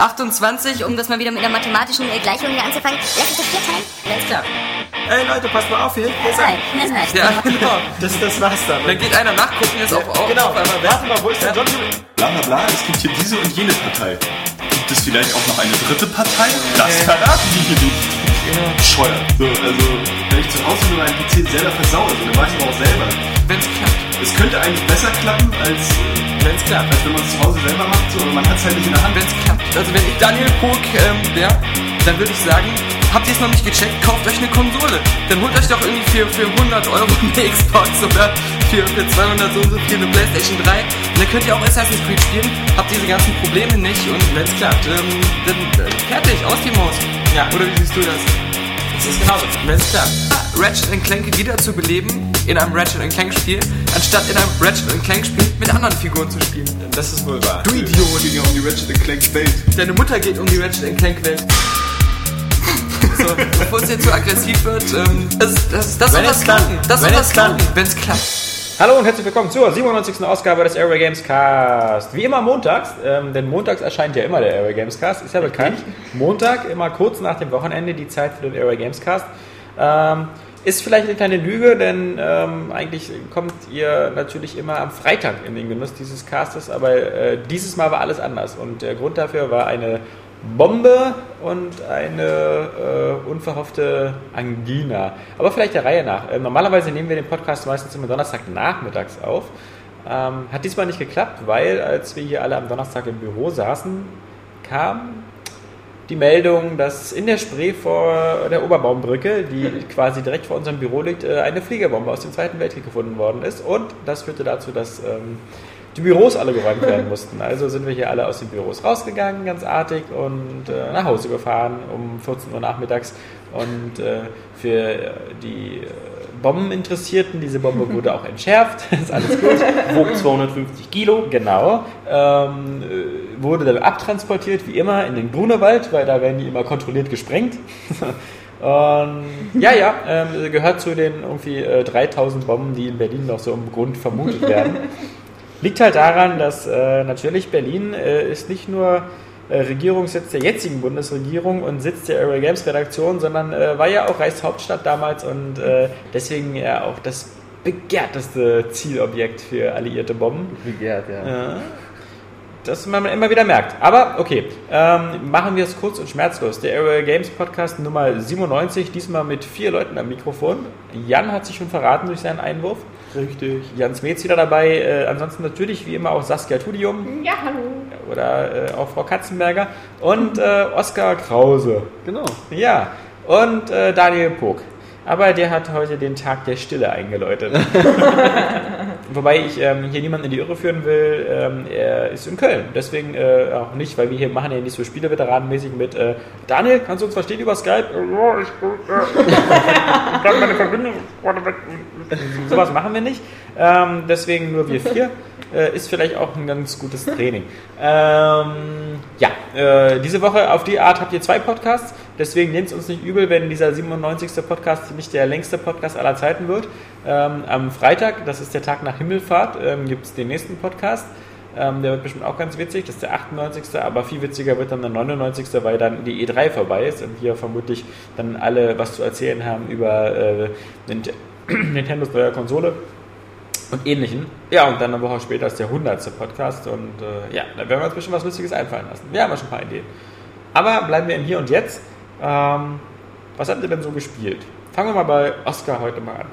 28, um das mal wieder mit einer mathematischen Gleichung hier anzufangen. Lass uns das vier teilen. Alles klar. Ey Leute, passt mal auf hier. Nein, ein. nein, nein. Ja, genau. Das, das war's dann. Dann geht einer nachgucken, jetzt auf, auf, genau. auf einmal. Warte mal, wo ist der John? Bla bla bla, es gibt hier diese und jene Partei. Gibt es vielleicht auch noch eine dritte Partei? Das verraten die hier nicht. Bescheuert. So, also, wenn ich zu Hause nur meinen PC selber versaue, so, dann weiß ich aber auch selber. Wenn's klappt. Es könnte eigentlich besser klappen, als, Wenn's klappt. als wenn man es zu Hause selber macht, so, aber man hat es halt nicht in der Hand. Wenn's klappt. Also wenn ich Daniel Pog ähm, wäre, dann würde ich sagen, habt ihr es noch nicht gecheckt, kauft euch eine Konsole. Dann holt euch doch irgendwie für, für 100 Euro eine Xbox oder für, für 200 so und so viel eine Playstation 3. Und dann könnt ihr auch Assassin's Creed spielen, habt diese ganzen Probleme nicht und wenn's klappt, ähm, dann äh, fertig, aus die Maus. Ja. Oder wie siehst du das? Das ist genauso. Wenn's klappt. Ratchet Clank wieder zu beleben in einem Ratchet Clank Spiel, anstatt in einem Ratchet Clank Spiel mit anderen Figuren zu spielen. Das ist wohl wahr. Du Idiot! Es ging ja um die Ratchet Clank Welt. Deine Mutter geht um die Ratchet Clank Welt. So, bevor es jetzt zu aggressiv wird, ähm, das, das, das soll das klappen. Das soll Wenn das es klappt. klappen, wenn es klappt. Hallo und herzlich willkommen zur 97. Ausgabe des Airway Games Cast. Wie immer montags, ähm, denn montags erscheint ja immer der Airway Games Cast, ist ja bekannt. Montag, immer kurz nach dem Wochenende, die Zeit für den Airway Games Cast. Ähm, ist vielleicht eine kleine Lüge, denn ähm, eigentlich kommt ihr natürlich immer am Freitag in den Genuss dieses Castes, aber äh, dieses Mal war alles anders und der Grund dafür war eine Bombe und eine äh, unverhoffte Angina. Aber vielleicht der Reihe nach. Ähm, normalerweise nehmen wir den Podcast meistens immer Donnerstagnachmittags auf. Ähm, hat diesmal nicht geklappt, weil als wir hier alle am Donnerstag im Büro saßen, kam die Meldung, dass in der Spree vor der Oberbaumbrücke, die quasi direkt vor unserem Büro liegt, äh, eine Fliegerbombe aus dem Zweiten Weltkrieg gefunden worden ist. Und das führte dazu, dass ähm, die Büros alle geräumt werden mussten. Also sind wir hier alle aus den Büros rausgegangen, ganz artig, und äh, nach Hause gefahren um 14 Uhr nachmittags. Und äh, für die äh, Bombeninteressierten, diese Bombe wurde auch entschärft, ist alles gut. Wog 250 Kilo. Genau. Ähm, äh, wurde dann abtransportiert, wie immer, in den Grunewald, weil da werden die immer kontrolliert gesprengt. Und ja, ja, ähm, gehört zu den irgendwie äh, 3000 Bomben, die in Berlin noch so im Grund vermutet werden. Liegt halt daran, dass äh, natürlich Berlin äh, ist nicht nur äh, Regierungssitz der jetzigen Bundesregierung und Sitz der Aero Games Redaktion, sondern äh, war ja auch Reichshauptstadt damals und äh, deswegen ja auch das begehrteste Zielobjekt für alliierte Bomben. Begehrt, ja. Ja. Das man immer wieder merkt. Aber okay, ähm, machen wir es kurz und schmerzlos. Der Aerial Games Podcast Nummer 97, diesmal mit vier Leuten am Mikrofon. Jan hat sich schon verraten durch seinen Einwurf. Richtig. Jan Smets wieder dabei. Äh, ansonsten natürlich wie immer auch Saskia Tudium Ja, hallo. oder äh, auch Frau Katzenberger und äh, Oskar Krause. Genau. Ja, und äh, Daniel Pog. Aber der hat heute den Tag der Stille eingeläutet. Wobei ich ähm, hier niemanden in die Irre führen will. Ähm, er ist in Köln. Deswegen äh, auch nicht, weil wir hier machen ja nicht so Spieleveteranenmäßig mit äh, Daniel, kannst du uns verstehen über Skype? Ja, ich, äh, ich kann meine Verbindung gerade weg. Sowas machen wir nicht. Ähm, deswegen nur wir vier. Äh, ist vielleicht auch ein ganz gutes Training. Ähm, ja, äh, diese Woche auf die Art habt ihr zwei Podcasts. Deswegen nehmt es uns nicht übel, wenn dieser 97. Podcast nicht der längste Podcast aller Zeiten wird. Ähm, am Freitag, das ist der Tag nach Himmelfahrt, ähm, gibt es den nächsten Podcast. Ähm, der wird bestimmt auch ganz witzig. Das ist der 98. Aber viel witziger wird dann der 99. Weil dann die E3 vorbei ist und wir vermutlich dann alle was zu erzählen haben über äh, Nintendos neue Konsole und ähnlichen. Ja, und dann eine Woche später ist der 100. Podcast und äh, ja, da werden wir uns bestimmt was Lustiges einfallen lassen. Wir haben ja schon ein paar Ideen. Aber bleiben wir im Hier und Jetzt. Ähm, was habt ihr denn so gespielt? Fangen wir mal bei Oscar heute mal an.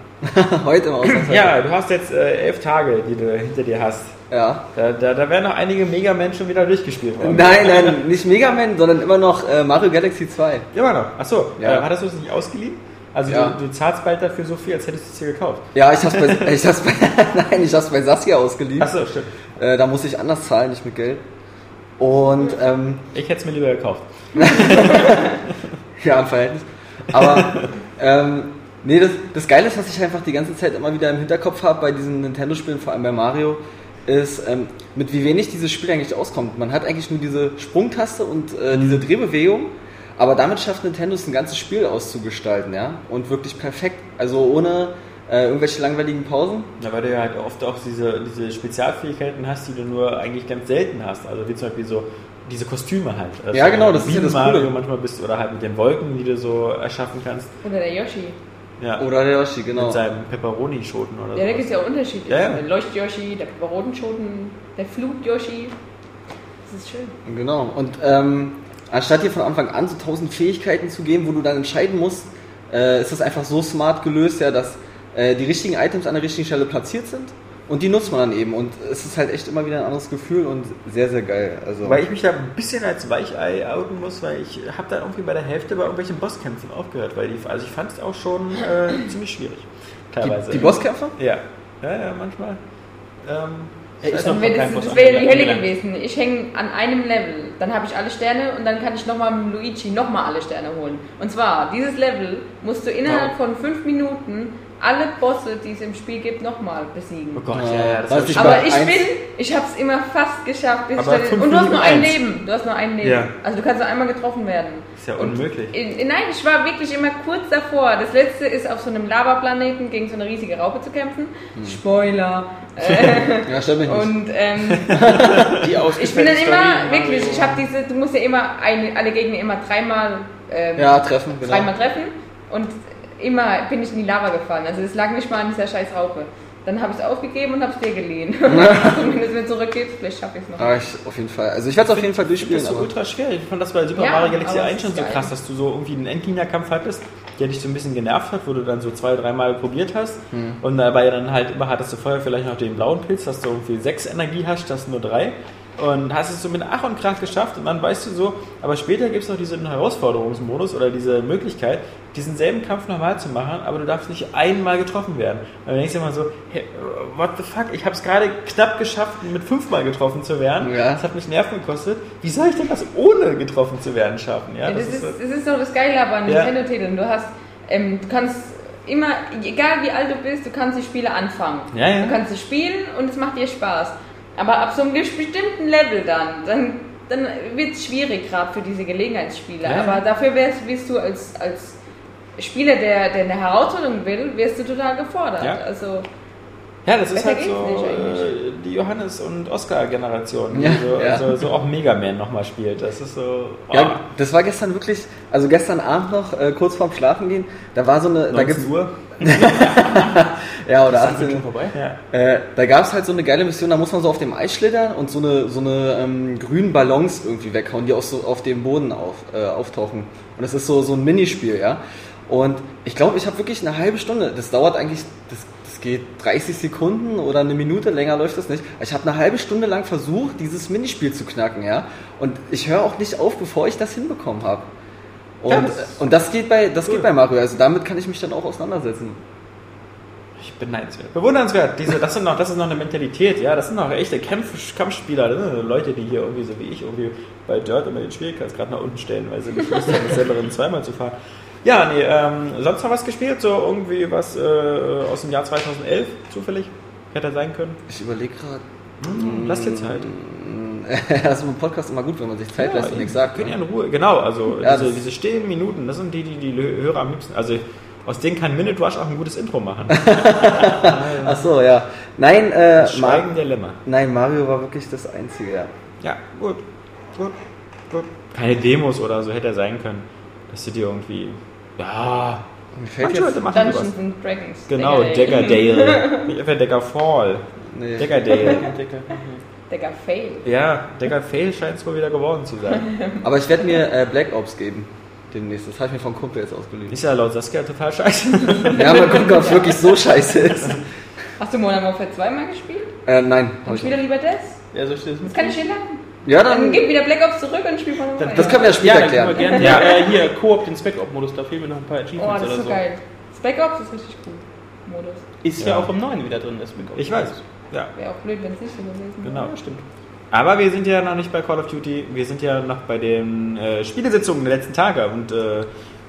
Heute im Ausland. Ja, du hast jetzt äh, elf Tage, die du hinter dir hast. ja. Da, da, da werden noch einige Mega-Man schon wieder durchgespielt worden. Nein, nein, nicht Mega Man, sondern immer noch äh, Mario Galaxy 2. Immer noch. Achso, Ja. äh, hattest du es nicht ausgeliehen? Also Ja. du, du zahlst bald dafür so viel, als hättest du es dir gekauft. Ja, ich hab's bei, ich hab's bei, nein, ich hab's bei Saskia ausgeliehen. Achso, stimmt. Äh, da muss ich anders zahlen, nicht mit Geld. Und, ähm, Ich hätte es mir lieber gekauft. ja, im Verhältnis. Aber, ähm, nee, das, das Geile ist, was ich einfach die ganze Zeit immer wieder im Hinterkopf habe bei diesen Nintendo-Spielen, vor allem bei Mario, ist, ähm, mit wie wenig dieses Spiel eigentlich auskommt. Man hat eigentlich nur diese Sprungtaste und äh, diese Drehbewegung, aber damit schafft Nintendo es ein ganzes Spiel auszugestalten, ja, und wirklich perfekt. Also ohne äh, irgendwelche langweiligen Pausen. Ja, weil du ja halt oft auch diese, diese Spezialfähigkeiten hast, die du nur eigentlich ganz selten hast. Also wie zum Beispiel so diese Kostüme halt. Also Ja, genau, das wie ist ja das Mario Coole. manchmal bist oder halt mit den Wolken, die du so erschaffen kannst. Oder der Yoshi. Ja. Oder der Yoshi, genau. Mit seinem Pepperoni-Schoten oder Ja, da so. gibt es ja auch Unterschiede. Ja, ja. Der Leucht-Yoshi, der Pepperoni-Schoten, der Flut-Yoshi. Das ist schön. Genau. Und ähm, anstatt dir von Anfang an so tausend Fähigkeiten zu geben, wo du dann entscheiden musst, äh, ist das einfach so smart gelöst, ja, dass äh, die richtigen Items an der richtigen Stelle platziert sind und die nutzt man dann eben. Und es ist halt echt immer wieder ein anderes Gefühl und sehr, sehr geil. Also Weil ich mich da ein bisschen als Weichei outen muss, weil ich habe da irgendwie bei der Hälfte bei irgendwelchen Bosskämpfen aufgehört, weil die, also ich fand es auch schon äh, ziemlich schwierig. Teilweise. die, die Bosskämpfe? Ja. Ja, ja, manchmal. Ähm, Weiß ist noch keinem das das wäre die Hölle gewesen. Ich hänge an einem Level, dann habe ich alle Sterne und dann kann ich nochmal mit Luigi nochmal alle Sterne holen. Und zwar, dieses Level musst du innerhalb von fünf Minuten alle Bosse, die es im Spiel gibt, nochmal besiegen. Oh Gott, Ja, ja, das weiß ich Aber ich eins- bin, ich habe es immer fast geschafft. Bis ich und du hast nur ein. Leben. Du hast nur ein Leben. Ja. Also du kannst nur einmal getroffen werden. ist ja unmöglich. In, in, nein, ich war wirklich immer kurz davor. Das letzte ist auf so einem Lavaplaneten gegen so eine riesige Raupe zu kämpfen. Hm. Spoiler. Äh, Ja, stört mich nicht. und ähm, Die ich bin dann immer, Story, wirklich, ich habe diese, du musst ja immer eine, alle Gegner immer dreimal, ähm, ja, treffen, genau. dreimal treffen und immer bin ich in die Lava gefallen. Also es lag nicht mal an dieser scheiß Raupe. Dann habe ich es aufgegeben und habe es dir geliehen. Zumindest wenn du zurückgibst, vielleicht schaffe ich es noch. Ah, ich, auf jeden Fall. Also ich werde es auf jeden Fall Das durchspielen. ist so Aber ultra schwer. Ich fand das bei Super Ja, Mario Galaxy aber 1 es schon so geil. krass, dass du so irgendwie einen Endgegnerkampf hattest, der dich so ein bisschen genervt hat, wo du dann so zwei, dreimal probiert hast. Hm. Und dabei dann halt immer hattest du vorher vielleicht noch den blauen Pilz, dass du irgendwie sechs Energie hast, das nur drei. Und hast es so mit Ach und Krach geschafft und dann weißt du so, aber später gibt es noch diesen Herausforderungsmodus oder diese Möglichkeit, diesen selben Kampf nochmal zu machen, aber du darfst nicht einmal getroffen werden. Und dann denkst du immer so, hey, what the fuck, ich habe es gerade knapp geschafft, mit fünfmal getroffen zu werden. Ja. Das hat mich Nerven gekostet. Wie soll ich denn das ohne getroffen zu werden schaffen? Ja, Ja, das, ist, so- das ist doch das Geile aber an Ja. Nintendo-Titeln. Du hast, ähm, du kannst immer, egal wie alt du bist, du kannst die Spiele anfangen. Ja, ja. Du kannst sie spielen und es macht dir Spaß. Aber ab so einem bestimmten Level dann, dann, dann wird es schwierig, gerade für diese Gelegenheitsspiele. Ja, ja. Aber dafür wärst, wirst du als, als Spieler, der, der eine Herausforderung will, wirst du total gefordert. Ja. Also, Ja, das ist halt so äh, die Johannes- und Oscar-Generation, die Ja, so, ja. So, so auch Mega Man nochmal spielt. Das ist so. Oh, Ja, das war gestern wirklich, also gestern Abend noch, äh, kurz vorm Schlafen gehen, da war so eine, da 19 gibt's, Uhr. ja, oder Ist 18 schon Uhr. vorbei? Ja. Äh, da gab es halt so eine geile Mission, da muss man so auf dem Eis schlittern und so eine, so eine ähm, grünen Ballons irgendwie weghauen, die auch so auf dem Boden auf, äh, auftauchen. Und das ist so, so ein Minispiel, ja. Und ich glaube, ich habe wirklich eine halbe Stunde, das dauert eigentlich, das, das geht 30 Sekunden oder eine Minute, länger läuft das nicht. Ich habe eine halbe Stunde lang versucht, dieses Minispiel zu knacken, ja. Und ich höre auch nicht auf, bevor ich das hinbekommen habe. Und, Ja, das und das geht bei das cool. geht bei Mario, also damit kann ich mich dann auch auseinandersetzen. Ich beneidenswert. Bewundernswert. Diese, das, sind noch, das ist noch eine Mentalität, ja. Das sind noch echte Kampf, Kampfspieler. Das sind Leute, die hier irgendwie so wie ich irgendwie bei Dirt immer den Schwierigkeitsgrad nach unten stellen, weil sie nicht Lust haben, das selber zweimal zu fahren. Ja, nee, ähm, sonst noch was gespielt? So irgendwie was äh, aus dem Jahr 2011 zufällig? Hätte sein können? Ich überlege gerade. Hm, Lass dir Zeit. Das ist im Podcast immer gut, wenn man sich Zeit lässt und nichts sagt. Können ja in Ruhe, genau. Also Ja, diese, diese stillen Minuten, das sind die, die die Hörer am liebsten. Also aus denen kann Minute Rush auch ein gutes Intro machen. Ach so, ja. Nein, äh, Mar Schweigen der Lämmer. Nein, Mario war wirklich das Einzige, ja. Ja, gut, gut, gut. Keine Demos oder so hätte er sein können. Dass du dir irgendwie. Ja. Mir fällt Manche jetzt. Leute machen sowas. Dungeons and Dragons. Genau, Deckerdale. Nicht etwa Decker Fall. Nee. Deckerdale. Decker Fail. Ja, Decker Fail scheint es wohl wieder geworden zu sein. Aber ich werde mir äh, Black Ops geben. Demnächst. Das habe ich mir vom Kumpel jetzt ausgeliehen. Ist ja laut Saskia total scheiße. Ja, mal gucken, ob es wirklich so scheiße ist. Hast du Modern Warfare 2 mal gespielt? Äh, nein, Dann hab ich spiel doch lieber das. Ja, soll ich dir das kann ich hier lachen. Ja, Dann dann. gib wieder Black Ops zurück und spiel von Warfare. Das können wir ja später Ja, dann können wir klären. gerne. Ja, äh, hier, Koop, den Spec-Op-Modus, da fehlen mir noch ein paar Oh, Achievements das ist oder so so. geil. Spec Ops ist richtig cool. Modus. Ist ja. auch im neuen wieder drin, der Spec-Op. Ich weiß. Ja, Wäre auch blöd, wenn es nicht so gewesen wäre. genau. Ja, stimmt. Aber wir sind ja noch nicht bei Call of Duty, wir sind ja noch bei den äh, Spielesitzungen der letzten Tage und äh,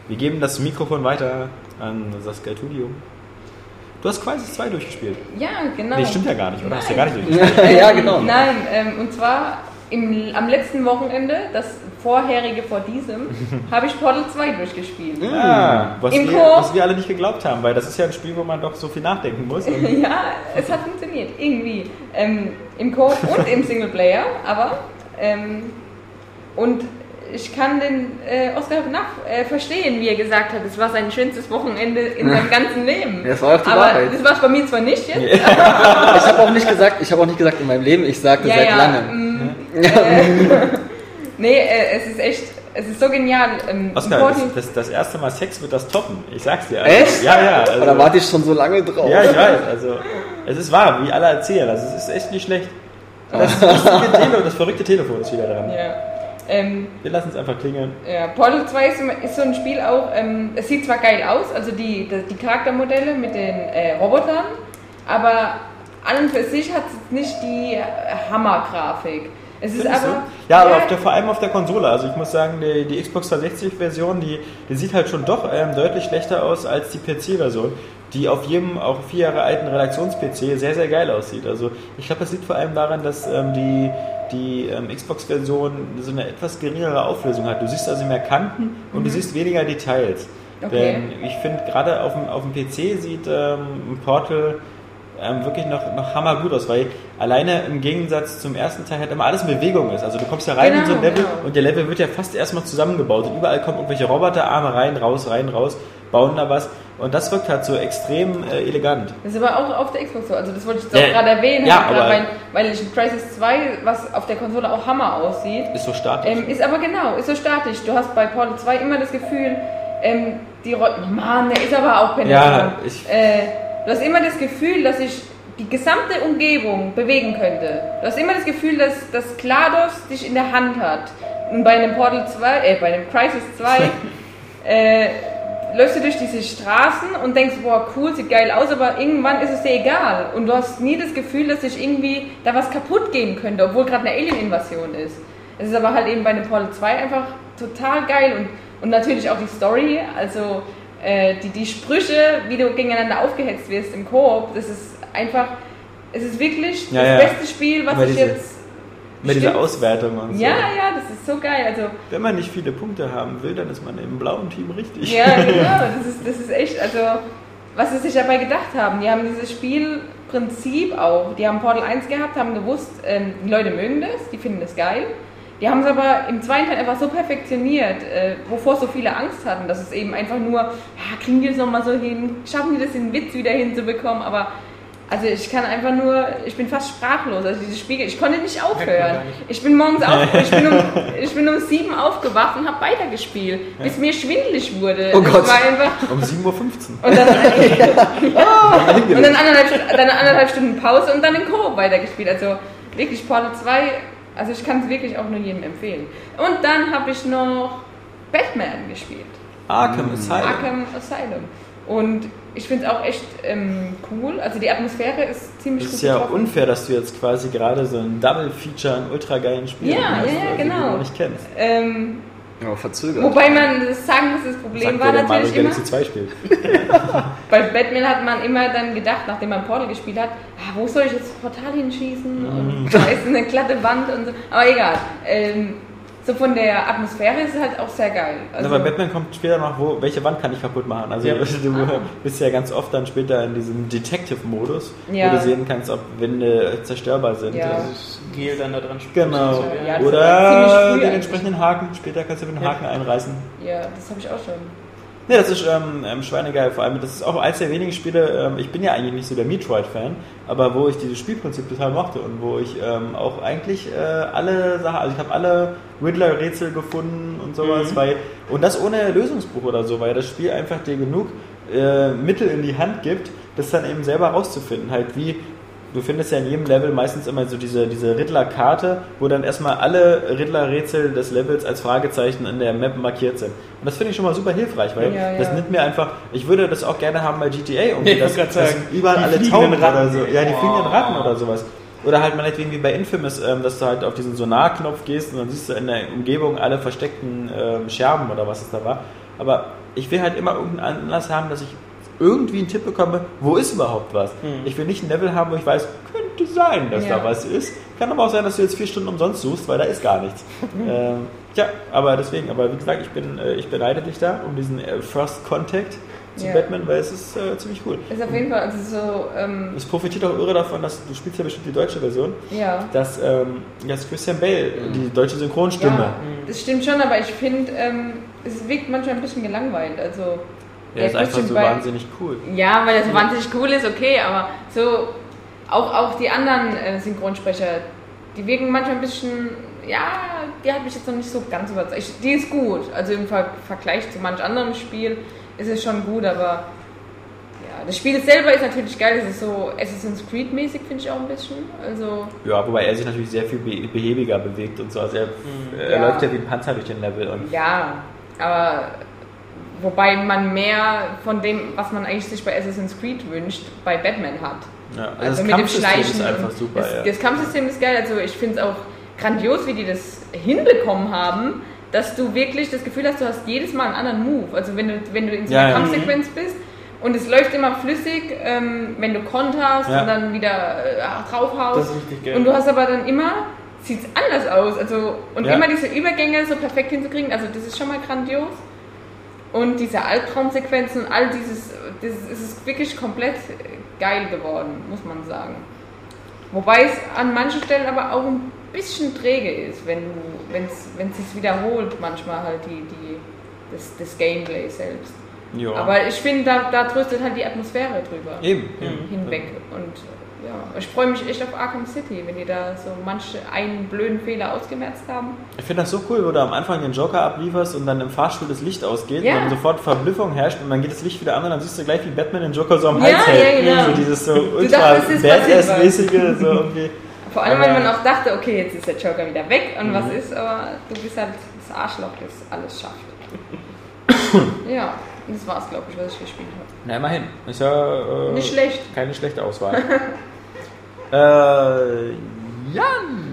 wir geben das Mikrofon weiter an Saskia Tudio. Du hast Crisis 2 durchgespielt. Ja, genau. Nee, stimmt ja gar nicht, oder? Hast du ja Nein. gar nicht durchgespielt. ja, genau. Nein, ähm, und zwar im, am letzten Wochenende, das vorherige vor diesem, habe ich Portal 2 durchgespielt. Ah, was, Im wir, Koop. was wir alle nicht geglaubt haben, weil das ist ja ein Spiel, wo man doch so viel nachdenken muss. Ja, es hat funktioniert, irgendwie. Ähm, Im Koop und im Singleplayer, aber ähm, Und ich kann den äh, Oscar nach äh, verstehen, wie er gesagt hat, es war sein schönstes Wochenende in seinem ganzen Leben. Ja, das war auch die Aber Wahrheit. das war es bei mir zwar nicht jetzt. Ich habe auch nicht gesagt, ich habe auch nicht gesagt in meinem Leben, ich sagte seit langem. Mm, äh, nee, äh, es ist echt, es ist so genial. Ähm, Oskar, das, das, das erste Mal Sex wird das toppen. Ich sag's dir. Also, Echt? Ja, ja. Also, Da warte ich schon so lange drauf. ja, ich weiß. Also, es ist wahr, wie alle erzählen. Also, es ist echt nicht schlecht. Das, lustige Tele das verrückte Telefon ist wieder dran. ja. Ähm, Wir lassen es einfach klingeln. Ja, Portal 2 ist, ist so ein Spiel auch, ähm, es sieht zwar geil aus, also die, die, Charaktermodelle mit den äh, Robotern, aber an und für sich hat es nicht die Hammergrafik. Es ist Findest aber. du? Ja, aber der, vor allem auf der Konsole. Also ich muss sagen, die, die Xbox 360-Version, die, die sieht halt schon doch ähm, deutlich schlechter aus als die PC-Version, die auf jedem auch vier Jahre alten Redaktions-PC sehr, sehr geil aussieht. Also ich glaube, das liegt vor allem daran, dass ähm, die, die ähm, Xbox-Version so eine etwas geringere Auflösung hat. Du siehst also mehr Kanten und du siehst weniger Details. Mhm. Okay. Denn ich finde, gerade auf dem, auf dem PC sieht ähm, Portal ähm, wirklich noch, noch hammergut aus, weil alleine im Gegensatz zum ersten Teil halt immer alles in Bewegung ist. Also du kommst ja rein in so ein Genau, Level genau. und der Level wird ja fast erstmal zusammengebaut und überall kommen irgendwelche Roboterarme rein, raus, rein, raus, bauen da was und das wirkt halt so extrem äh, elegant. Das ist aber auch auf der Xbox so. Also das wollte ich jetzt Ja, auch gerade erwähnen, ja, aber- weil, weil ich in Crisis 2, was auf der Konsole auch Hammer aussieht, Ist so statisch. Ähm, ist aber genau, ist so statisch. Du hast bei Portal 2 immer das Gefühl, ähm, die Rotten, Mann, der ist aber auch penetrant. Ja, ich- äh, du hast immer das Gefühl, dass sich die gesamte Umgebung bewegen könnte. Du hast immer das Gefühl, dass, dass GLaDOS dich in der Hand hat. Und bei einem Portal 2, äh, bei einem Crisis 2, äh, läufst du durch diese Straßen und denkst, boah, cool, sieht geil aus, aber irgendwann ist es dir egal. Und du hast nie das Gefühl, dass sich irgendwie da was kaputt gehen könnte, obwohl gerade eine Alien-Invasion ist. Es ist aber halt eben bei einem Portal 2 einfach total geil und, und natürlich auch die Story, also die, die Sprüche, wie du gegeneinander aufgehetzt wirst im Koop, das ist einfach, es ist wirklich Ja, das ja. beste Spiel, was Immer ich diese- jetzt... Mit dieser. Auswertung und so. Ja, ja, das ist so geil. Also Wenn man nicht viele Punkte haben will, dann ist man im blauen Team richtig. Ja, genau. Das ist, das ist echt, also, was sie sich dabei gedacht haben. Die haben dieses Spielprinzip auch, die haben Portal 1 gehabt, haben gewusst, ähm, die Leute mögen das, die finden das geil. Die haben es aber im zweiten Teil einfach so perfektioniert, äh, wovor so viele Angst hatten, dass es eben einfach nur, ja, kriegen die das nochmal so hin, schaffen die das, den Witz wieder hinzubekommen, aber also ich kann einfach nur, ich bin fast sprachlos. Also dieses Spiel, ich konnte nicht aufhören. Ich bin morgens auf, ich bin um, ich bin um sieben aufgewacht und habe weitergespielt, bis mir schwindelig wurde. Oh Gott. war einfach, Um 7.15 Uhr. und dann, und dann anderthalb, Stu- dann anderthalb Stunden Pause und dann den Koop weitergespielt. Also wirklich Portal 2, also ich kann es wirklich auch nur jedem empfehlen. Und dann habe ich noch Batman gespielt. Arkham Asylum. Arkham Asylum. Und ich finde es auch echt ähm, cool. Also die Atmosphäre ist ziemlich Das gut ist ja getroffen. unfair, dass du jetzt quasi gerade so ein Double-Feature an ultra geilen Spielen Ja, hast, ja, ja, genau. du noch nicht kennst. Ähm, Ja, verzögert. wobei man das sagen muss, das Problem Sagt war der, der Mario natürlich immer, Galaxy 2 spielt. bei Batman hat man immer dann gedacht, nachdem man Portal gespielt hat, ah, wo soll ich jetzt das Portal hinschießen? Mhm. Und da ist eine glatte Wand und so. Aber egal. Ähm, so von der Atmosphäre ist es halt auch sehr geil. Also, Aber Batman kommt später noch, wo, welche Wand kann ich kaputt machen? Also Ja. du bist ja ganz oft dann später in diesem Detective-Modus, Ja. wo du sehen kannst, ob Wände zerstörbar sind. Ja. Also, Gel dann da dran Genau. Oder den eigentlich. entsprechenden Haken. Später kannst du mit dem Ja. Haken einreißen. ja, das habe ich auch schon. Ne, das ist ähm, ähm, schweinegeil. Vor allem, das ist auch eins der wenigen Spiele, ähm, ich bin ja eigentlich nicht so der Metroid-Fan, aber wo ich dieses Spielprinzip total mochte und wo ich ähm, auch eigentlich äh, alle Sachen, also ich habe alle Riddler-Rätsel gefunden und sowas, Mhm. weil, und das ohne Lösungsbuch oder so, weil das Spiel einfach dir genug äh, Mittel in die Hand gibt, das dann eben selber rauszufinden. Halt wie, du findest ja in jedem Level meistens immer so diese, diese Riddler-Karte, wo dann erstmal alle Riddler-Rätsel des Levels als Fragezeichen in der Map markiert sind. Und das finde ich schon mal super hilfreich, weil Ja, ja. das nimmt mir einfach, ich würde das auch gerne haben bei GTA irgendwie, Ich dass, dass überall alle Tauben oder so, ja, die Oh. fliegenden Ratten oder sowas. Oder halt meinetwegen wie bei Infamous, ähm, dass du halt auf diesen Sonar-Knopf gehst und dann siehst du in der Umgebung alle versteckten ähm, Scherben oder was es da war. Aber ich will halt immer irgendeinen Anlass haben, dass ich irgendwie einen Tipp bekomme, wo ist überhaupt was. Ich will nicht ein Level haben, wo ich weiß, könnte sein, dass Ja. da was ist. Kann aber auch sein, dass du jetzt vier Stunden umsonst suchst, weil da ist gar nichts. ähm, ja, aber deswegen, aber wie gesagt, ich, bin, äh, ich beneide dich da um diesen äh, First Contact zu Ja. Batman, weil es ist äh, ziemlich cool. Ist auf jeden Fall, also so, ähm, Es profitiert auch irre davon, dass du spielst ja bestimmt die deutsche Version, ja. dass, ähm, dass Christian Bale die deutsche Synchronstimme Ja. Das stimmt schon, aber ich finde, ähm, es wirkt manchmal ein bisschen gelangweilt. Also, Der der ist einfach so wahnsinnig cool. Ja, weil er so wahnsinnig cool ist, okay, aber so auch, auch die anderen äh, Synchronsprecher, die wirken manchmal ein bisschen, ja, die hat mich jetzt noch nicht so ganz überzeugt. Ich- Die ist gut, also im Ver Vergleich zu manch anderem Spiel ist es schon gut, aber ja, das Spiel selber ist natürlich geil, es ist so Assassin's Creed mäßig, finde ich auch ein bisschen. Also, Ja, wobei er sich natürlich sehr viel be behäbiger bewegt und so. Also er, er Ja. läuft ja wie ein Panzer durch den Level. Und ja, aber wobei man mehr von dem, was man eigentlich sich bei Assassin's Creed wünscht, bei Batman hat. ja, also Also das mit dem Kampfsystem Schleichen. ist einfach super. das, ja. das Kampfsystem ist geil. Also ich finde es auch grandios, wie die das hinbekommen haben, dass du wirklich das Gefühl hast, du hast jedes Mal einen anderen Move. Also wenn du, wenn du in so Ja, einer ja. Kampfsequenz bist und es läuft immer flüssig, ähm, wenn du konterst Ja. und dann wieder äh, draufhaust. Das ist richtig geil. Und du hast aber dann immer, sieht es anders aus. Also, und Ja. immer diese Übergänge so perfekt hinzukriegen, also das ist schon mal grandios. Und diese Albtraumsequenzen und all dieses, das ist, es ist wirklich komplett geil geworden, muss man sagen. Wobei es an manchen Stellen aber auch ein bisschen träge ist, wenn wenn es wenn es sich wiederholt, manchmal halt die, die, das, das Gameplay selbst. ja. Aber ich finde, da, da tröstet halt die Atmosphäre drüber Eben. eben. hinweg. Und ja, ich freue mich echt auf Arkham City, wenn die da so manche einen blöden Fehler ausgemerzt haben. Ich finde das so cool, wo du am Anfang den Joker ablieferst und dann im Fahrstuhl das Licht ausgeht Ja. und dann sofort Verblüffung herrscht und dann geht das Licht wieder an und dann siehst du gleich, wie Batman den Joker so am Ja, Hals hält. ja, genau. So dieses so ultra es. Badass-mäßige, so irgendwie. Vor allem, weil man auch dachte, okay, jetzt ist der Joker wieder weg und Mhm. was ist, aber du bist halt das Arschloch, das alles schafft. ja, das war's, glaube ich, was ich gespielt habe. Na, immerhin. Ist ja äh, Nicht schlecht. keine schlechte Auswahl. äh, Jan!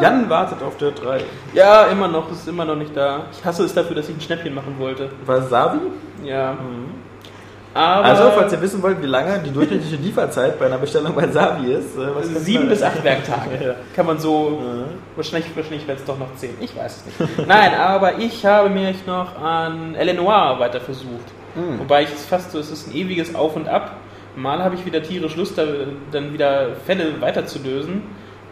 Jan wartet auf der 3. Ja, immer noch, ist immer noch nicht da. Ich hasse es dafür, dass ich ein Schnäppchen machen wollte. Wasabi? Ja. Aber Also, falls ihr wissen wollt, wie lange die durchschnittliche Lieferzeit bei einer Bestellung bei Savi ist, äh, sieben bis acht Werktage. Ja. Kann man so. Wahrscheinlich, wahrscheinlich wäre es doch noch zehn. Ich weiß es nicht. Nein, aber ich habe mich noch an Eleanor weiter versucht. Hm. Wobei ich es fast so, es ist ein ewiges Auf und Ab. Mal habe ich wieder tierisch Lust, da, dann wieder Fälle weiterzulösen.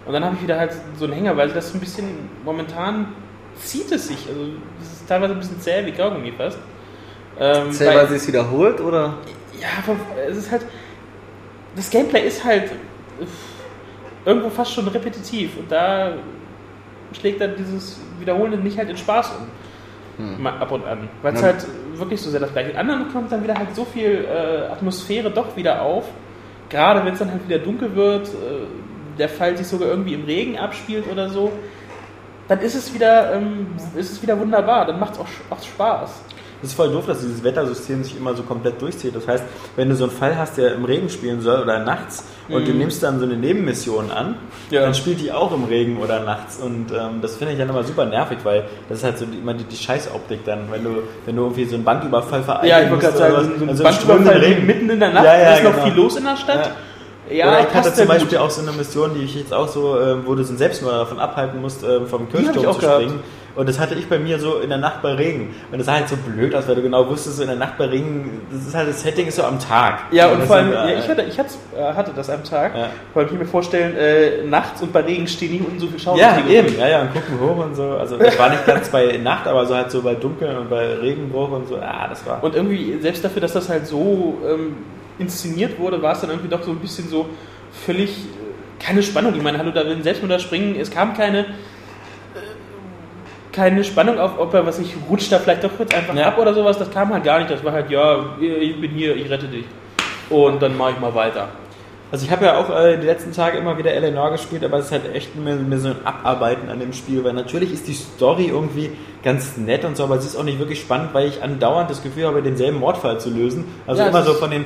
Und dann habe ich wieder halt so einen Hänger, weil das so ein bisschen momentan zieht es sich. Also es ist teilweise ein bisschen zäh wie Kaugummi fast. Ähm, Zähl, weil sie es wiederholt oder? ja, es ist halt. Das Gameplay ist halt äh, irgendwo fast schon repetitiv und da schlägt dann dieses Wiederholende nicht halt in Spaß um. Mal ab und an. Weil es halt wirklich so sehr das gleiche. In anderen kommt dann wieder halt so viel äh, Atmosphäre doch wieder auf. Gerade wenn es dann halt wieder dunkel wird, äh, der Fall sich sogar irgendwie im Regen abspielt oder so, dann ist es wieder, ähm, ist es wieder wunderbar. Dann macht es auch, auch Spaß. Das ist voll doof, dass dieses Wettersystem sich immer so komplett durchzieht. Das heißt, wenn du so einen Fall hast, der im Regen spielen soll oder nachts und du nimmst dann so eine Nebenmission an, Ja. dann spielt die auch im Regen oder nachts. Und ähm, das finde ich dann immer super nervig, weil das ist halt so die, immer die, die Scheißoptik dann, wenn du, wenn du irgendwie so einen Banküberfall vereiteln Ja, ich wollte gerade sagen, was. so Also Banküberfall Regen. mitten in der Nacht, Ja, ja, ist noch genau. viel los in der Stadt. Ja, Oder ich hatte zum Beispiel gut. auch so eine Mission, die ich jetzt auch so, ähm, wo du so einen Selbstmörder davon abhalten musst, ähm, vom Kirchturm zu gehabt. Und das hatte ich bei mir so in der Nacht bei Regen. Und das sah halt so blöd aus, weil du genau wusstest, so in der Nacht bei Regen, das ist halt, das Setting ist so am Tag. Ja, und das vor allem, ja, ich, hatte, ich äh, hatte das am Tag. Ja. Vor allem ich mir vorstellen, äh, nachts und bei Regen stehen nie unten so viel Schauer. Ja, eben, ja, ja, und gucken hoch und so. Also das war nicht ganz bei Nacht, aber so halt so bei Dunkeln und bei Regenbruch und so. Ah, das war. Und irgendwie, selbst dafür, dass das halt so ähm, inszeniert wurde, war es dann irgendwie doch so ein bisschen so völlig äh, keine Spannung. Ich meine, hallo, da will ein Selbstmörder springen. Es kam keine, keine Spannung auf, ob er, was ich, rutscht da vielleicht doch kurz einfach Ja. ab oder sowas. Das kam halt gar nicht. Das war halt, ja, ich bin hier, ich rette dich. Und dann mache ich mal weiter. Also ich habe ja auch äh, die letzten Tage immer wieder Eleanor gespielt, aber es ist halt echt mir, mir so ein Abarbeiten an dem Spiel, weil natürlich ist die Story irgendwie ganz nett und so, aber es ist auch nicht wirklich spannend, weil ich andauernd das Gefühl habe, denselben Mordfall zu lösen. Also Ja, immer so von den,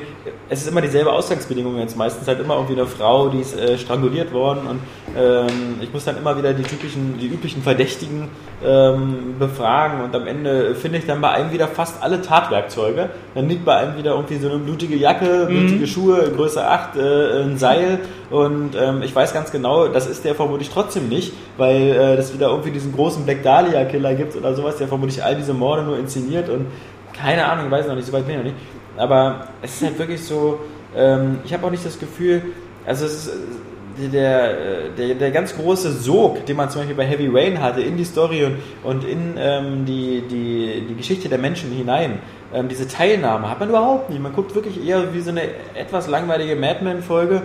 es ist immer dieselbe Ausgangsbedingung jetzt meistens, halt immer irgendwie eine Frau, die ist äh, stranguliert worden und ähm, ich muss dann immer wieder die typischen, die üblichen Verdächtigen ähm, befragen und am Ende finde ich dann bei einem wieder fast alle Tatwerkzeuge. Dann liegt bei einem wieder irgendwie so eine blutige Jacke, blutige Schuhe, Größe 8, äh, ein Seil und ähm, ich weiß ganz genau, das ist der vermutlich trotzdem nicht, weil äh, das wieder irgendwie diesen großen Black Dahlia Killer gibt oder sowas, der vermutlich all diese Morde nur inszeniert und keine Ahnung, weiß noch nicht, so weit bin ich noch nicht. Aber es ist halt wirklich so, ähm, ich habe auch nicht das Gefühl, also es ist, der, äh, der, der ganz große Sog, den man zum Beispiel bei Heavy Rain hatte, in die Story und, und in ähm, die, die, die Geschichte der Menschen hinein, ähm, diese Teilnahme hat man überhaupt nicht. Man guckt wirklich eher wie so eine etwas langweilige Madman-Folge,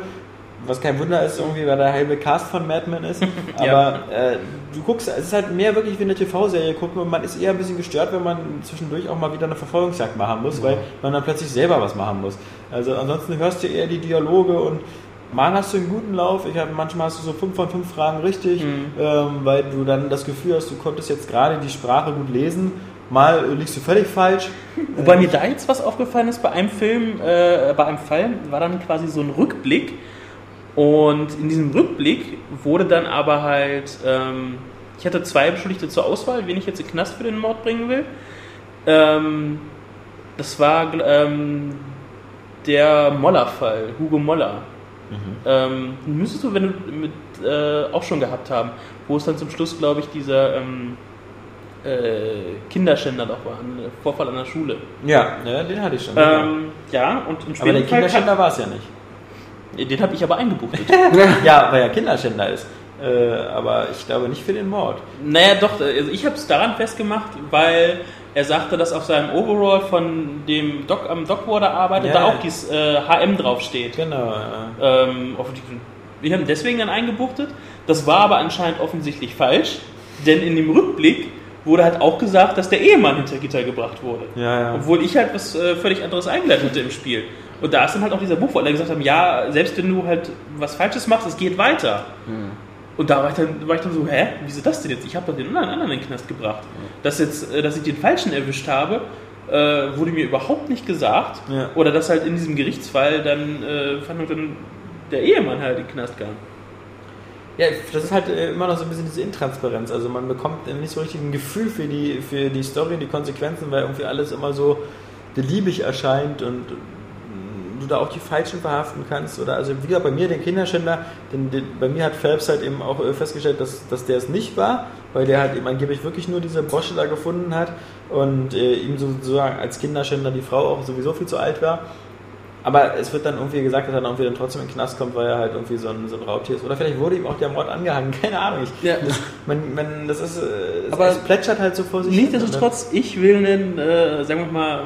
was kein Wunder ist, irgendwie, weil der halbe Cast von Madman ist. Aber Ja. äh, du guckst, es ist halt mehr wirklich wie eine TV-Serie gucken und man ist eher ein bisschen gestört, wenn man zwischendurch auch mal wieder eine Verfolgungsjagd machen muss, weil man dann plötzlich selber was machen muss. Also ansonsten hörst du eher die Dialoge und mal hast du einen guten Lauf. Ich hab, manchmal hast du so fünf von fünf Fragen richtig, ähm, weil du dann das Gefühl hast, du konntest jetzt gerade die Sprache gut lesen. Mal liegst du völlig falsch. Wobei mir da jetzt was aufgefallen ist bei einem Film, äh, bei einem Fall, war dann quasi so ein Rückblick. Und in diesem Rückblick wurde dann aber halt, ähm, ich hatte zwei Beschuldigte zur Auswahl, wen ich jetzt in den Knast für den Mord bringen will. Ähm, das war ähm, der Moller-Fall, Hugo Moller. Ähm, müsstest du, wenn du mit, äh, auch schon gehabt haben, wo es dann zum Schluss, glaube ich, dieser ähm, äh, Kinderschänder doch war, ein Vorfall an der Schule. Ja, ja den hatte ich schon. Ähm, ja, und im aber der Kinderschänder war es ja nicht. Kann, den habe ich aber eingebuchtet. Ja, weil er Kinderschänder ist. Äh, aber ich glaube nicht für den Mord. naja, doch, also ich habe es daran festgemacht, weil er sagte, dass auf seinem Overall von dem Doc am Doc, wo er da arbeitet, Ja, da auch dieses äh, HM draufsteht. Genau. Ja. Ähm, wir haben deswegen dann eingebuchtet. Das war aber anscheinend offensichtlich falsch, denn in dem Rückblick wurde halt auch gesagt, dass der Ehemann hinter Gitter gebracht wurde. Ja. Obwohl ich halt was äh, völlig anderes eingeleitet hatte im Spiel. Und da ist dann halt auch dieser Buch, wo alle gesagt haben, ja, selbst wenn du halt was Falsches machst, es geht weiter. Und da war ich, dann, war ich dann so, hä, wieso das denn jetzt? Ich habe doch den anderen, anderen in den Knast gebracht. Dass jetzt, äh, dass ich den Falschen erwischt habe, äh, wurde mir überhaupt nicht gesagt. Ja. Oder dass halt in diesem Gerichtsfall dann, äh, fand dann der Ehemann halt in den Knast kam. Ja, das ist halt äh, immer noch so ein bisschen diese Intransparenz. Also man bekommt nicht so richtig ein Gefühl für die, für die Story und die Konsequenzen, weil irgendwie alles immer so beliebig erscheint und du da auch die Falschen verhaften kannst. Oder also wieder bei mir, den Kinderschänder, den, den, bei mir hat Phelps halt eben auch äh, festgestellt, dass, dass der es nicht war, weil der halt eben angeblich wirklich nur diese Brosche da gefunden hat und äh, ihm sozusagen als Kinderschänder die Frau auch sowieso viel zu alt war. Aber es wird dann irgendwie gesagt, dass er dann irgendwie dann trotzdem in den Knast kommt, weil er halt irgendwie so ein, so ein Raubtier ist. Oder vielleicht wurde ihm auch der Mord angehangen, keine Ahnung. Ich, Ja. das, man, man, das ist, äh, Aber es plätschert halt so vor sich. Nichtsdestotrotz, ich will einen, äh, sagen wir mal,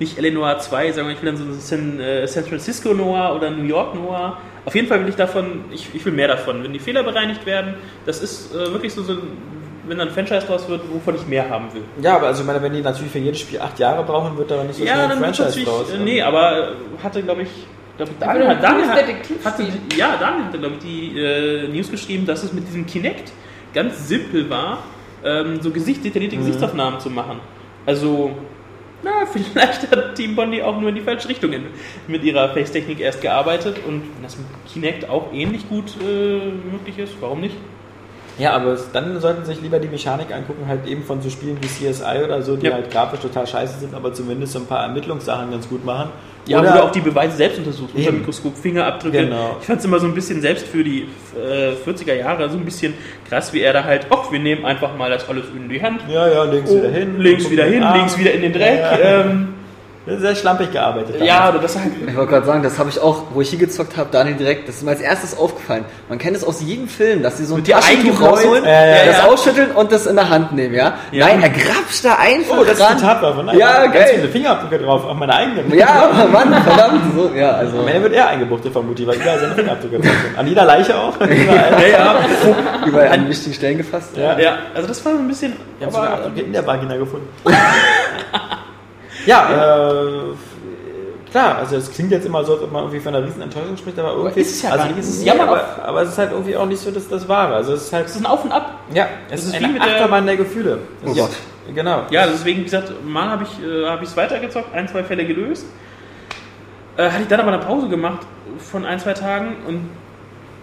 nicht Eleanor 2, sagen wir, ich will dann so einen San, äh, San Francisco Noir oder New York Noir. Auf jeden Fall will ich davon, ich, ich will mehr davon. Wenn die Fehler bereinigt werden, das ist äh, wirklich so, so, ein- wenn dann ein Franchise draus wird, wovon ich mehr haben will. Ja, aber also ich meine, wenn die natürlich für jedes Spiel acht Jahre brauchen, wird da nicht so schnell ja, ein dann wird Franchise natürlich, draus. äh, nee, aber äh, hatte, glaube ich, glaub ich Daniel, hat, ein Daniel, hat, hatte, die- ja, Daniel hatte, glaube ich, die äh, News geschrieben, dass es mit diesem Kinect ganz simpel war, ähm, so gesichtsdetaillierte Gesichtsaufnahmen zu machen. Also, na, vielleicht hat Team Bondi auch nur in die falsche Richtung mit ihrer Face-Technik erst gearbeitet und wenn das mit Kinect auch ähnlich gut äh, möglich ist, warum nicht? Ja, aber dann sollten sich lieber die Mechanik angucken, halt eben von so Spielen wie CSI oder so, die Ja. halt grafisch total scheiße sind, aber zumindest so ein paar Ermittlungssachen ganz gut machen. Ja, Oder- du auch die Beweise selbst untersuchst, unter. Mikroskop, Fingerabdrücke. Genau. Ich fand es immer so ein bisschen, selbst für die äh, 40er Jahre, so ein bisschen krass, wie er da halt, ach, wir nehmen einfach mal das alles in die Hand. Ja, ja, links Oh, wieder hin. links wieder hin, links wieder in den Dreck. Ja, ja. Ähm, Sehr schlampig gearbeitet. ja, damals. oder das halt. Ich wollte gerade sagen, das habe ich auch, wo ich hier gezockt habe, Daniel direkt, das ist mir als erstes aufgefallen. Man kennt es aus jedem Film, dass sie so ein Taschentuch rausholen, Ja, ja, das ja. ausschütteln und das in der Hand nehmen, ja? Ja. Nein, er grapscht da einfach Oh, das ist ran. eine Tatwaffe. Nein, Ja, ganz geil. viele Fingerabdrücke drauf, auch meine eigenen. Ja, Mann, verdammt. So, ja, also. Am Ende wird er eingebuchtet vermutlich, weil überall seine Fingerabdrücke drauf sind. An jeder Leiche auch. Überall. Ja, ja, Überall an wichtigen Stellen gefasst. Ja. ja, also das war so ein bisschen. Wir haben sogar Abdrücke in der Vagina gefunden. ja, äh, klar, also es klingt jetzt immer so, als ob man irgendwie von einer riesen Enttäuschung spricht, aber irgendwie... ist es ja also, gar nicht, es ist Jammer aber, aber es ist halt irgendwie auch nicht so das, das Wahre. Also es ist halt... Das ist ein Auf und Ab. Ja, es ist ist, wie mit der- Achterbahn der Gefühle. Oh Es Gott. Ist, genau. Ja, deswegen, wie gesagt, mal habe ich es äh, hab weitergezockt, ein, zwei Fälle gelöst. Äh, hatte ich dann aber eine Pause gemacht von ein, zwei Tagen und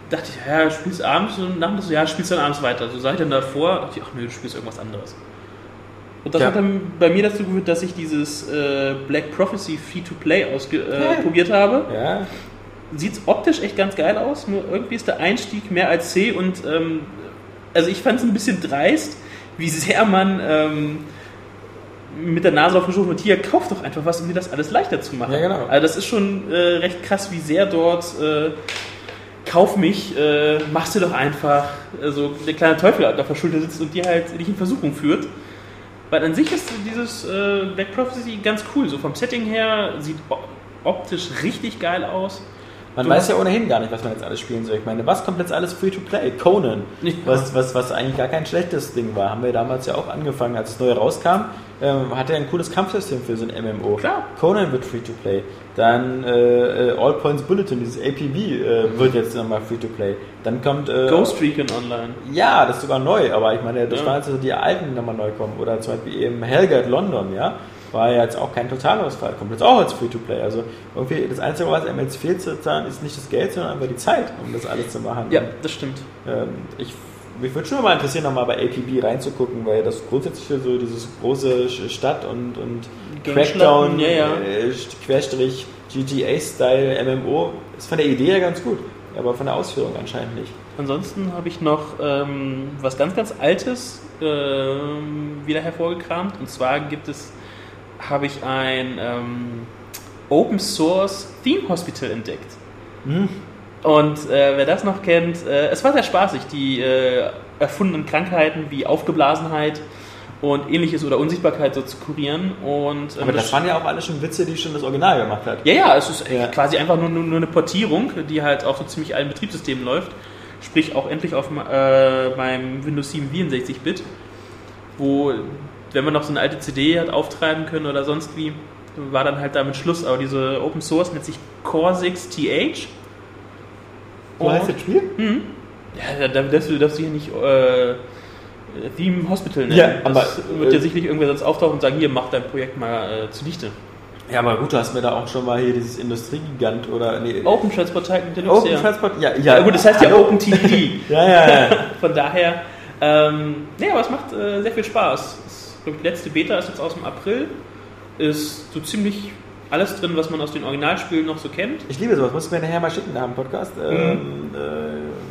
dachte ich, ja, spielst abends und nachmittags, so, ja, spielst dann abends weiter. So sah ich dann davor, dachte ich, ach nö, du spielst irgendwas anderes. Und das Ja. hat dann bei mir dazu geführt, dass ich dieses äh, Black Prophecy Free-to-Play ausprobiert äh, habe. Ja, Sieht optisch echt ganz geil aus, nur irgendwie ist der Einstieg mehr als C und ähm, also ich fand es ein bisschen dreist, wie sehr man ähm, mit der Nase auf den Schoß wird, hier, kauf doch einfach was, um dir das alles leichter zu machen. Ja, genau. Also das ist schon äh, recht krass, wie sehr dort äh, kauf mich, äh, machst du doch einfach, äh, so der kleine Teufel auf der Schulter sitzt und dir halt dich in Versuchung führt. Weil an sich ist dieses äh, Black Prophecy ganz cool, so vom Setting her, sieht optisch richtig geil aus. Man Du weiß ja ohnehin gar nicht, was man jetzt alles spielen soll. Ich meine, was kommt jetzt alles Free-to-Play? Conan, Ja. was, was, was eigentlich gar kein schlechtes Ding war. Haben wir damals ja auch angefangen, als es neu rauskam. Ähm, hat er ein cooles Kampfsystem für so ein MMO. Klar. Conan wird Free-to-Play. Dann äh, äh, All Points Bulletin, dieses APB, äh, wird jetzt nochmal Free-to-Play. Dann kommt... Äh, Ghost Recon Online. Ja, das ist sogar neu, aber ich meine, das Ja. waren jetzt also die alten, die nochmal neu kommen. Oder zum Beispiel eben Hellgate London, ja. War ja jetzt auch kein Totalausfall, kommt jetzt auch als Free-to-Play. Also irgendwie das Einzige, was einem jetzt fehlt zu zahlen, ist nicht das Geld, sondern einfach die Zeit, um das alles zu machen. Ja, das stimmt. ähm, ich, mich würde schon mal interessieren, nochmal bei APB reinzugucken, weil das grundsätzliche so dieses große Stadt und, und Crackdown, ja, ja. Äh, Querstrich, GTA-Style, MMO, ist von der Idee her ganz gut, aber von der Ausführung anscheinend nicht. Ansonsten habe ich noch ähm, was ganz, ganz Altes ähm, wieder hervorgekramt. Und zwar gibt es, habe ich ein ähm, Open Source Theme Hospital entdeckt. Und äh, wer das noch kennt, äh, es war sehr spaßig, die äh, erfundenen Krankheiten wie Aufgeblasenheit und ähnliches oder Unsichtbarkeit so zu kurieren. Und, ähm, Aber das waren ja auch alle schon Witze, die schon das Original gemacht hat. ja, ja, es ist Ja. quasi einfach nur, nur, nur eine Portierung, die halt auf so ziemlich allen Betriebssystemen läuft. Sprich auch endlich auf äh, meinem Windows 7 64-Bit, wo, wenn man noch so eine alte CD hat auftreiben können oder sonst wie, war dann halt damit Schluss. Aber diese Open Source nennt sich Core6 TH. So heißt das Spiel? Ja, da darfst du, darfst du hier nicht äh, Theme Hospital nennen. Ja, das aber, wird äh, ja sicherlich irgendwer sonst auftauchen und sagen, hier, mach dein Projekt mal äh, zunichte. Ja, aber gut, du hast mir da auch schon mal hier dieses Industriegigant oder nee, Open Transport Titan Deluxe, Open ja. Transport, ja, ja. Ja gut, das heißt ja Hallo. Open TDD. Ja, ja, ja. Von daher, ähm, nee, aber es macht äh, sehr viel Spaß. Es, glaub ich, die letzte Beta ist jetzt aus dem April. Ist so ziemlich alles drin, was man aus den Originalspielen noch so kennt. Ich liebe sowas, musst du mir nachher mal schicken nach dem Podcast. Mhm. Ähm,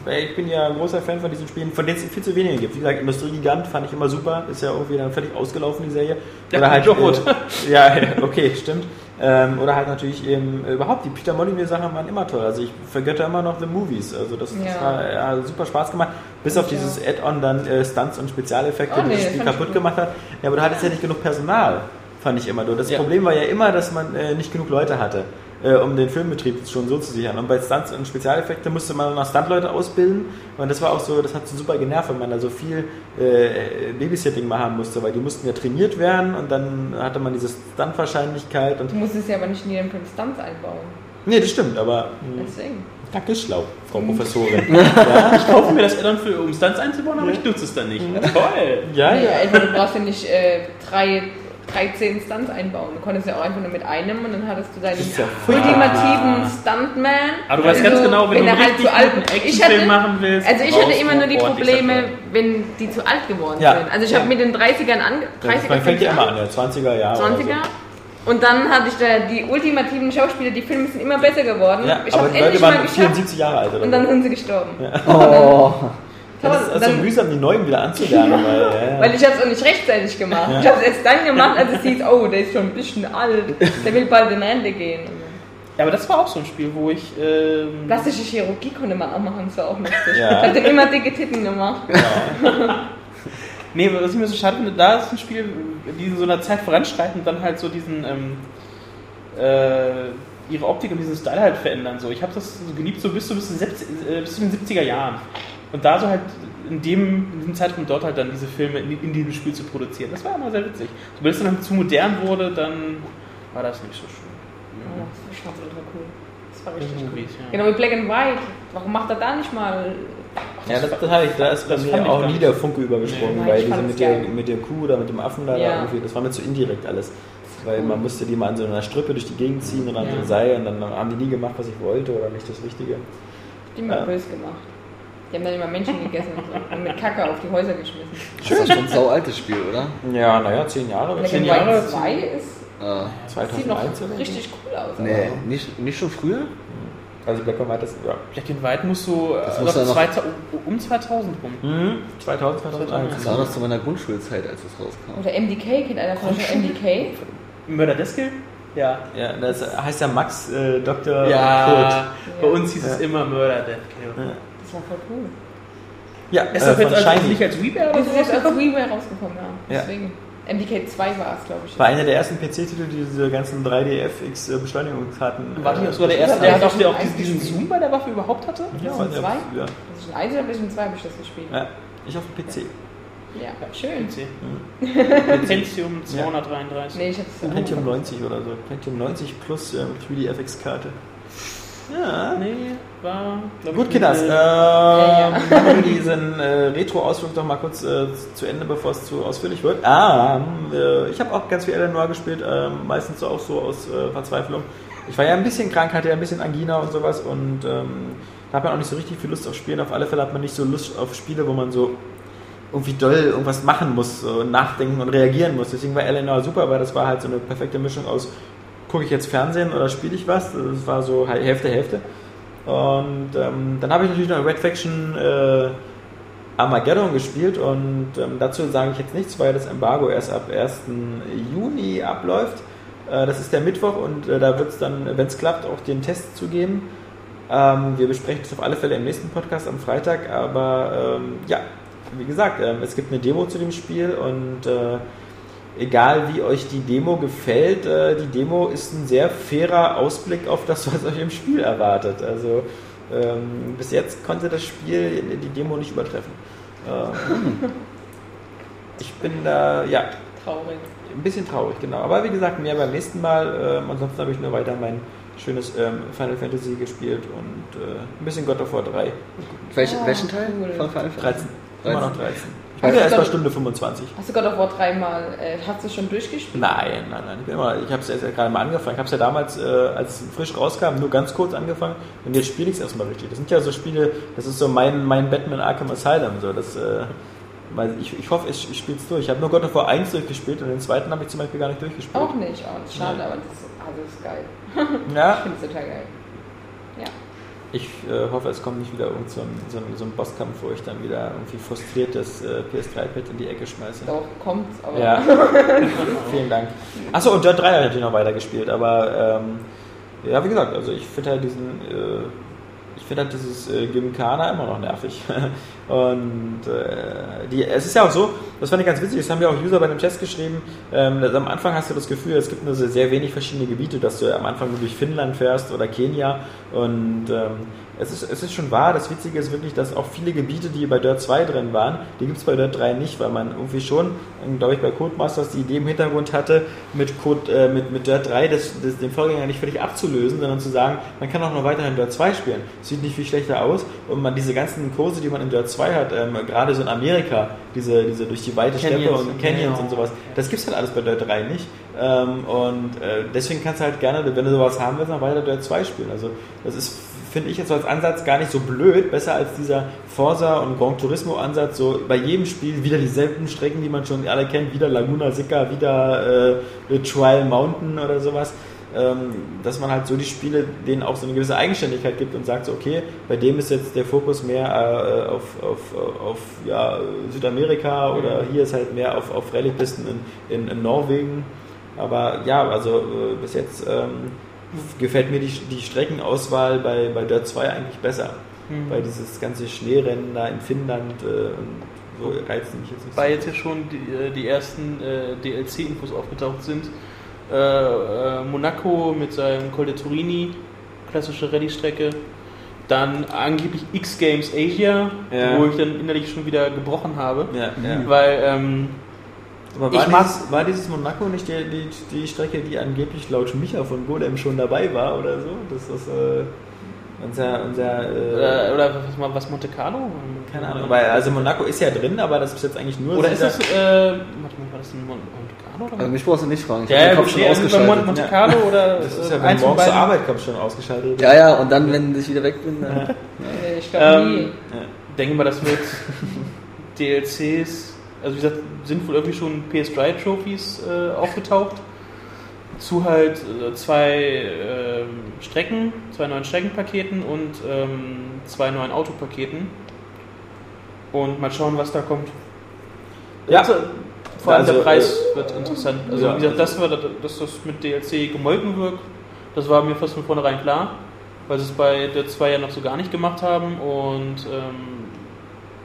äh, ich bin ja ein großer Fan von diesen Spielen, von denen es viel zu wenige gibt. Wie gesagt, Industriegigant fand ich immer super, ist ja irgendwie dann völlig ausgelaufen, die Serie. Ja, oder halt. Äh, ja, okay, stimmt. Ähm, oder halt natürlich eben äh, überhaupt die Peter Molyneux-Sachen waren immer toll. Also ich vergötter immer noch The Movies. Also das, das Ja. war ja, super Spaß gemacht. Bis auf dieses Add-on dann äh, Stunts und Spezialeffekte, Oh, die nee, das das Spiel kaputt gut. gemacht hat. Ja, aber du hattest ja nicht genug Personal, fand ich immer. nur. Das Ja. Problem war ja immer, dass man äh, nicht genug Leute hatte, äh, um den Filmbetrieb schon so zu sichern. Und bei Stunts und Spezialeffekte musste man noch Stuntleute ausbilden. Und das war auch so, das hat so super genervt, wenn man da so viel äh, Babysitting machen musste, weil die mussten ja trainiert werden und dann hatte man diese Stunt-Wahrscheinlichkeit. Und Du musst es ja aber nicht in jedem Film Stunts einbauen. nee, das stimmt, aber mh, Deswegen. danke schlau, Frau Professorin. Ich kaufe mir das Add-on, für, um Stunts einzubauen, aber ich nutze es dann nicht. Toll! ja, Nee, ja. einfach, du brauchst ja nicht äh, drei, 13 Stunts einbauen. Du konntest ja auch einfach nur mit einem und dann hattest du deinen ja ultimativen Stuntman. Aber du weißt Also, ganz genau, wenn, du er einen halt richtig zu alt guten Ich Actionfilm hatte- machen willst. Also ich hatte immer du nur die Probleme, wenn die zu alt geworden Ja. sind. Also ich habe Ja. mit den 30ern an, 30er Man fängt ja immer an, ja, 20er Jahre. oder 20er. Und dann hatte ich da die ultimativen Schauspieler, die Filme sind immer besser geworden. Ja, ich habe endlich mal waren geschafft 74 Jahre alt oder und dann sind sie gestorben. Oh. Ja, das ist also Dann- mühsam, die Neuen wieder anzulernen. weil, ja, ja. Weil ich habe es auch nicht rechtzeitig gemacht. Ich habe es erst dann gemacht, als es hieß, oh, der ist schon ein bisschen alt, der will bald in Rente gehen. Ja, aber das war auch so ein Spiel, wo ich. Ähm, Plastische Chirurgie konnte man auch machen, das war auch lustig. Ja. Ich habe dann immer dicke Titten gemacht. Nee, was ich mir so schade finde, da ist ein Spiel, die in so einer Zeit voranschreiten und dann halt so diesen, ähm, äh, ihre Optik und diesen Style halt verändern. So. Ich habe das so geliebt, so bis, so bis, zu 70, äh, bis zu den 70er Jahren. Und da so halt in dem, in diesem Zeitraum dort halt dann diese Filme in, in diesem Spiel zu produzieren. Das war immer sehr witzig. Sobald es dann zu modern wurde, dann war das nicht so schön. Oh, das war ultra cool. Das war richtig cool. Ja. Genau wie Black and White. Warum macht er da nicht mal. Ja, das, das hatte ich, da ist bei Das mir auch nie der Funke übergesprungen, Nee. weil diese mit der, mit der Kuh oder mit dem Affen da, da Ja. irgendwie, das war mir zu indirekt alles. Weil man musste die mal an so einer Strippe durch die Gegend ziehen oder an so Ja. ein Seil und dann haben die nie gemacht, was ich wollte oder nicht das Richtige. Die immer Ja. böse gemacht. Die haben dann immer Menschen gegessen und, so. und mit Kacke auf die Häuser geschmissen. Das ist schon ein sau altes Spiel, oder? Ja, naja, zehn Jahre. Zehn Jahre White zu- 2 ist. Sieht noch 2001 oder so. richtig cool aus. Nee, nicht, nicht schon früher? Also Black and White ist, ja. Black and White muss so äh, Das muss ja noch- 2000 um 2000 rum. Mhm. 2000, 2001. Das war noch zu meiner Grundschulzeit, als es rauskam. Oder MDK, kennt einer von noch MDK? Mörder Deskel? Ja. Ja, das heißt ja Max äh, Dr. Ja, bei Ja. uns hieß es immer Murder Death Kill. Ja. Das war voll cool. Ja, Ist äh, das jetzt also nicht als Reware oder Das so ist jetzt als rausgekommen? Reware rausgekommen, ja. Ja. Deswegen. MDK 2 war es, glaube ich. War einer der ersten PC-Titel, die diese ganzen 3DFX äh, Beschleunigungskarten. War die äh, auch sogar der Das erste, hat der hat auch der auch diesen, Zoom bei der Waffe überhaupt hatte? Ja, ja, 2? ja. PlayStation 1 oder PlayStation 2 habe ich das gespielt. ja, ich auf dem PC. Ja, schön. PC. Pentium 233. Nee, ich hab's Pentium 90 oder so. Pentium 90 plus ähm, 3DFX-Karte. Ja. Nee, war. Gut, ich, Kinders. äh, Ähm, ja. machen wir diesen äh, Retro-Ausflug doch mal kurz äh, zu Ende, bevor es zu ausführlich wird. Ah, ich habe auch ganz viel Eleanor gespielt, ähm, meistens so auch so aus äh, Verzweiflung. Ich war ja ein bisschen krank, hatte ja ein bisschen Angina und sowas und ähm, da hat man auch nicht so richtig viel Lust auf Spielen. Auf alle Fälle hat man nicht so Lust auf Spiele, wo man so irgendwie doll irgendwas machen muss, so nachdenken und reagieren muss. Deswegen war Eleanor super, weil das war halt so eine perfekte Mischung aus, gucke ich jetzt Fernsehen oder spiele ich was? Das war so Hälfte, Hälfte. Und ähm, dann habe ich natürlich noch Red Faction äh, Armageddon gespielt und ähm, dazu sage ich jetzt nichts, weil das Embargo erst ab 1. Juni abläuft. Äh, das ist der Mittwoch und äh, da wird es dann, wenn es klappt, auch den Test zu geben. Ähm, wir besprechen das auf alle Fälle im nächsten Podcast am Freitag, aber ähm, ja, wie gesagt, ähm, es gibt eine Demo zu dem Spiel und äh, egal wie euch die Demo gefällt, äh, die Demo ist ein sehr fairer Ausblick auf das, was euch im Spiel erwartet. Also ähm, bis jetzt konnte das Spiel die Demo nicht übertreffen. Ähm, ich bin da, ja, Traurig. ein bisschen traurig, genau. Aber wie gesagt, mehr beim nächsten Mal. Ähm, ansonsten habe ich nur weiter mein schönes ähm, Final Fantasy gespielt und äh, ein bisschen God of War 3. Welch, Ah, welchen Teil von Final Fantasy? 13. Immer noch 13. Ich bin ja erst bei Stunde 25. Hast du God of War 3 mal, äh, hast du schon durchgespielt? Nein, nein, nein. Ich, bin immer- ich habe es erst gerade mal angefangen. Ich habe es ja damals, äh, als es frisch rauskam, nur ganz kurz angefangen. Und jetzt spiele ich es erstmal richtig. Das sind ja so Spiele, das ist so mein, mein Batman Arkham Asylum. So, das, äh, ich, ich hoffe, ich, ich spiele es durch. Ich habe nur God of War 1 durchgespielt und den zweiten habe ich zum Beispiel gar nicht durchgespielt. Auch nicht. Oh, schade, aber das, also das ist geil. Ich Ja, finde es total geil. Ja. Ich äh, hoffe, es kommt nicht wieder irgend so ein, so, ein, so ein Bosskampf, wo ich dann wieder irgendwie frustriert das äh, PS3-Pad in die Ecke schmeiße. Doch, kommt's, aber. Ja, vielen Dank. Achso, und Dirt 3 habe ich natürlich noch weitergespielt, aber ähm, ja, wie gesagt, also ich finde halt diesen, äh, finde halt dieses äh, Gymkhana immer noch nervig. Und äh, die, es ist ja auch so, das fand ich ganz witzig, das haben ja auch User bei dem Test geschrieben, ähm, am Anfang hast du das Gefühl, es gibt nur so sehr wenig verschiedene Gebiete, dass du am Anfang nur durch Finnland fährst oder Kenia und ähm, es ist, es ist schon wahr, das Witzige ist wirklich, dass auch viele Gebiete, die bei Dirt 2 drin waren, die gibt es bei Dirt 3 nicht, weil man irgendwie schon, glaube ich, bei Codemasters die Idee im Hintergrund hatte, mit, Code, äh, mit, mit Dirt 3 das, das, den Vorgänger nicht völlig abzulösen, sondern zu sagen, man kann auch noch weiterhin Dirt 2 spielen. Sieht nicht viel schlechter aus und man diese ganzen Kurse, die man in Dirt 2 hat, ähm, gerade so in Amerika, diese, diese durch die weite Steppe Canyons und und- Canyons ja. und sowas, das gibt's halt alles bei Dirt 3 nicht. Ähm, und äh, deswegen kannst du halt gerne, wenn du sowas haben willst, noch weiter Dirt 2 spielen. Also das ist, finde ich jetzt als Ansatz gar nicht so blöd, besser als dieser Forza und Gran Turismo Ansatz, so bei jedem Spiel wieder dieselben Strecken, die man schon alle kennt, wieder Laguna Seca, wieder äh, Trial Mountain oder sowas. Ähm, dass man halt so die Spiele denen auch so eine gewisse Eigenständigkeit gibt und sagt so, okay, bei dem ist jetzt der Fokus mehr äh, auf, auf, auf ja, Südamerika oder hier ist halt mehr auf, auf Rallye-Pisten in, in, in Norwegen. Aber ja, also äh, bis jetzt ähm, gefällt mir die, die Streckenauswahl bei, bei Dirt 2 eigentlich besser. Weil dieses ganze Schneerennen da in Finnland äh, und so reizt mich jetzt nicht so. Weil jetzt ja schon die, äh, die ersten äh, DLC-Infos aufgetaucht sind. Äh, äh, Monaco mit seinem Col de Turini, klassische Rallye-Strecke. Dann angeblich X-Games Asia, Ja. wo ich dann innerlich schon wieder gebrochen habe. Ja, ja. Weil, ähm, Aber Ich war, mag- dieses, war dieses Monaco nicht die, die, die Strecke, die angeblich laut Micha von Golem schon dabei war oder so? Das ist äh, unser, unser äh, oder, oder was, was Monte Carlo? keine Ahnung. Weil, also Monaco ist ja drin, aber das ist jetzt eigentlich nur Oder ist das, äh, warte mal, war das ein Mon- Monte Carlo? Oder? Also mich brauchst du nicht fragen. Ich ja, hab ja, den Kopf schon ausgeschaltet. Mon- Monte Carlo oder das ist ja, wenn von morgens zur? Arbeit kommst, schon ausgeschaltet. Ja, ja, und dann, wenn ich wieder weg bin, dann. Äh, Ich glaube Ähm, nie. denke mal, das wird DLCs, also wie gesagt, sind wohl irgendwie schon PS3-Trophies äh, aufgetaucht. Zu halt äh, zwei ähm, Strecken, zwei neuen Streckenpaketen und ähm, zwei neuen Autopaketen. Und mal schauen, was da kommt. Ja. Zu, Vor allem Also, der Preis wird interessant. Also, ja. wie gesagt, das war, dass das interessant. Also, Ja. wie gesagt, das war, dass das mit DLC gemolken wird, das war mir fast von vornherein klar, weil sie es bei der 2 ja noch so gar nicht gemacht haben und ähm,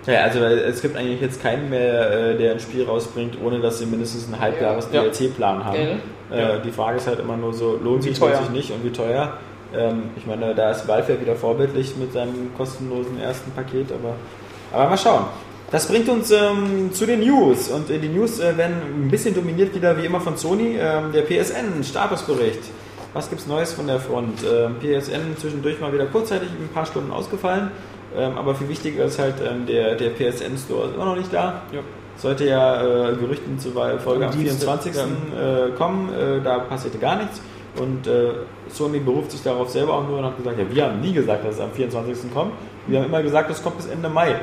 Ja, also es gibt eigentlich jetzt keinen mehr, äh, der ein Spiel rausbringt, ohne dass sie mindestens einen halbjahres Ja. DLC-Plan haben. Äh, Ja. Die Frage ist halt immer nur so, lohnt sich, lohnt sich nicht und wie teuer. Ähm, ich meine, da ist Valve ja wieder vorbildlich mit seinem kostenlosen ersten Paket, aber, aber mal schauen. Das bringt uns ähm, zu den News und äh, die News äh, werden ein bisschen dominiert wieder wie immer von Sony. Ähm, der PSN-Statusbericht. Was gibt's Neues von der Front? Ähm, PSN zwischendurch mal wieder kurzzeitig ein paar Stunden ausgefallen, ähm, aber viel wichtiger ist halt ähm, der, der PSN-Store ist immer noch nicht da. Ja. Sollte ja äh, Gerüchten zu Folge Am am Dienstag, 24. Äh, kommen, äh, da passierte gar nichts. Und äh, Sony beruft sich darauf selber auch nur und hat gesagt, ja, wir haben nie gesagt, dass es am 24. kommt. Wir haben immer gesagt, es kommt bis Ende Mai.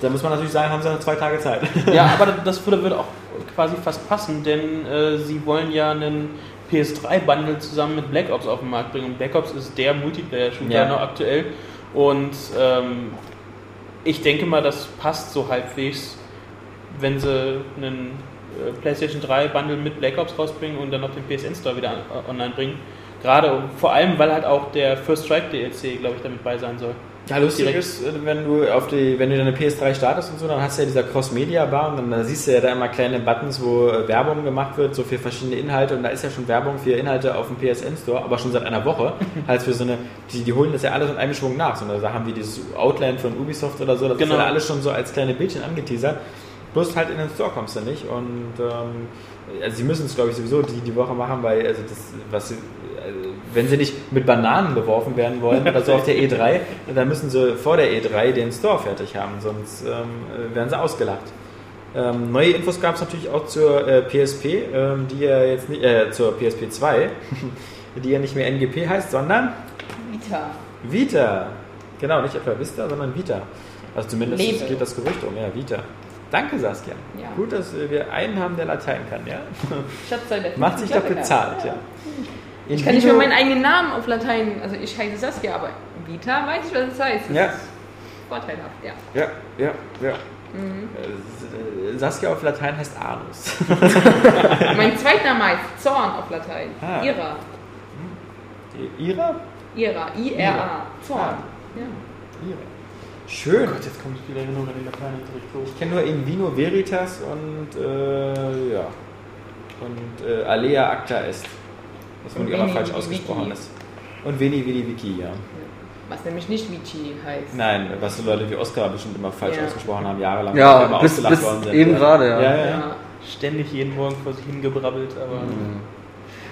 Da muss man natürlich sagen, haben sie noch zwei Tage Zeit. Ja, aber das würde, auch quasi fast passen, denn äh, sie wollen ja einen PS3-Bundle zusammen mit Black Ops auf den Markt bringen. Und Black Ops ist der Multiplayer-Shooter Ja. noch aktuell. Und ähm, ich denke mal, das passt so halbwegs, wenn sie einen äh, PlayStation 3-Bundle mit Black Ops rausbringen und dann noch den PSN-Store wieder an- online bringen. Gerade, vor allem, weil halt auch der First Strike DLC, glaube ich, damit bei sein soll. Ja, lustig Direkt. ist, wenn du auf die, wenn du deine PS3 startest und so, dann hast du ja dieser Cross-Media-Bar und dann da siehst du ja da immer kleine Buttons, wo äh, Werbung gemacht wird, so für verschiedene Inhalte und da ist ja schon Werbung für Inhalte auf dem PSN-Store, aber schon seit einer Woche. halt für so eine, die, die holen das ja alles in einem Schwung nach. So eine Sachen wie dieses Outland von Ubisoft oder so, das Genau. ist ja alles schon so als kleine Bildchen angeteasert. Bloß halt in den Store kommst du nicht und ähm, also sie müssen es glaube ich sowieso die, die Woche machen, weil also das, was sie, wenn sie nicht mit Bananen beworfen werden wollen oder so auf der E3, dann müssen sie vor der E3 den Store fertig haben, sonst ähm, werden sie ausgelacht. Ähm, neue Infos gab es natürlich auch zur äh, PSP, ähm, die ja jetzt nicht, äh, zur PSP 2, die ja nicht mehr NGP heißt, sondern Vita. Vita. Genau, nicht etwa Vista, sondern Vita. Also zumindest Lebe. geht das Gerücht um, ja, Vita. Danke, Saskia. Ja. Gut, dass äh, wir einen haben, der Latein kann, ja? Der Macht sich doch bezahlt, ja. Ich kann nicht mehr meinen eigenen Namen auf Latein, also ich heiße Saskia, aber Vita weiß ich, was es heißt. Das Ja. ist vorteilhaft, ja. Ja, ja, ja. Mhm. Äh, S- Saskia auf Latein heißt Anus. mein Zweitname heißt Zorn auf Latein. Ah. Ira. Ira? Ira. I-R-A. Zorn. Ah. Ja. Ira. Schön. Gott, jetzt kommt wieder Erinnerung an den Lateinunterricht hoch. Ich kenne nur in Vino Veritas und äh, ja. Und äh, Alea Acta Est. Von ihrer Veni falsch ausgesprochen ist. Und Veni Vidi Vici, ja. Was nämlich nicht Vici heißt. Nein, was so Leute wie Oscar bestimmt immer falsch Ja. ausgesprochen haben, jahrelang. Ja, immer bis- ausgelacht bis worden sind. eben gerade, ja. Ja, ja. Ja. Ständig jeden Morgen vor sich hingebrabbelt, aber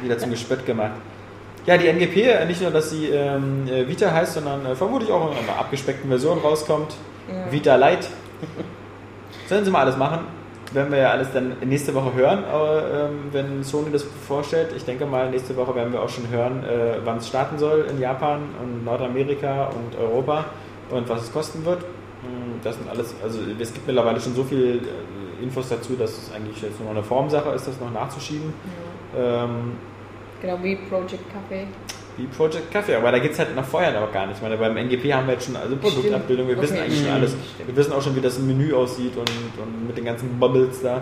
Wieder zum Gespött gemacht. Ja, die NGP, äh, nicht nur, dass sie ähm, äh, Vita heißt, sondern äh, vermutlich auch in einer abgespeckten Version rauskommt. Ja. Vita Light. Sollen sie mal alles machen. Werden wir ja alles dann nächste Woche hören, ähm, wenn Sony das vorstellt. Ich denke mal, nächste Woche werden wir auch schon hören, äh, wann es starten soll in Japan und Nordamerika und Europa und was es kosten wird. Mm, Das sind alles, also es gibt mittlerweile schon so viel äh, Infos dazu, dass es eigentlich jetzt nur noch eine Formsache ist, das noch nachzuschieben. Ähm, Genau wie Project Café. Wie Project Café, aber da geht es halt nach vorher noch gar nicht. Ich meine, beim NGP haben wir jetzt schon also Produktabbildung, wir Okay. wissen eigentlich schon Mhm. alles. Wir wissen auch schon, wie das Menü aussieht und, und mit den ganzen Bubbles da.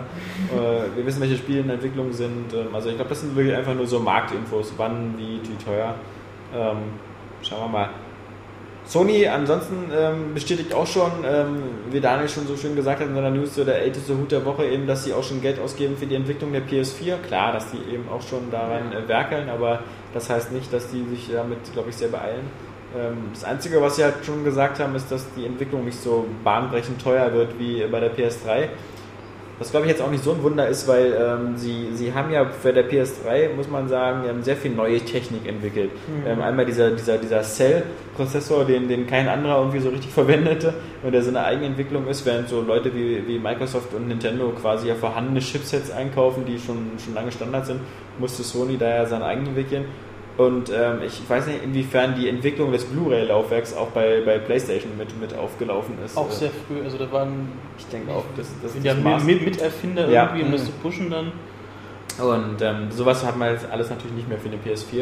Äh, wir wissen, welche Spiele in Entwicklung sind. Ähm, Also ich glaube, das sind wirklich einfach nur so Marktinfos, wann, wie, wie teuer. Ähm, schauen wir mal. Sony ansonsten ähm, bestätigt auch schon, ähm, wie Daniel schon so schön gesagt hat in seiner News, so der älteste Hut der Woche eben, dass sie auch schon Geld ausgeben für die Entwicklung der PS4. Klar, dass die eben auch schon daran äh, werkeln, aber das heißt nicht, dass die sich damit, glaube ich, sehr beeilen. Ähm, das Einzige, was sie halt schon gesagt haben, ist, dass die Entwicklung nicht so bahnbrechend teuer wird wie bei der PS3. Was glaube ich jetzt auch nicht so ein Wunder ist, weil ähm, sie, sie haben ja für der PS3, muss man sagen, haben sehr viel neue Technik entwickelt. Ähm, einmal dieser, dieser, dieser Cell-Prozessor, den, den kein anderer irgendwie so richtig verwendete und der so eine Eigenentwicklung ist, während so Leute wie, wie Microsoft und Nintendo quasi ja vorhandene Chipsets einkaufen, die schon, schon lange Standard sind, musste Sony da ja sein eigen entwickeln. Und ähm, ich weiß nicht, inwiefern die Entwicklung des Blu-ray-Laufwerks auch bei, bei PlayStation mit, mit aufgelaufen ist. auch sehr früh. Also da waren Ich denke auch, das, das sind ja Miterfinder Ja. irgendwie, um das Mhm. zu pushen dann. Und ähm, sowas hat man jetzt alles natürlich nicht mehr für eine PS4.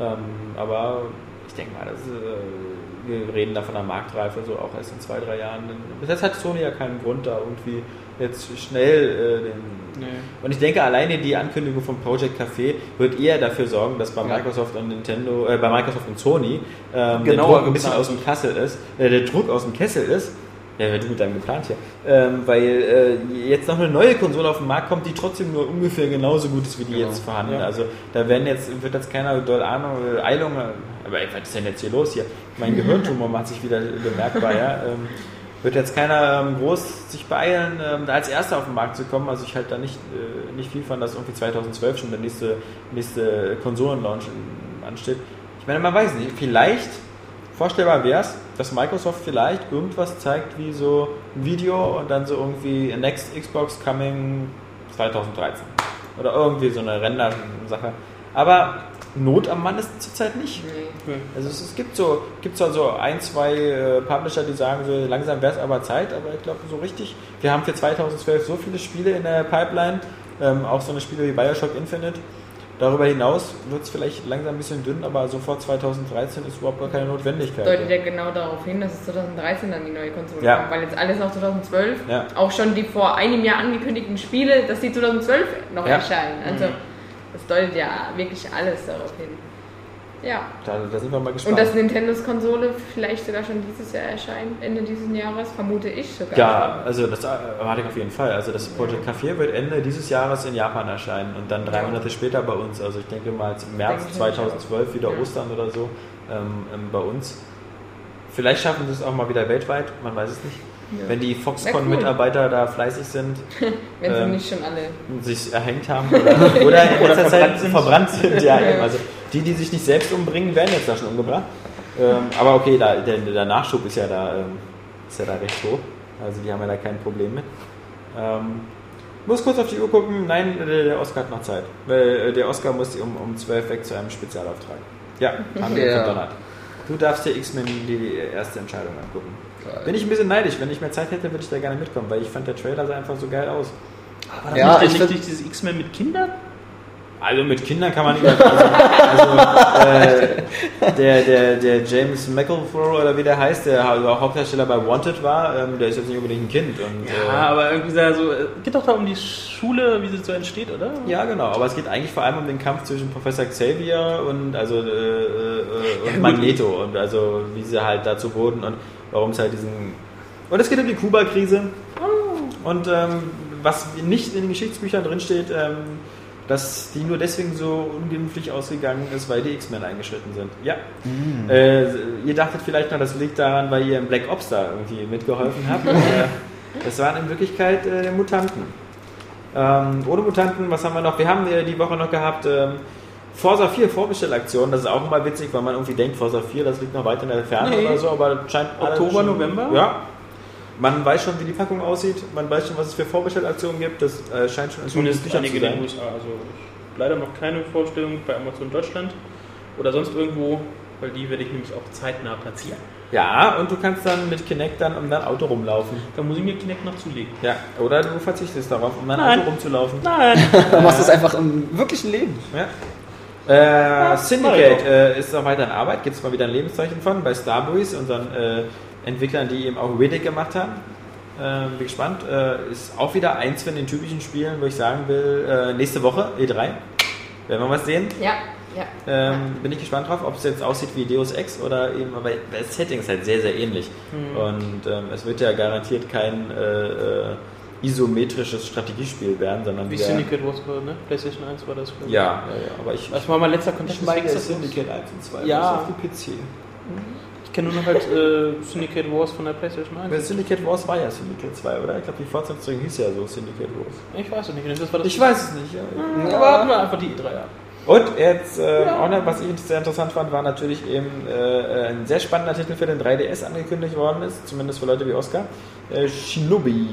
Ähm, aber ich denke mal, das, äh, wir reden da von einer Marktreife, so auch erst in zwei, drei Jahren. Bis jetzt hat Sony ja keinen Grund, da irgendwie jetzt schnell äh, den. Nee. Und ich denke, alleine die Ankündigung von Project Café wird eher dafür sorgen, dass bei Microsoft und Nintendo, äh, bei Microsoft und Sony ähm, der Druck ein bisschen aus dem Kassel ist, äh, der Druck aus dem Kessel ist. Ja, du mit deinem geplant hier. Ähm, weil äh, jetzt noch eine neue Konsole auf den Markt kommt, die trotzdem nur ungefähr genauso gut ist wie die jetzt vorhandene. Ja. Also da werden jetzt, wird jetzt keiner doll Ahnung, äh, Eilung, aber ey, was ist denn jetzt hier los hier? Mein Gehirntumor macht sich wieder bemerkbar, ja. Ähm, wird jetzt keiner ähm, groß sich beeilen, ähm, da als Erster auf den Markt zu kommen. Also ich halte da nicht, äh, nicht viel von, dass irgendwie 2012 schon der nächste, nächste Konsolenlaunch ansteht. Ich meine, man weiß nicht, vielleicht vorstellbar wäre es, dass Microsoft vielleicht irgendwas zeigt wie so ein Video und dann so irgendwie Next Xbox Coming 2013. Oder irgendwie so eine Render-Sache. Aber Not am Mann ist zurzeit nicht. Also es, es gibt so, gibt so also ein, zwei äh, Publisher, die sagen, so langsam wäre es aber Zeit, aber ich glaube so richtig. Wir haben für 2012 so viele Spiele in der Pipeline, ähm, auch so eine Spiele wie Bioshock Infinite. Darüber hinaus wird es vielleicht langsam ein bisschen dünn, aber sofort 2013 ist überhaupt gar keine Notwendigkeit. Deutet ja genau darauf hin, dass es 2013 dann die neue Konsole Ja. kommt, weil jetzt alles noch 2012, Ja. auch schon die vor einem Jahr angekündigten Spiele, dass die 2012 noch Ja. erscheinen. Also das deutet ja wirklich alles darauf hin. Ja. Da, da sind wir mal gespannt. Und dass Nintendos Konsole vielleicht sogar schon dieses Jahr erscheint, Ende dieses Jahres, vermute ich sogar. Ja, also das erwarte ich auf jeden Fall. Also das Project Café wird Ende dieses Jahres in Japan erscheinen und dann drei Monate später bei uns. Also ich denke mal im März Denke ich 2012 wieder Ja. Ostern oder so ähm, ähm, bei uns. Vielleicht schaffen sie es auch mal wieder weltweit, man weiß es nicht. Wenn die Wär cool. Foxconn-Mitarbeiter da fleißig sind Wenn sie ähm, nicht schon alle. sich erhängt haben oder, oder in letzter Zeit verbrannt sind. verbrannt sind. Ja, Ja. eben. Also die, die sich nicht selbst umbringen, werden jetzt da schon umgebracht. Ähm, aber okay, da, der, der Nachschub ist ja da, ähm, ist ja da recht hoch. Also die haben ja da kein Problem mit. Ähm, muss kurz auf die Uhr gucken. Nein, der, der Oscar hat noch Zeit. Weil äh, der Oscar muss um, um 12 weg zu einem Spezialauftrag. Ja, haben wir Ja. verdonnert. Du darfst dir X-Men die, die erste Entscheidung angucken. Bin ich ein bisschen neidisch. Wenn ich mehr Zeit hätte, würde ich da gerne mitkommen, weil ich fand der Trailer sah einfach so geil aus. Das Ja, nicht, der- ich nicht, nicht dieses X-Men mit Kindern? Also mit Kindern kann man nicht. Also, also äh, der, der, der James McElroy oder wie der heißt, der also auch Hauptdarsteller bei Wanted war, ähm, der ist jetzt nicht unbedingt ein Kind. Und, Ja, aber irgendwie so, äh, geht doch da um die Schule, wie sie so entsteht, oder? äh, ja, genau. Aber es geht eigentlich vor allem um den Kampf zwischen Professor Xavier und also äh, äh, und Magneto und also wie sie halt dazu wurden und warum es halt diesen und es geht um die Kuba-Krise und ähm, was nicht in den Geschichtsbüchern drinsteht, ähm, dass die nur deswegen so unglimpflich ausgegangen ist, weil die X-Men eingeschritten sind. Ja. Äh, ihr dachtet vielleicht noch, das liegt daran, weil ihr im Black Ops da irgendwie mitgeholfen habt. äh, das waren in Wirklichkeit äh, Mutanten. Ähm, ohne Mutanten, was haben wir noch? Wir haben äh, die Woche noch gehabt ähm, Forza 4 Vorbestellaktion. Das ist auch immer witzig, weil man irgendwie denkt, Forza 4, das liegt noch weit in der Ferne Nee. oder so, aber scheint alles Oktober, schon- November? Ja. Man weiß schon, wie die Packung aussieht. Man weiß schon, was es für Vorbestellaktionen gibt. Das äh, scheint schon in Zumindest Büchern einige zu in den sein. USA. Also ich, leider noch keine Vorstellung bei Amazon Deutschland oder sonst irgendwo, weil die werde ich nämlich auch zeitnah platzieren. Ja, und du kannst dann mit Kinect dann um dein Auto rumlaufen. Da muss ich mir Kinect noch zulegen. Ja, oder du verzichtest darauf, um dein Nein. Auto rumzulaufen. Nein! Dann machst du es einfach im wirklichen Leben. Ja. Äh, Syndicate äh, ist noch weiter in Arbeit, gibt es mal wieder ein Lebenszeichen von bei Starbreeze, unseren äh, Entwicklern, die eben auch Riddick gemacht haben. Äh, bin gespannt. Äh, ist auch wieder eins von den typischen Spielen, wo ich sagen will, äh, nächste Woche, E3, werden wir was sehen. Ja, ja. Ähm, bin ich gespannt drauf, ob es jetzt aussieht wie Deus Ex oder eben, aber das Setting ist halt sehr, sehr ähnlich. Hm. Und ähm, es wird ja garantiert kein äh, isometrisches Strategiespiel werden, sondern Wie Syndicate Wars war, ne? PlayStation 1 war das. Ja, ja, ja, aber ich, Das war mein letzter Kontakt ich mit Xbox. Syndicate 1 und 2 Ja. auf die PC. Ich kenne nur noch halt äh, Syndicate Wars von der PlayStation 1. Weil Syndicate Wars war ja Syndicate 2, oder? Ich glaube, die Fortsetzung hieß ja so Syndicate Wars. Ich weiß es nicht. Das war das Ich weiß es nicht. Ja. Ja, warten wir einfach die E3 ab. Und jetzt, äh, auch noch, was ich sehr interessant fand, war natürlich eben äh, ein sehr spannender Titel für den 3DS angekündigt worden ist, zumindest für Leute wie Oscar. Äh, Shinobi.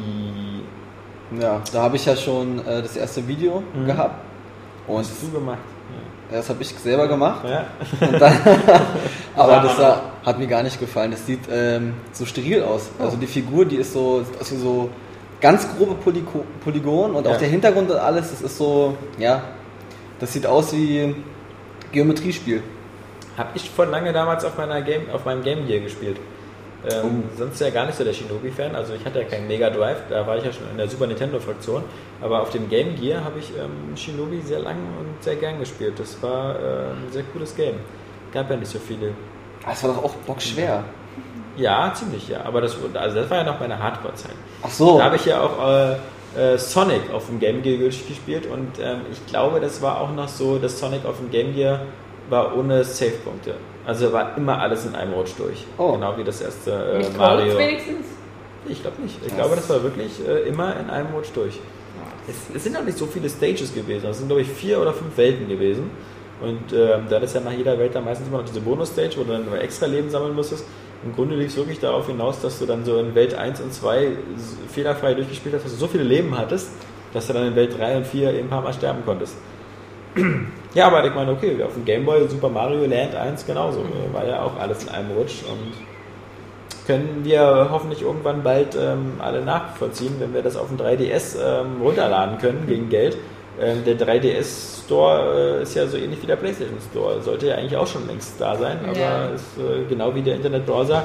Ja, da habe ich ja schon äh, das erste Video Mhm. gehabt. Und Hast du gemacht. das habe ich selber gemacht. Ja. Dann, aber Ja. das sah, hat mir gar nicht gefallen. Das sieht ähm, so steril aus. Oh. Also die Figur, die ist so, wie so ganz grobe Polygo Polygon und Ja. auch der Hintergrund und alles, das ist so, ja, das sieht aus wie Geometriespiel. Habe ich vor lange damals auf, meiner Game, auf meinem Game Gear gespielt. Ähm, Sonst ja gar nicht so der Shinobi-Fan. Also ich hatte ja keinen Mega Drive, da war ich ja schon in der Super Nintendo-Fraktion. Aber auf dem Game Gear habe ich ähm, Shinobi sehr lang und sehr gern gespielt. Das war äh, ein sehr cooles Game. Gab ja nicht so viele. Das war doch auch bockschwer. Ja, ziemlich, ja. Aber das, also das war ja noch meine Hardcore-Zeit. Ach so. Da habe ich ja auch äh, äh, Sonic auf dem Game Gear gespielt und ähm, ich glaube, das war auch noch so, dass Sonic auf dem Game Gear war ohne Save-Punkte. Also war immer alles in einem Rutsch durch. Oh. Genau wie das erste äh, Codes Mario. wenigstens? Ich glaube nicht. Ich glaube, das war wirklich äh, immer in einem Rutsch durch. Es, es sind auch nicht so viele Stages gewesen. Es sind, glaube ich, vier oder fünf Welten gewesen. Und ähm, da ist ja nach jeder Welt dann meistens immer noch diese Bonus-Stage, wo du dann extra Leben sammeln musstest. Im Grunde lief es wirklich darauf hinaus, dass du dann so in Welt 1 und 2 s- fehlerfrei durchgespielt hast, dass du so viele Leben hattest, dass du dann in Welt 3 und 4 eben ein paar Mal sterben konntest. Ja, aber ich meine, okay, auf dem Gameboy Super Mario Land 1 genauso. äh, War ja auch alles in einem Rutsch und können wir hoffentlich irgendwann bald ähm, alle nachvollziehen, wenn wir das auf dem 3DS ähm, runterladen können gegen Geld. Ähm, der 3DS Store äh, ist ja so ähnlich wie der PlayStation Store. Sollte ja eigentlich auch schon längst da sein, aber Ja. ist äh, genau wie der Internetbrowser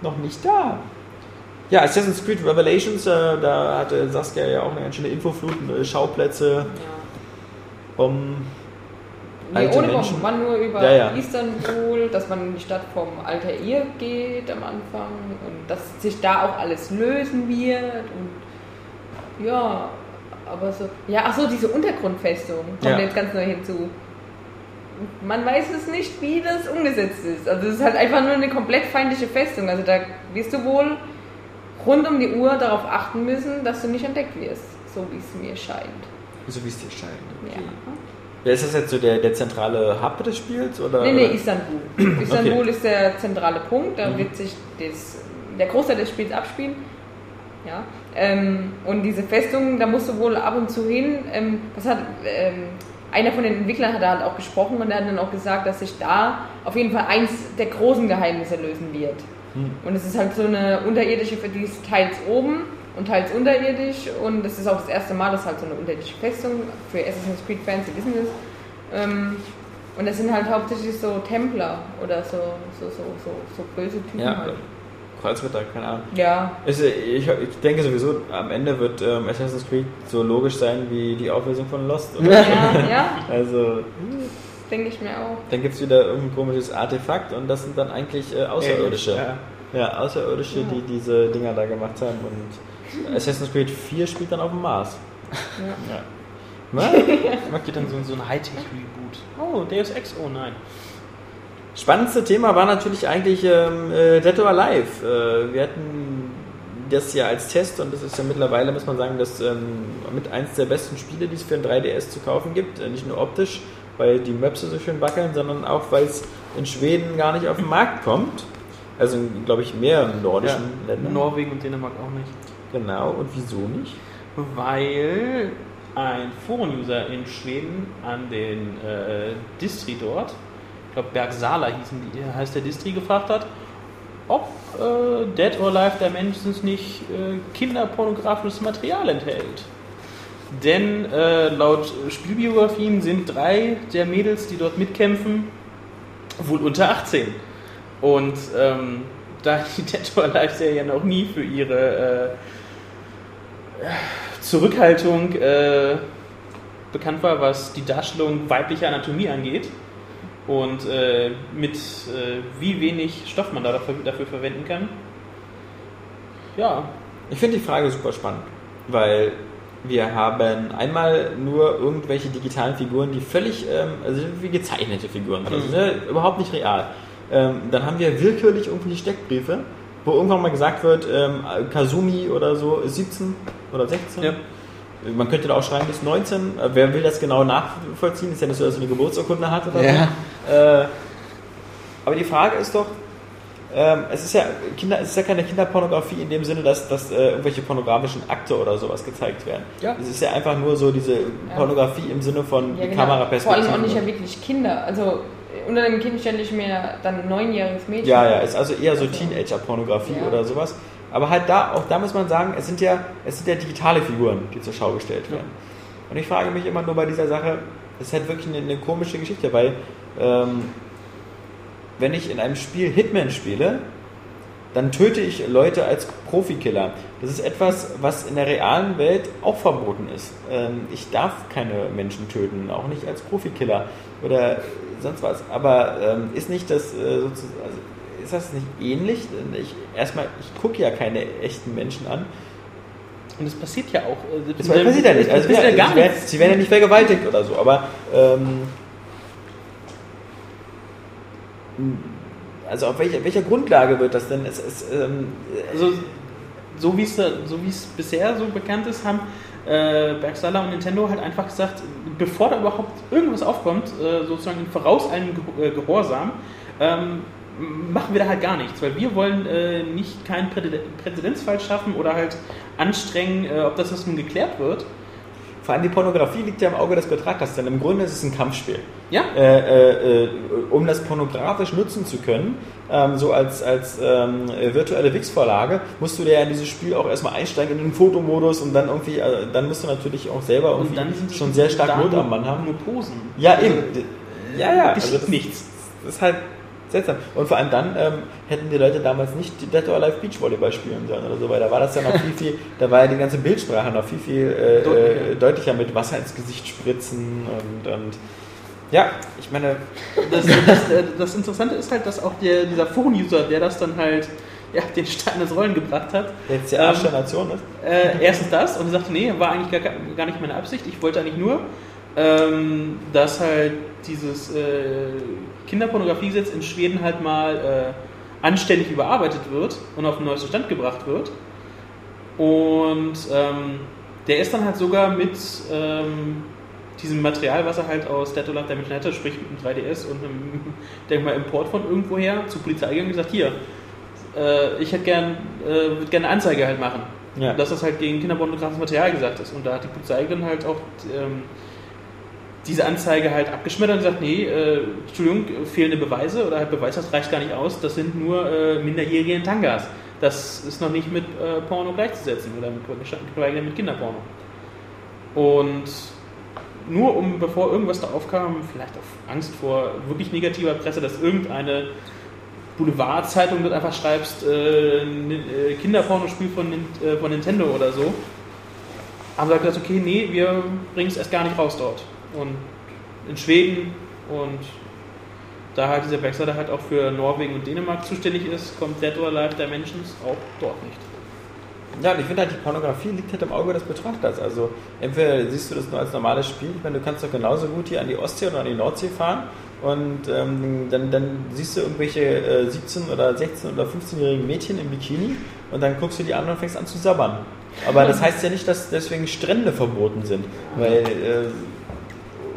noch nicht da. Ja, Assassin's Creed Revelations, äh, da hatte Saskia ja auch eine ganz schöne Infoflut, äh, Schauplätze, um Nee, ohne Menschen. Bomben, man nur über Ja, ja. Istanbul, dass man in die Stadt vom Altair geht am Anfang und dass sich da auch alles lösen wird und ja, aber so, ja, ach so, diese Untergrundfestung kommt Ja. jetzt ganz neu hinzu. Man weiß es nicht, wie das umgesetzt ist. Also es ist halt einfach nur eine komplett feindliche Festung. Also da wirst du wohl rund um die Uhr darauf achten müssen, dass du nicht entdeckt wirst, so wie es mir scheint. so wie es dir scheint. Ja. Ist das jetzt so der, der zentrale Hub des Spiels? Oder? Nee, nee, Istanbul. Istanbul Okay. ist der zentrale Punkt, da Mhm. wird sich das, der Großteil des Spiels abspielen. Ja. Ähm, und diese Festung, da musst du wohl ab und zu hin. Ähm, das hat ähm, einer von den Entwicklern hat da halt auch gesprochen und der hat dann auch gesagt, dass sich da auf jeden Fall eins der großen Geheimnisse lösen wird. Hm. Und es ist halt so eine unterirdische, für die ist teils oben und teils unterirdisch. Und das ist auch das erste Mal, dass halt so eine unterirdische Festung für Assassin's Creed Fans, die wissen das. Ähm, und das sind halt hauptsächlich so Templer oder so, so, so, so, so böse Typen Ja, halt. Kreuzritter, keine Ahnung. Ja, Ist, äh, ich, ich denke sowieso, am Ende wird ähm, Assassin's Creed so logisch sein wie die Auflösung von Lost. Oder? ja, ja, Also, denke ich mir auch. dann gibt es wieder irgendein komisches Artefakt und das sind dann eigentlich äh, Außerirdische. Ja. Ja, Außerirdische, die diese Dinger da gemacht haben. Und Assassin's Creed 4 spielt dann auf dem Mars. Ja. Was? Geht dann so, so ein Hightech-Reboot. Oh, Deus Ex, oh nein. Spannendste Thema war natürlich eigentlich ähm, äh, Dead or Alive. Äh, wir hatten das ja als Test und das ist ja mittlerweile, muss man sagen, das ähm, mit eins der besten Spiele, die es für ein 3DS zu kaufen gibt. Äh, nicht nur optisch, weil die Maps so schön wackeln, sondern auch, weil es in Schweden gar nicht auf den Markt kommt. Also, in, glaube ich, mehreren nordischen Ländern. Norwegen und Dänemark auch nicht. Genau, und wieso nicht? Weil ein Foren-User in Schweden an den äh, Distri dort, ich glaube Bergsala hießen die, heißt der Distri, gefragt hat, ob äh, Dead or Alive Dimensions nicht äh, kinderpornografisches Material enthält. Denn äh, laut Spielbiografien sind drei der Mädels, die dort mitkämpfen, wohl unter 18. Und ähm, da die Dead or Alive Serie noch nie für ihre äh, Zurückhaltung äh, bekannt war, was die Darstellung weiblicher Anatomie angeht und äh, mit äh, wie wenig Stoff man da dafür, dafür verwenden kann. Ja, Ich finde die Frage super spannend, weil wir haben einmal nur irgendwelche digitalen Figuren, die völlig, ähm, also wie gezeichnete Figuren, also, ne, überhaupt nicht real. Ähm, dann haben wir willkürlich irgendwelche Steckbriefe, wo irgendwann mal gesagt wird, ähm, Kazumi oder so ist 17 oder 16. Ja. Man könnte da auch schreiben bis 19. Äh, Wer will das genau nachvollziehen? Ist ja nicht so, dass er eine Geburtsurkunde hat oder Ja. so. Äh, aber die Frage ist doch, ähm, es, ist ja Kinder, es ist ja keine Kinderpornografie in dem Sinne, dass, dass äh, irgendwelche pornografischen Akte oder sowas gezeigt werden. Ja. Es ist ja einfach nur so diese Pornografie im Sinne von Ja, genau. Kameraperspektive. Vor allem auch nicht ja wirklich Kinder. Also unter dem Kind stelle ich mir dann ein neunjähriges Mädchen. Ja, ja, ist also eher so Also, Teenager-Pornografie ja. oder sowas. Aber halt da, auch da muss man sagen, es sind ja, es sind ja digitale Figuren, die zur Schau gestellt werden. Und ich frage mich immer nur bei dieser Sache, das ist halt wirklich eine, eine komische Geschichte, weil ähm, wenn ich in einem Spiel Hitman spiele, dann töte ich Leute als Profikiller. Das ist etwas, was in der realen Welt auch verboten ist. Ähm, ich darf keine Menschen töten, auch nicht als Profikiller oder sonst was. Aber ähm, ist nicht das äh, sozusagen, also ist das nicht ähnlich? Ich, erstmal, ich gucke ja keine echten Menschen an. Und es passiert ja auch. äh, Das passiert ja nicht. Also, passiert ja gar sie, werden, nichts. sie werden ja nicht vergewaltigt oder so, aber ähm, also auf welcher, welcher Grundlage wird das denn? Es, es, ähm, Also, so wie es so wie es bisher so bekannt ist, haben äh, Bergstaller und Nintendo halt einfach gesagt, bevor da überhaupt irgendwas aufkommt, äh, sozusagen in vorauseilendem Ge- äh, Gehorsam, ähm, machen wir da halt gar nichts, weil wir wollen äh, nicht keinen Prä Präzedenzfall schaffen oder halt anstrengen, äh, ob das was nun geklärt wird. Vor allem die Pornografie liegt ja im Auge des Betrachters, denn im Grunde ist es ein Kampfspiel. Ja, Äh, äh, äh, um das pornografisch nutzen zu können, ähm, so als, als ähm, äh, virtuelle Wix-Vorlage, musst du dir ja in dieses Spiel auch erstmal einsteigen in den Fotomodus und dann irgendwie, äh, dann musst du natürlich auch selber irgendwie schon sehr stark Not am Mann haben. Nur Posen. Ja, Also, eben. Ja, ja. geschieht das, nichts. Das ist halt seltsam. Und vor allem dann ähm, hätten die Leute damals nicht die Dead or Alive Beachvolleyball spielen sollen oder so, weil da war das ja noch viel, viel, da war ja die ganze Bildsprache noch viel, viel äh, Deutlicher. äh, deutlicher mit Wasser ins Gesicht spritzen und, und ja, ich meine, das, das, äh, das Interessante ist halt, dass auch der, dieser Foren-User, der das dann halt ja, den Stein ins Rollen gebracht hat, jetzt der Arsch der Nation ist. äh, erstens das und er sagte, nee, war eigentlich gar, gar nicht meine Absicht. Ich wollte eigentlich nur, ähm, dass halt dieses äh, Kinderpornografiegesetz in Schweden halt mal äh, anständig überarbeitet wird und auf den neuesten Stand gebracht wird. Und ähm, der ist dann halt sogar mit ähm, diesem Material, was er halt aus or Alive Dimension hatte, sprich mit einem 3DS und einem, denk mal, Import von irgendwoher zur Polizei gegangen und gesagt, hier, äh, ich hätte gern, äh, würde gerne eine Anzeige halt machen. Ja. Dass das halt gegen kinderpornografisches Material gesagt ist. Und da hat die Polizei dann halt auch ähm, diese Anzeige halt abgeschmettert und gesagt, nee, äh, Entschuldigung, fehlende Beweise oder halt Beweis, das reicht gar nicht aus, das sind nur äh, Minderjährige in Tangas. Das ist noch nicht mit äh, Porno gleichzusetzen oder mit, mit Kinderporno. Und nur um, bevor irgendwas da aufkam, vielleicht auf Angst vor wirklich negativer Presse, dass irgendeine Boulevardzeitung dort einfach schreibst, äh, äh, Kinderpornospiel von, äh, von Nintendo oder so, haben sie halt gesagt, okay, nee, wir bringen es erst gar nicht raus dort. Und in Schweden und da halt dieser Backslider halt auch für Norwegen und Dänemark zuständig ist, kommt Dead or Alive Dimensions auch dort nicht. Ja, und ich finde halt, die Pornografie liegt halt im Auge des Betrachters. Also entweder siehst du das nur als normales Spiel, ich meine, du kannst doch genauso gut hier an die Ostsee oder an die Nordsee fahren und ähm, dann, dann siehst du irgendwelche äh, 17- oder 16- oder 15-jährigen Mädchen im Bikini und dann guckst du die an und fängst an zu sabbern. Aber das heißt ja nicht, dass deswegen Strände verboten sind, weil äh,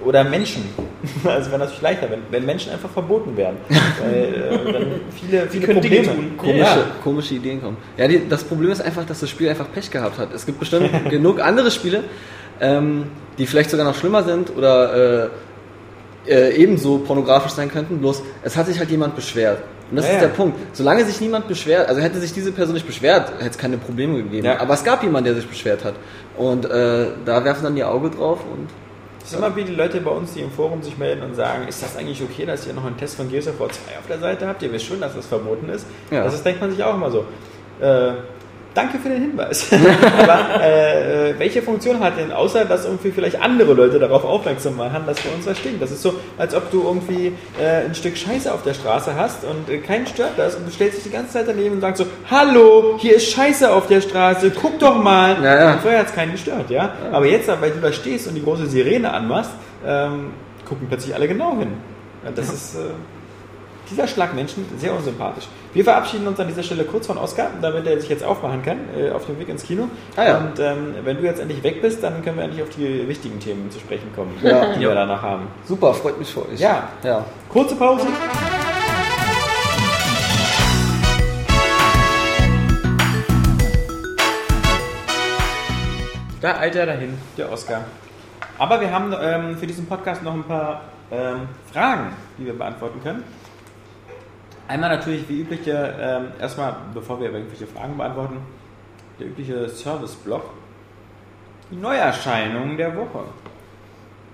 oder Menschen. Also wäre natürlich leichter, wenn, wenn Menschen einfach verboten wären. Weil äh, dann viele, viele Probleme. tun. komische, Ja. komische Ideen kommen. Ja, die, das Problem ist einfach, dass das Spiel einfach Pech gehabt hat. Es gibt bestimmt genug andere Spiele, ähm, die vielleicht sogar noch schlimmer sind oder äh, äh, ebenso pornografisch sein könnten, bloß es hat sich halt jemand beschwert. Und das Ja, ist ja. der Punkt. Solange sich niemand beschwert, also hätte sich diese Person nicht beschwert, hätte es keine Probleme gegeben. Ja. Aber es gab jemanden, der sich beschwert hat. Und äh, da werfen dann die Auge drauf und Es ist immer wie die Leute bei uns, die im Forum sich melden und sagen, ist das eigentlich okay, dass ihr noch einen Test von Gears of War 2 auf der Seite habt? Ihr wisst schon, dass das verboten ist. Ja. Das ist, denkt man sich auch immer so. Äh, danke für den Hinweis. Aber äh, welche Funktion hat denn, außer dass irgendwie vielleicht andere Leute darauf aufmerksam machen, dass wir uns verstehen? Das ist so, als ob du irgendwie äh, ein Stück Scheiße auf der Straße hast und äh, keinen stört das und du stellst dich die ganze Zeit daneben und sagst so, hallo, hier ist Scheiße auf der Straße, guck doch mal. Ja, ja. Vorher hat es keinen gestört, ja? Aber jetzt, weil du da stehst und die große Sirene anmachst, ähm, gucken plötzlich alle genau hin. Ja, das ist äh, dieser Schlag Menschen sehr unsympathisch. Wir verabschieden uns an dieser Stelle kurz von Oskar, damit er sich jetzt aufmachen kann äh, auf dem Weg ins Kino. Ah, ja. Und ähm, wenn du jetzt endlich weg bist, dann können wir endlich auf die wichtigen Themen zu sprechen kommen, Ja. die wir danach haben. super, freut mich für euch. Ja. ja. Kurze Pause. Da eilt er dahin, der Oscar. Aber wir haben ähm, für diesen Podcast noch ein paar ähm, Fragen, die wir beantworten können. Einmal natürlich wie üblich, der, ähm, erstmal, bevor wir irgendwelche Fragen beantworten, der übliche Service-Block. Die Neuerscheinungen der Woche.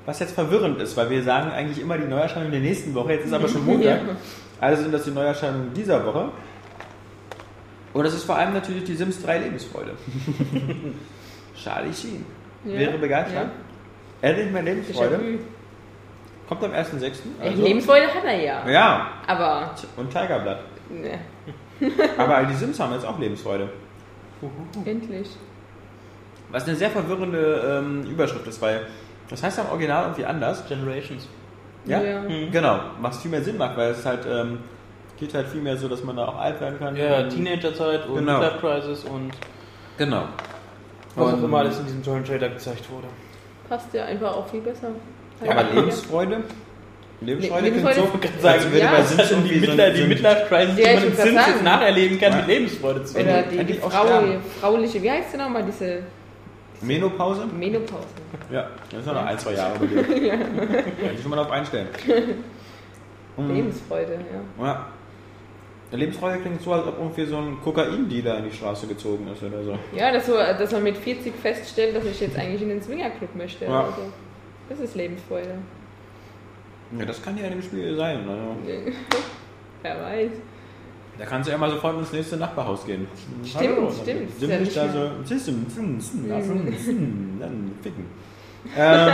Was jetzt verwirrend ist, weil wir sagen eigentlich immer die Neuerscheinungen der nächsten Woche, jetzt ist aber schon Montag. Also sind das die Neuerscheinungen dieser Woche. Und es ist vor allem natürlich die Sims 3 Lebensfreude. Charlie Sheen Ja. wäre begeistert. Endlich mehr Lebensfreude. Kommt am 1.6. Ey, Also. Lebensfreude hat er ja. Ja, Aber. und Tigerblatt. Ne, Aber die Sims haben jetzt auch Lebensfreude. endlich. Was eine sehr verwirrende ähm, Überschrift ist, weil das heißt ja im Original irgendwie anders. Generations. Ja? Ja. Mhm. Genau, was viel mehr Sinn macht, weil es halt ähm, geht halt viel mehr so, dass man da auch alt werden kann. Ja, Teenagerzeit und Genau. Midlife Crisis und Genau. was auch immer alles in diesem tollen Trailer gezeigt wurde. Passt ja einfach auch viel besser. Aber Lebensfreude? Lebensfreude klingt so, kann als sagen, würde ja, sind die, Midlife, die so ein- Midlife Crisis, Ja, die man in jetzt sagen. nacherleben kann, Ja. mit Lebensfreude zu Oder finden. die, die Frau, frauliche, wie heißt sie nochmal, diese Menopause? Menopause. Ja, das ist ja noch ein, zwei Jahre bei dir. Kann ich schon mal darauf einstellen. Lebensfreude, ja. Ja. Lebensfreude klingt so, als ob irgendwie so ein Kokain-Dealer in die Straße gezogen ist oder so. Ja, dass, so, dass man mit 40 feststellt, dass ich jetzt eigentlich in den Swingerclub möchte. Ja. Also, das ist Lebensfreude. Ja, das kann ja in dem Spiel sein. Also, Wer weiß. da kannst du ja mal sofort ins nächste Nachbarhaus gehen. Stimmt, Hallo, stimmt. Sind ja nicht da so, dann ficken. Ähm,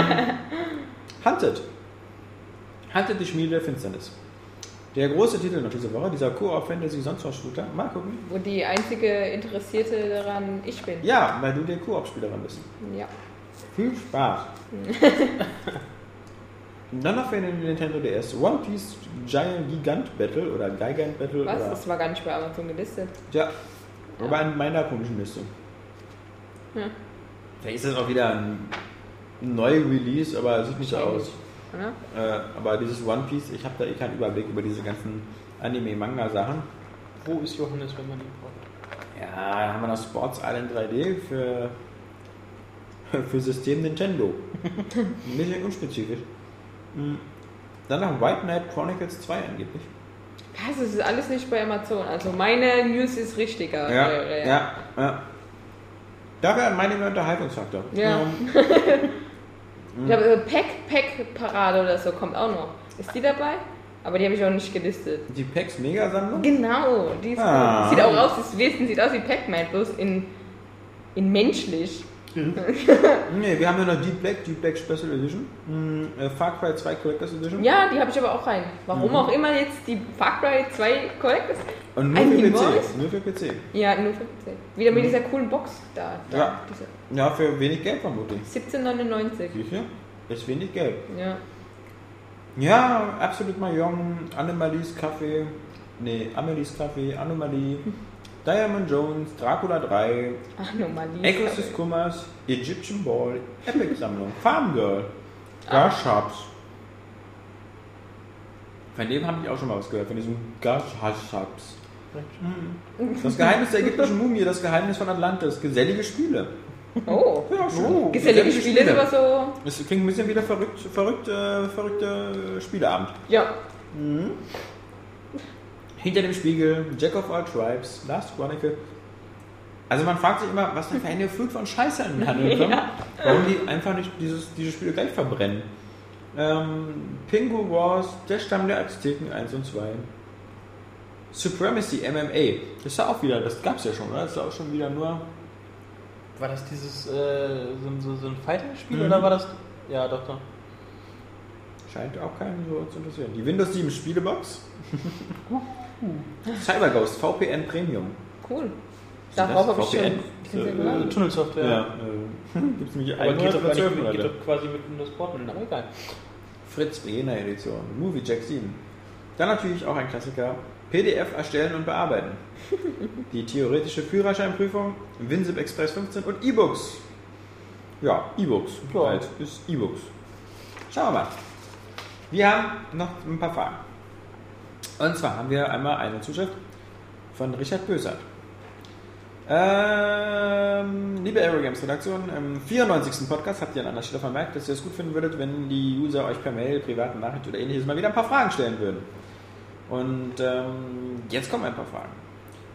Hunted. Hunted, die Schmiede der Finsternis. Der große Titel noch diese Woche, dieser Koop-Fantasy sonst was Shooter. Mal gucken. Wo die einzige Interessierte daran ich bin. Ja, weil du der Koop-Spielerin bist. Ja. Viel Spaß. Dann noch für den Nintendo DS One Piece Giant Gigant Battle oder Gigant Battle. Was? Oder, Das war gar nicht bei Amazon gelistet. ja, aber in meiner komischen Liste. Hm. Vielleicht ist das auch wieder ein Neu-Release, aber sieht nicht so aus. Äh, aber dieses One Piece, ich habe da eh keinen Überblick über diese ganzen Anime-Manga-Sachen. Wo ist Johannes, wenn man ihn braucht? Ja, da haben wir noch Sports Island 3D für, für System Nintendo. Ein bisschen unspezifisch. Hm. Dann noch White Knight Chronicles 2 angeblich. Was? Das ist alles nicht bei Amazon. Also meine News ist richtiger. Ja, Äh, ja, ja. Dafür hat meine Unterhaltungsfaktor. Ja. Ähm, Ich glaube, äh, Pack, Pack Parade oder so kommt auch noch. Ist die dabei? Aber die habe ich auch nicht gelistet. die PAX Mega-Sammlung? Genau, die ist Ah. Sieht auch aus, das Wesen sieht aus wie Pac-Man, bloß in, in menschlich. Nee, wir haben ja noch Deep Black, Deep Black Special Edition. Hm, äh, Far Cry 2 Collectors Edition. Ja, die habe ich aber auch rein. Warum Mhm. auch immer jetzt die Far Cry 2 Collectors. Und nur Ein für? PC. Nur für PC. Ja, nur für PC. Wieder mit dieser coolen Box da. da Mhm. Ja. Diese Ja, für wenig Geld vermutlich. 17,99. Wie viel? Ist wenig Geld. Ja. Ja, absolut Mayong, Anomalies Kaffee, nee, Amelies Kaffee, Anomalie, Diamond Jones, Dracula 3, Anomalie. Echos des Kummers, Egyptian Ball, Epic Sammlung, Farm Girl, Garshaps. Von dem habe ich auch schon mal was gehört, von diesem Garshaps. Das Geheimnis der ägyptischen Mumie, das Geheimnis von Atlantis, gesellige Spiele. Oh. Ja, schon. Gesellige Spiele ist aber so. Es klingt ein bisschen wie der verrückt, verrückte, verrückte Spieleabend. Ja. Hinter dem Spiegel, Jack of All Tribes, Last Chronicle. Also man fragt sich immer, was da für eine Flut von Scheiße im Handel kommt. Warum die einfach nicht dieses, diese Spiele gleich verbrennen. Ähm, Pingu Wars, der Stamm der Azteken 1 und 2. Supremacy MMA. Das ist ja auch wieder, das gab's ja schon, oder? Das ist ja auch schon wieder nur. War das dieses äh, so, so, so ein Fighting-Spiel Mhm. oder war das. Ja, doch, doch. Scheint auch keinen so zu interessieren. Die Windows 7 Spielebox. CyberGhost VPN Premium. Cool. Darauf habe ich schon. Äh, geladen. Tunnelsoftware. Ja. Äh, Gibt es nämlich Aber geht doch, nicht, geht doch quasi mit Windows Portal, aber egal. Fritz Behena Edition, Movie Jack 7. Dann natürlich auch ein Klassiker, PDF erstellen und bearbeiten. Die theoretische Führerscheinprüfung, WinZip Express 15 und E-Books. Ja, E-Books. Ja. Halt, ist E-Books. Schauen wir mal. Wir haben noch ein paar Fragen. Und zwar haben wir einmal eine Zuschrift von Richard Bösert. Ähm, liebe Aerogames Redaktion, im 94. Podcast habt ihr an einer Stelle vermerkt, dass ihr es gut finden würdet, wenn die User euch per Mail, privaten Nachricht oder ähnliches mal wieder ein paar Fragen stellen würden. Und ähm, jetzt kommen ein paar Fragen.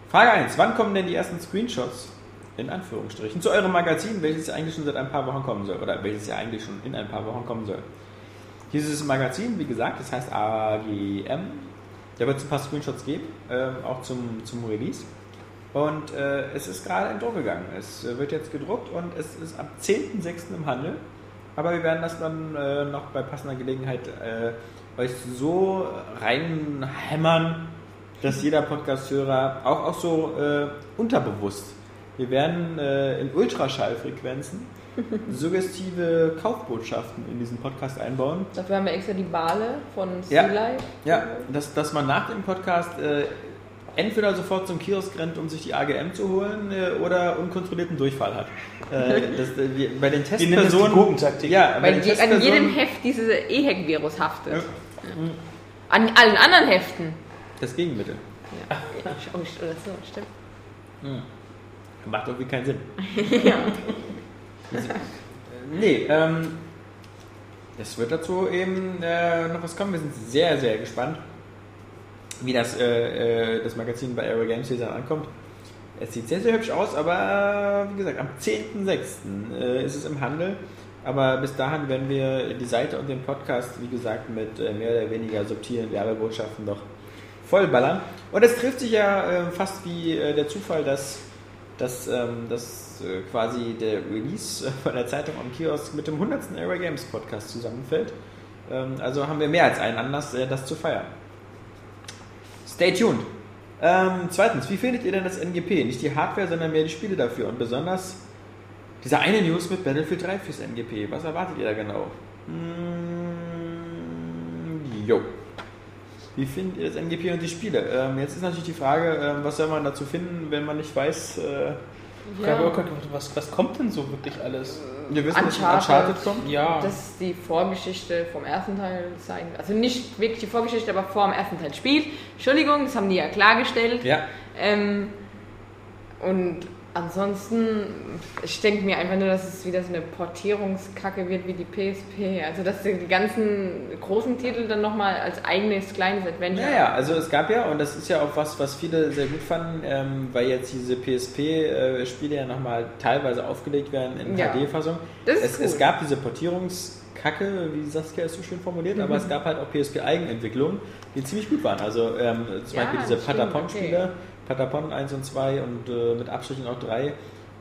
Frage 1. Wann kommen denn die ersten Screenshots, in Anführungsstrichen, zu eurem Magazin, welches ja eigentlich schon seit ein paar Wochen kommen soll? Oder welches ja eigentlich schon in ein paar Wochen kommen soll? Dieses Magazin, wie gesagt, das heißt AGM. Da wird es ein paar Screenshots geben, ähm, auch zum, zum Release. Und äh, es ist gerade in Druck gegangen. Es äh, wird jetzt gedruckt und es ist am 10.06. im Handel. Aber wir werden das dann äh, noch bei passender Gelegenheit äh, euch so reinhämmern, dass jeder Podcast-Hörer auch, auch so äh, unterbewusst. Wir werden äh, in Ultraschallfrequenzen suggestive Kaufbotschaften in diesen Podcast einbauen. Dafür haben wir extra die Bale von Ja. Sea Life. Ja, dass, dass man nach dem Podcast äh, entweder sofort zum Kiosk rennt, um sich die AGM zu holen, äh, oder unkontrollierten Durchfall hat. Äh, das, äh, wir, bei den nennen das die Testpersonen. Gurkentaktik. Ja, bei Weil den je, an jedem. Heft dieses EHEC-Virus haftet. Ja. An allen anderen Heften. Das Gegenmittel. Ja. Oh, oder so, stimmt. Macht irgendwie keinen Sinn. Äh, nee, ähm, es wird dazu eben äh, noch was kommen. Wir sind sehr, sehr gespannt, wie das, äh, äh, das Magazin bei Aero Games Season ankommt. Es sieht sehr, sehr hübsch aus, aber äh, wie gesagt, am 10.06. Äh, ist es im Handel. Aber bis dahin werden wir die Seite und den Podcast, wie gesagt, mit äh, mehr oder weniger subtilen Werbebotschaften noch vollballern. Und es trifft sich ja äh, fast wie äh, der Zufall, dass, dass, ähm, dass äh, quasi der Release äh, von der Zeitung am Kiosk mit dem 100. Era Games Podcast zusammenfällt. Ähm, also haben wir mehr als einen Anlass, äh, das zu feiern. Stay tuned. Ähm, zweitens, wie findet ihr denn das NGP? Nicht die Hardware, sondern mehr die Spiele dafür. Und besonders diese eine News mit Battlefield 3 fürs NGP. Was erwartet ihr da genau? Mm, jo. Wie findet ihr das NGP und die Spiele? Ähm, jetzt ist natürlich die Frage, ähm, was soll man dazu finden, wenn man nicht weiß, äh, Gedacht, was, was kommt denn so wirklich alles? wir wissen, dass Uncharted. Uncharted kommt? Ja, Das die Vorgeschichte vom ersten Teil sein. Also nicht wirklich die Vorgeschichte, aber vor dem ersten Teil spielt. Entschuldigung, das haben die ja klargestellt. Ja. Ähm, und ansonsten, ich denke mir einfach nur, dass es wieder so eine Portierungskacke wird wie die PSP. Also dass die ganzen großen Titel dann nochmal als eigenes kleines Adventure. Ja, ja, also es gab ja, und das ist ja auch was, was viele sehr gut fanden, ähm, weil jetzt diese PSP-Spiele ja nochmal teilweise aufgelegt werden in Ja. HD-Fassung. Es, es gab diese Portierungskacke, wie Saskia es so schön formuliert, aber Mhm. es gab halt auch PSP-Eigenentwicklungen, die ziemlich gut waren. Also ähm, zum Ja, Beispiel diese stimmt, Patapon-Spiele, okay. Patapon 1 und 2 und äh, mit Abstrichen auch 3.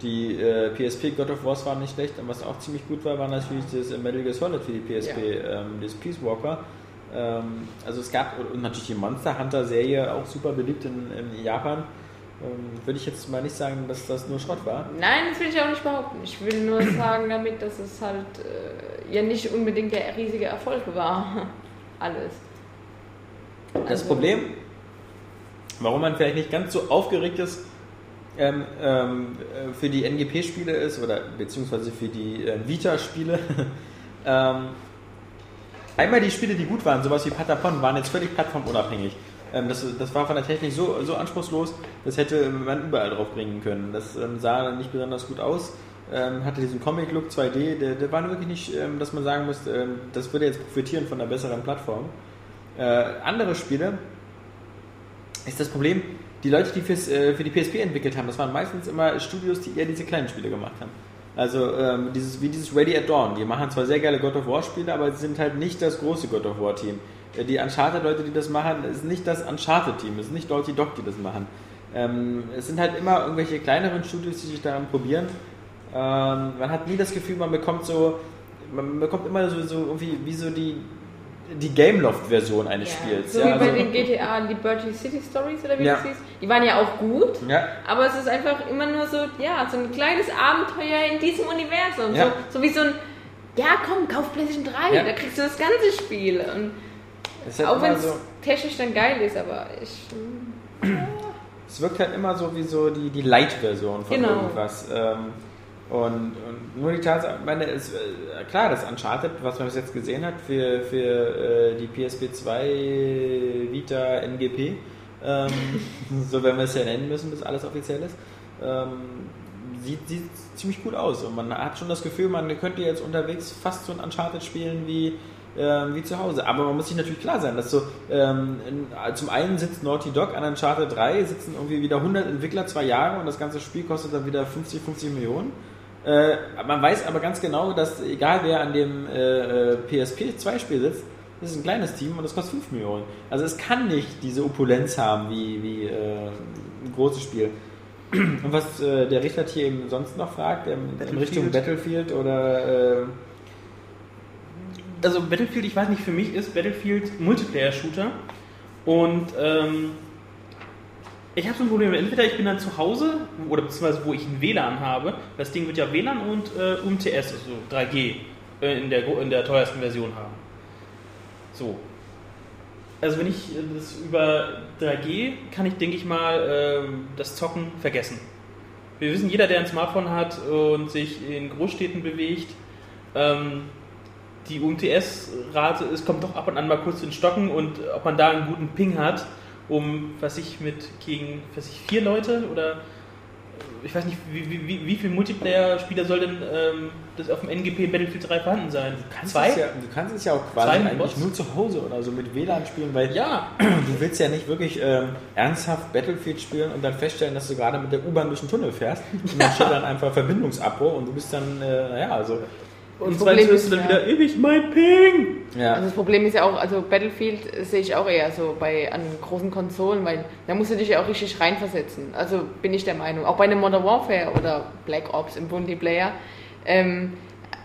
Die äh, PSP God of Wars waren nicht schlecht und was auch ziemlich gut war, war natürlich das äh, Metal Gear Solid für die PSP, ähm, das Peace Walker. Ähm, also es gab und natürlich die Monster Hunter Serie auch super beliebt in, in Japan. Ähm, würde ich jetzt mal nicht sagen, dass das nur Schrott war. Nein, das will ich auch nicht behaupten. Ich will nur sagen damit, dass es halt äh, ja nicht unbedingt der riesige Erfolg war. Alles. Das Also- Problem, warum man vielleicht nicht ganz so aufgeregt ist ähm, ähm, äh, für die NGP-Spiele ist, oder beziehungsweise für die äh, Vita-Spiele, ähm, einmal die Spiele, die gut waren, sowas wie Patapon, waren jetzt völlig plattformunabhängig. Ähm, das, das war von der Technik so, so anspruchslos, das hätte man überall drauf bringen können. Das ähm, sah nicht besonders gut aus. Hatte diesen Comic-Look 2D, der, der war wirklich nicht, dass man sagen ähm, das würde jetzt profitieren von einer besseren Plattform. Äh, andere Spiele ist das Problem, die Leute, die fürs, äh, für die PSP entwickelt haben, das waren meistens immer Studios, die eher diese kleinen Spiele gemacht haben. Also ähm, dieses, wie dieses Ready at Dawn, die machen zwar sehr geile God of War Spiele, aber sie sind halt nicht das große God of War Team. Äh, die Uncharted-Leute, die das machen, ist nicht das Uncharted-Team, ist nicht Naughty Dog, die das machen. Ähm, es sind halt immer irgendwelche kleineren Studios, die sich daran probieren. Ähm, man hat nie das Gefühl, man bekommt so, man bekommt immer so, so irgendwie wie so die, die Gameloft-Version eines Spiels. So ja, wie bei also- den GTA Liberty City Stories oder wie Ja. das hieß. Die waren ja auch gut. ja, Aber es ist einfach immer nur so, ja, so ein kleines Abenteuer in diesem Universum. Ja. So, so wie so ein, ja komm, kauf PlayStation 3, Ja. da kriegst du das ganze Spiel. Und halt auch wenn es so. technisch dann geil ist, aber ich. Es wirkt halt immer so wie so die, die Light-Version von Genau. irgendwas. Ähm, und, und nur die Tatsache, ich meine, ist, äh, klar, das Uncharted, was man bis jetzt gesehen hat für, für äh, die PSP 2 Vita NGP, ähm, so werden wir es ja nennen müssen, bis alles offiziell ist, ähm, sieht, sieht ziemlich gut aus. Und man hat schon das Gefühl, man könnte jetzt unterwegs fast so ein Uncharted spielen wie, ähm, wie zu Hause. Aber man muss sich natürlich klar sein, dass so ähm, in, zum einen sitzt Naughty Dog an Uncharted 3, sitzen irgendwie wieder 100 Entwickler, zwei Jahre und das ganze Spiel kostet dann wieder 50, 50 Millionen. Äh, man weiß aber ganz genau, dass egal wer an dem äh, äh, PSP 2 Spiel sitzt, das ist ein kleines Team und das kostet 5 Millionen. Also es kann nicht diese Opulenz haben wie, wie äh, ein großes Spiel. Und was äh, der Richter hier eben sonst noch fragt, ähm, in. Richtung Battlefield oder äh, also Battlefield, ich weiß nicht, für mich ist Battlefield Multiplayer-Shooter und ähm, ich habe so ein Problem, entweder ich bin dann zu Hause oder beziehungsweise wo ich ein WLAN habe, das Ding wird ja WLAN und äh, UMTS, also 3G, äh, in, der, in der teuersten Version haben. So. Also wenn ich äh, das über 3G kann ich, denke ich mal, ähm, das Zocken vergessen. Wir wissen, jeder, der ein Smartphone hat und sich in Großstädten bewegt, ähm, die UMTS-Rate kommt doch ab und an mal kurz ins Stocken und ob man da einen guten Ping hat, um, was ich mit gegen, was ich, vier Leute oder äh, ich weiß nicht, wie, wie, wie, wie viele Multiplayer-Spieler soll denn ähm, das auf dem NGP Battlefield 3 vorhanden sein? kannst Zwei? Ja, du kannst es ja auch quasi eigentlich Bots? nur zu Hause oder so mit WLAN spielen, weil Ja, du willst ja nicht wirklich ähm, ernsthaft Battlefield spielen und dann feststellen, dass du gerade mit der U-Bahn durch den Tunnel fährst und dann steht dann einfach Verbindungsabbruch und du bist dann, äh, naja, also und Problem zweitens wirst du ist, dann ja. wieder ewig mein Ping. ja. Also das Problem ist ja auch, also Battlefield sehe ich auch eher so bei an großen Konsolen, weil da musst du dich ja auch richtig reinversetzen. Also bin ich der Meinung. Auch bei einem Modern Warfare oder Black Ops im Multiplayer ähm,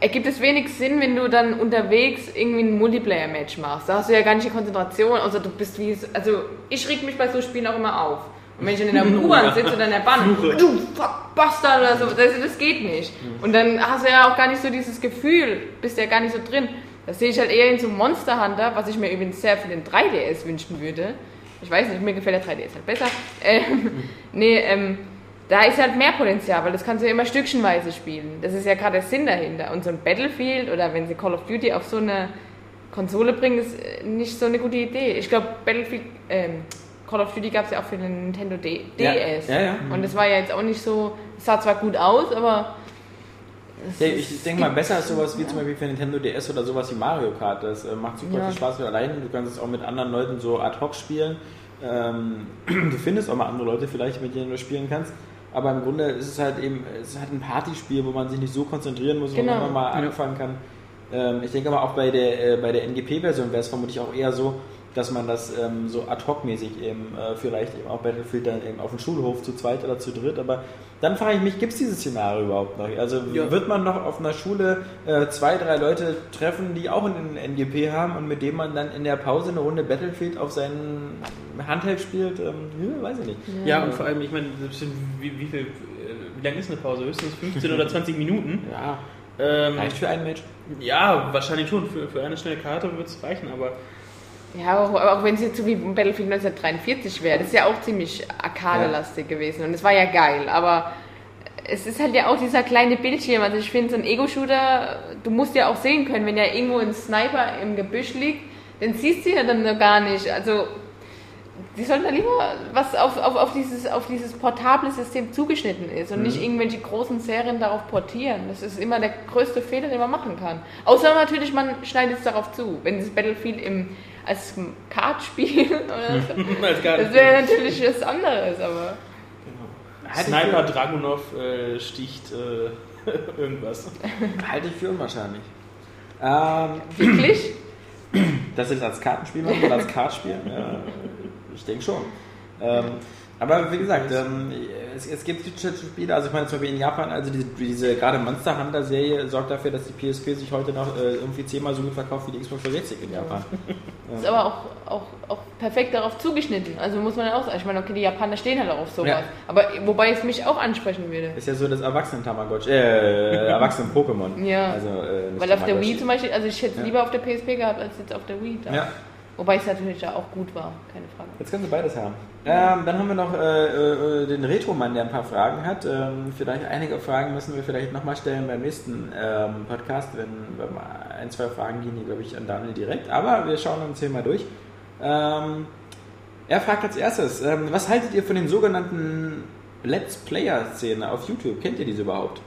ergibt es wenig Sinn, wenn du dann unterwegs irgendwie ein Multiplayer-Match machst. Da hast du ja gar nicht die Konzentration, also du bist wie es, also ich reg mich bei so Spielen auch immer auf. Und wenn ich dann in der U-Bahn sitze oder in der Bahn, du fuck Bastard oder so, das, das geht nicht. Und dann hast du ja auch gar nicht so dieses Gefühl, bist ja gar nicht so drin. Das sehe ich halt eher in so Monster Hunter, was ich mir übrigens sehr für den 3DS wünschen würde. Ich weiß nicht, mir gefällt der 3DS halt besser. Ähm, nee, ähm, da ist halt mehr Potenzial, weil das kannst du ja immer stückchenweise spielen. Das ist ja gerade der Sinn dahinter. Und so ein Battlefield oder wenn sie Call of Duty auf so eine Konsole bringen, ist äh, nicht so eine gute Idee. Ich glaube, Battlefield, ähm, Call of Duty gab es ja auch für den Nintendo D Ja, DS. ja, ja. Und das war ja jetzt auch nicht so, es sah zwar gut aus, aber. es Ja, ich denke mal, besser ist sowas wie zum Beispiel für Nintendo DS oder sowas wie Mario Kart. Das äh, macht super Ja. viel Spaß für alleine. Du kannst es auch mit anderen Leuten so ad hoc spielen. Ähm, du findest auch mal andere Leute vielleicht, mit denen du spielen kannst. Aber im Grunde ist es halt eben, es ist halt ein Partyspiel, wo man sich nicht so konzentrieren muss, wo Genau. man immer mal anfangen kann. Ähm, ich denke aber auch bei der, äh, bei der NGP-Version wäre es vermutlich auch eher so, dass man das ähm, so ad hoc-mäßig eben äh, vielleicht eben auch Battlefield dann eben auf dem Schulhof zu zweit oder zu dritt. Aber dann frage ich mich, gibt es dieses Szenario überhaupt noch? Also Ja. wird man noch auf einer Schule äh, zwei, drei Leute treffen, die auch einen NGP haben und mit denen man dann in der Pause eine Runde Battlefield auf seinen Handheld spielt? Ähm, ja, weiß ich nicht. Ja, und vor allem, ich meine, wie, wie viel, äh, wie lange ist eine Pause? Höchstens 15 oder 20 Minuten. Ja, Ähm, reicht für ein Match. ja, wahrscheinlich schon. Für, für eine schnelle Karte wird es reichen, aber Ja, auch, auch wenn es jetzt so wie Battlefield 1943 wäre, das ist ja auch ziemlich arcade-lastig gewesen und es war ja geil, aber es ist halt ja auch dieser kleine Bildschirm, also ich finde so ein Ego-Shooter, du musst ja auch sehen können, wenn ja irgendwo ein Sniper im Gebüsch liegt, den siehst du ja dann noch gar nicht, also die sollten da lieber was auf, auf, auf, dieses, auf dieses portable System zugeschnitten ist und nicht irgendwelche großen Serien darauf portieren. Das ist immer der größte Fehler, den man machen kann. Außer natürlich, man schneidet es darauf zu. Wenn das Battlefield im, als Kartspiel oder so, als das wäre natürlich was anderes, aber Sniper Dragunov äh, sticht äh, irgendwas. Halte ich für unwahrscheinlich. Ähm, wirklich? Das ist als Kartenspiel machen oder als Kartspiel? Ja, ich denke schon. Ähm, aber wie gesagt, ähm, es, es gibt Spiele, also ich meine zum Beispiel in Japan, also diese, diese gerade Monster Hunter Serie sorgt dafür, dass die PSP sich heute noch äh, irgendwie zehnmal so gut verkauft wie die Xbox 360 in Japan. Ist aber auch, auch, auch perfekt darauf zugeschnitten. Also muss man ja auch sagen. Ich meine, okay, die Japaner stehen halt auch auf sowas. Ja. Aber wobei es mich auch ansprechen würde. Ist ja so das Erwachsenen-Tamagotchi, äh, Erwachsenen-Pokémon. Ja. Also, äh, Weil auf der. Wii zum Beispiel, also ich hätte es Ja. lieber auf der PSP gehabt, als jetzt auf der Wii. Da. Ja. Wobei es natürlich da auch gut war, keine Frage. Jetzt können Sie beides haben. Ähm, dann haben wir noch äh, äh, den Retro-Mann, der ein paar Fragen hat. Ähm, vielleicht einige Fragen müssen wir vielleicht nochmal stellen beim nächsten ähm, Podcast, wenn mal ein, zwei Fragen gehen, die glaube ich an Daniel direkt. Aber wir schauen uns hier mal durch. Ähm, er fragt als erstes, ähm, was haltet ihr von den sogenannten Let's Player-Szene auf YouTube? Kennt ihr diese überhaupt?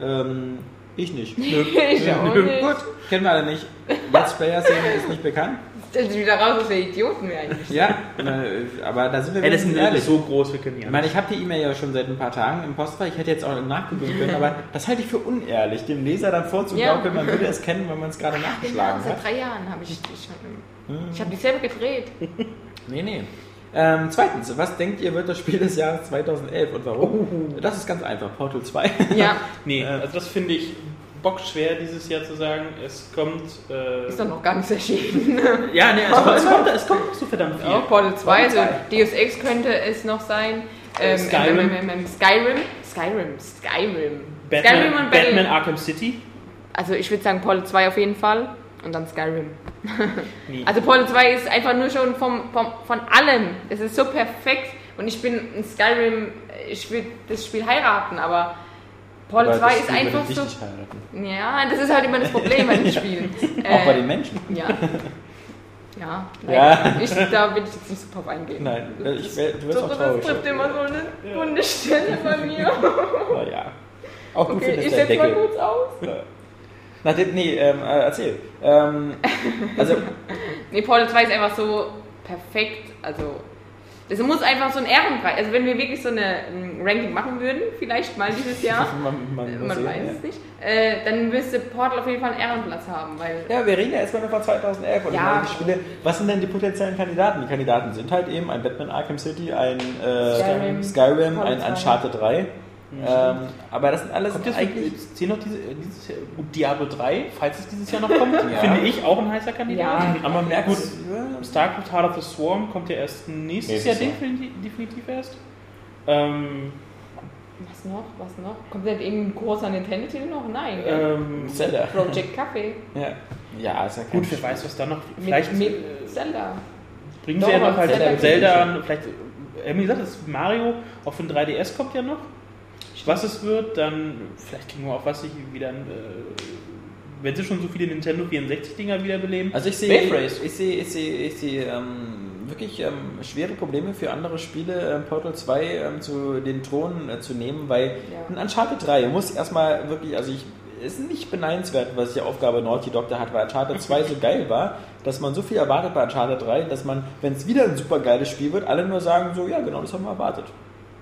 Ähm, ich nicht. Nö. Ich auch Nö. nicht. Gut, kennen wir alle nicht. Let's Player-Szene ist nicht bekannt. Stellt sich wieder raus, dass wir Idioten wir eigentlich sind. Ja, äh, aber da sind wir Ey, das ist wenigstens ehrlich so groß, wir können ja. Ich meine, ich habe die E-Mail ja schon seit ein paar Tagen im Postfach. Ich hätte jetzt auch nachgucken können, aber das halte ich für unehrlich, dem Leser dann vorzugaukeln, Ja. man würde es kennen, wenn man es gerade Genau, nachgeschlagen seit hat. drei Jahren habe ich die schon. Ich habe die selber gedreht. Nee, nee. Ähm, zweitens, was denkt ihr wird das Spiel des Jahres 2011 und warum? Das ist ganz einfach, Portal 2. Ja, Nee, also das finde ich bockschwer dieses Jahr zu sagen. Es kommt. Äh, ist doch noch gar nicht erschienen. ja, nee, es kommt, es kommt, es kommt noch so verdammt viel. Ja, Portal 2, also Deus Ex könnte es noch sein. Ähm, Skyrim. ähm, ähm, ähm, Skyrim. Skyrim. Skyrim. Batman, Skyrim und Battle- Batman Arkham City. Also ich würde sagen Portal 2 auf jeden Fall und dann Skyrim. Also Portal 2 ist einfach nur schon vom, vom, von allem. Es ist so perfekt und ich bin in Skyrim, ich würde das Spiel heiraten, aber Portal 2 ist einfach so... Heiraten. Ja, das ist halt immer das Problem bei den Spielen. Auch bei Äh, den Menschen. Ja. Ja, Ja. Ich, da will ich jetzt nicht so drauf eingehen. Nein, ich wär, du wirst So, auch das traurig. trifft immer so eine wunde Stelle bei mir. Na ja. Auch du Okay, findest ich der setze mal kurz aus. Nachdem, nee, ähm, äh, erzähl. Ähm, also, Nee, Portal 2 ist einfach so perfekt. Also, das muss einfach so ein Ehrenpreis. Also, wenn wir wirklich so eine ein Ranking machen würden, vielleicht mal dieses Jahr, man, man, muss man weiß ja. es nicht, äh, dann müsste Portal auf jeden Fall einen Ehrenplatz haben, weil. Ja, wir reden ja erstmal von 2011 und Ja. ich meine, was sind denn die potenziellen Kandidaten? Die Kandidaten sind halt eben ein Batman Arkham City, ein äh, Skyrim, Skyrim, ein Uncharted 3. Ähm, aber das sind alles Kommt jetzt eigentlich... zählen noch diese, äh, dieses Jahr, gut, Diablo 3, falls es dieses Jahr noch kommt, finde ich auch ein heißer Kandidat. Ja. Aber man merkt, Gut, ja, StarCraft Heart of the Swarm kommt ja erst nächstes Nächstes Jahr definitiv, definitiv erst. Ähm, Was noch? Was noch? Kommt denn irgendein großer Nintendo-Titel noch? Nein. ähm, Zelda. Project Café. Ja, ja ist ja kein gut, wer weiß, was da noch. Mit, Vielleicht mit äh, Zelda. bringen Doch, sie ja noch halt Zelda Zelda, an. Vielleicht, äh, wie gesagt, das Mario auch für den 3DS kommt ja noch. Was es wird, dann vielleicht kriegen wir auch was sich wieder. Äh, wenn sie schon so viele Nintendo 64-Dinger wiederbeleben. Also ich sehe, ich sehe, ich sehe, ich sehe ähm, wirklich ähm, schwere Probleme für andere Spiele, ähm, Portal 2 ähm, zu den Thron äh, zu nehmen, weil Ja. ein Uncharted 3 muss erstmal wirklich, also ich ist nicht beneidenswert, was die Aufgabe Naughty Dog da hat, weil Uncharted 2 so geil war, dass man so viel erwartet bei Uncharted 3, dass man, wenn es wieder ein super geiles Spiel wird, alle nur sagen so, ja genau, das haben wir erwartet.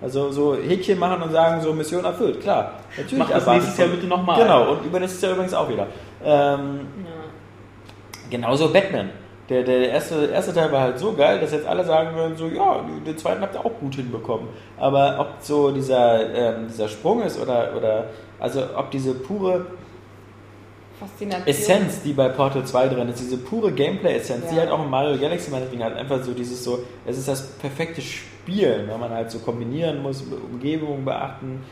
Also so Häkchen machen und sagen so, Mission erfüllt, klar. Natürlich Mach das nächstes Jahr bitte nochmal. Genau, und übernächstes Jahr übrigens auch wieder. Ähm, Genauso Batman. Der, der erste, erste Teil war halt so geil, dass jetzt alle sagen würden, so, ja, den zweiten habt ihr auch gut hinbekommen. Aber ob so dieser, ähm, dieser Sprung ist oder, oder, also ob diese pure. Essenz, die bei Portal 2 drin ist, diese pure Gameplay-Essenz, die Ja. halt auch in Mario Galaxy meinetwegen hat, einfach so dieses so, es ist das perfekte Spielen, weil man halt so kombinieren muss, Umgebung beachten,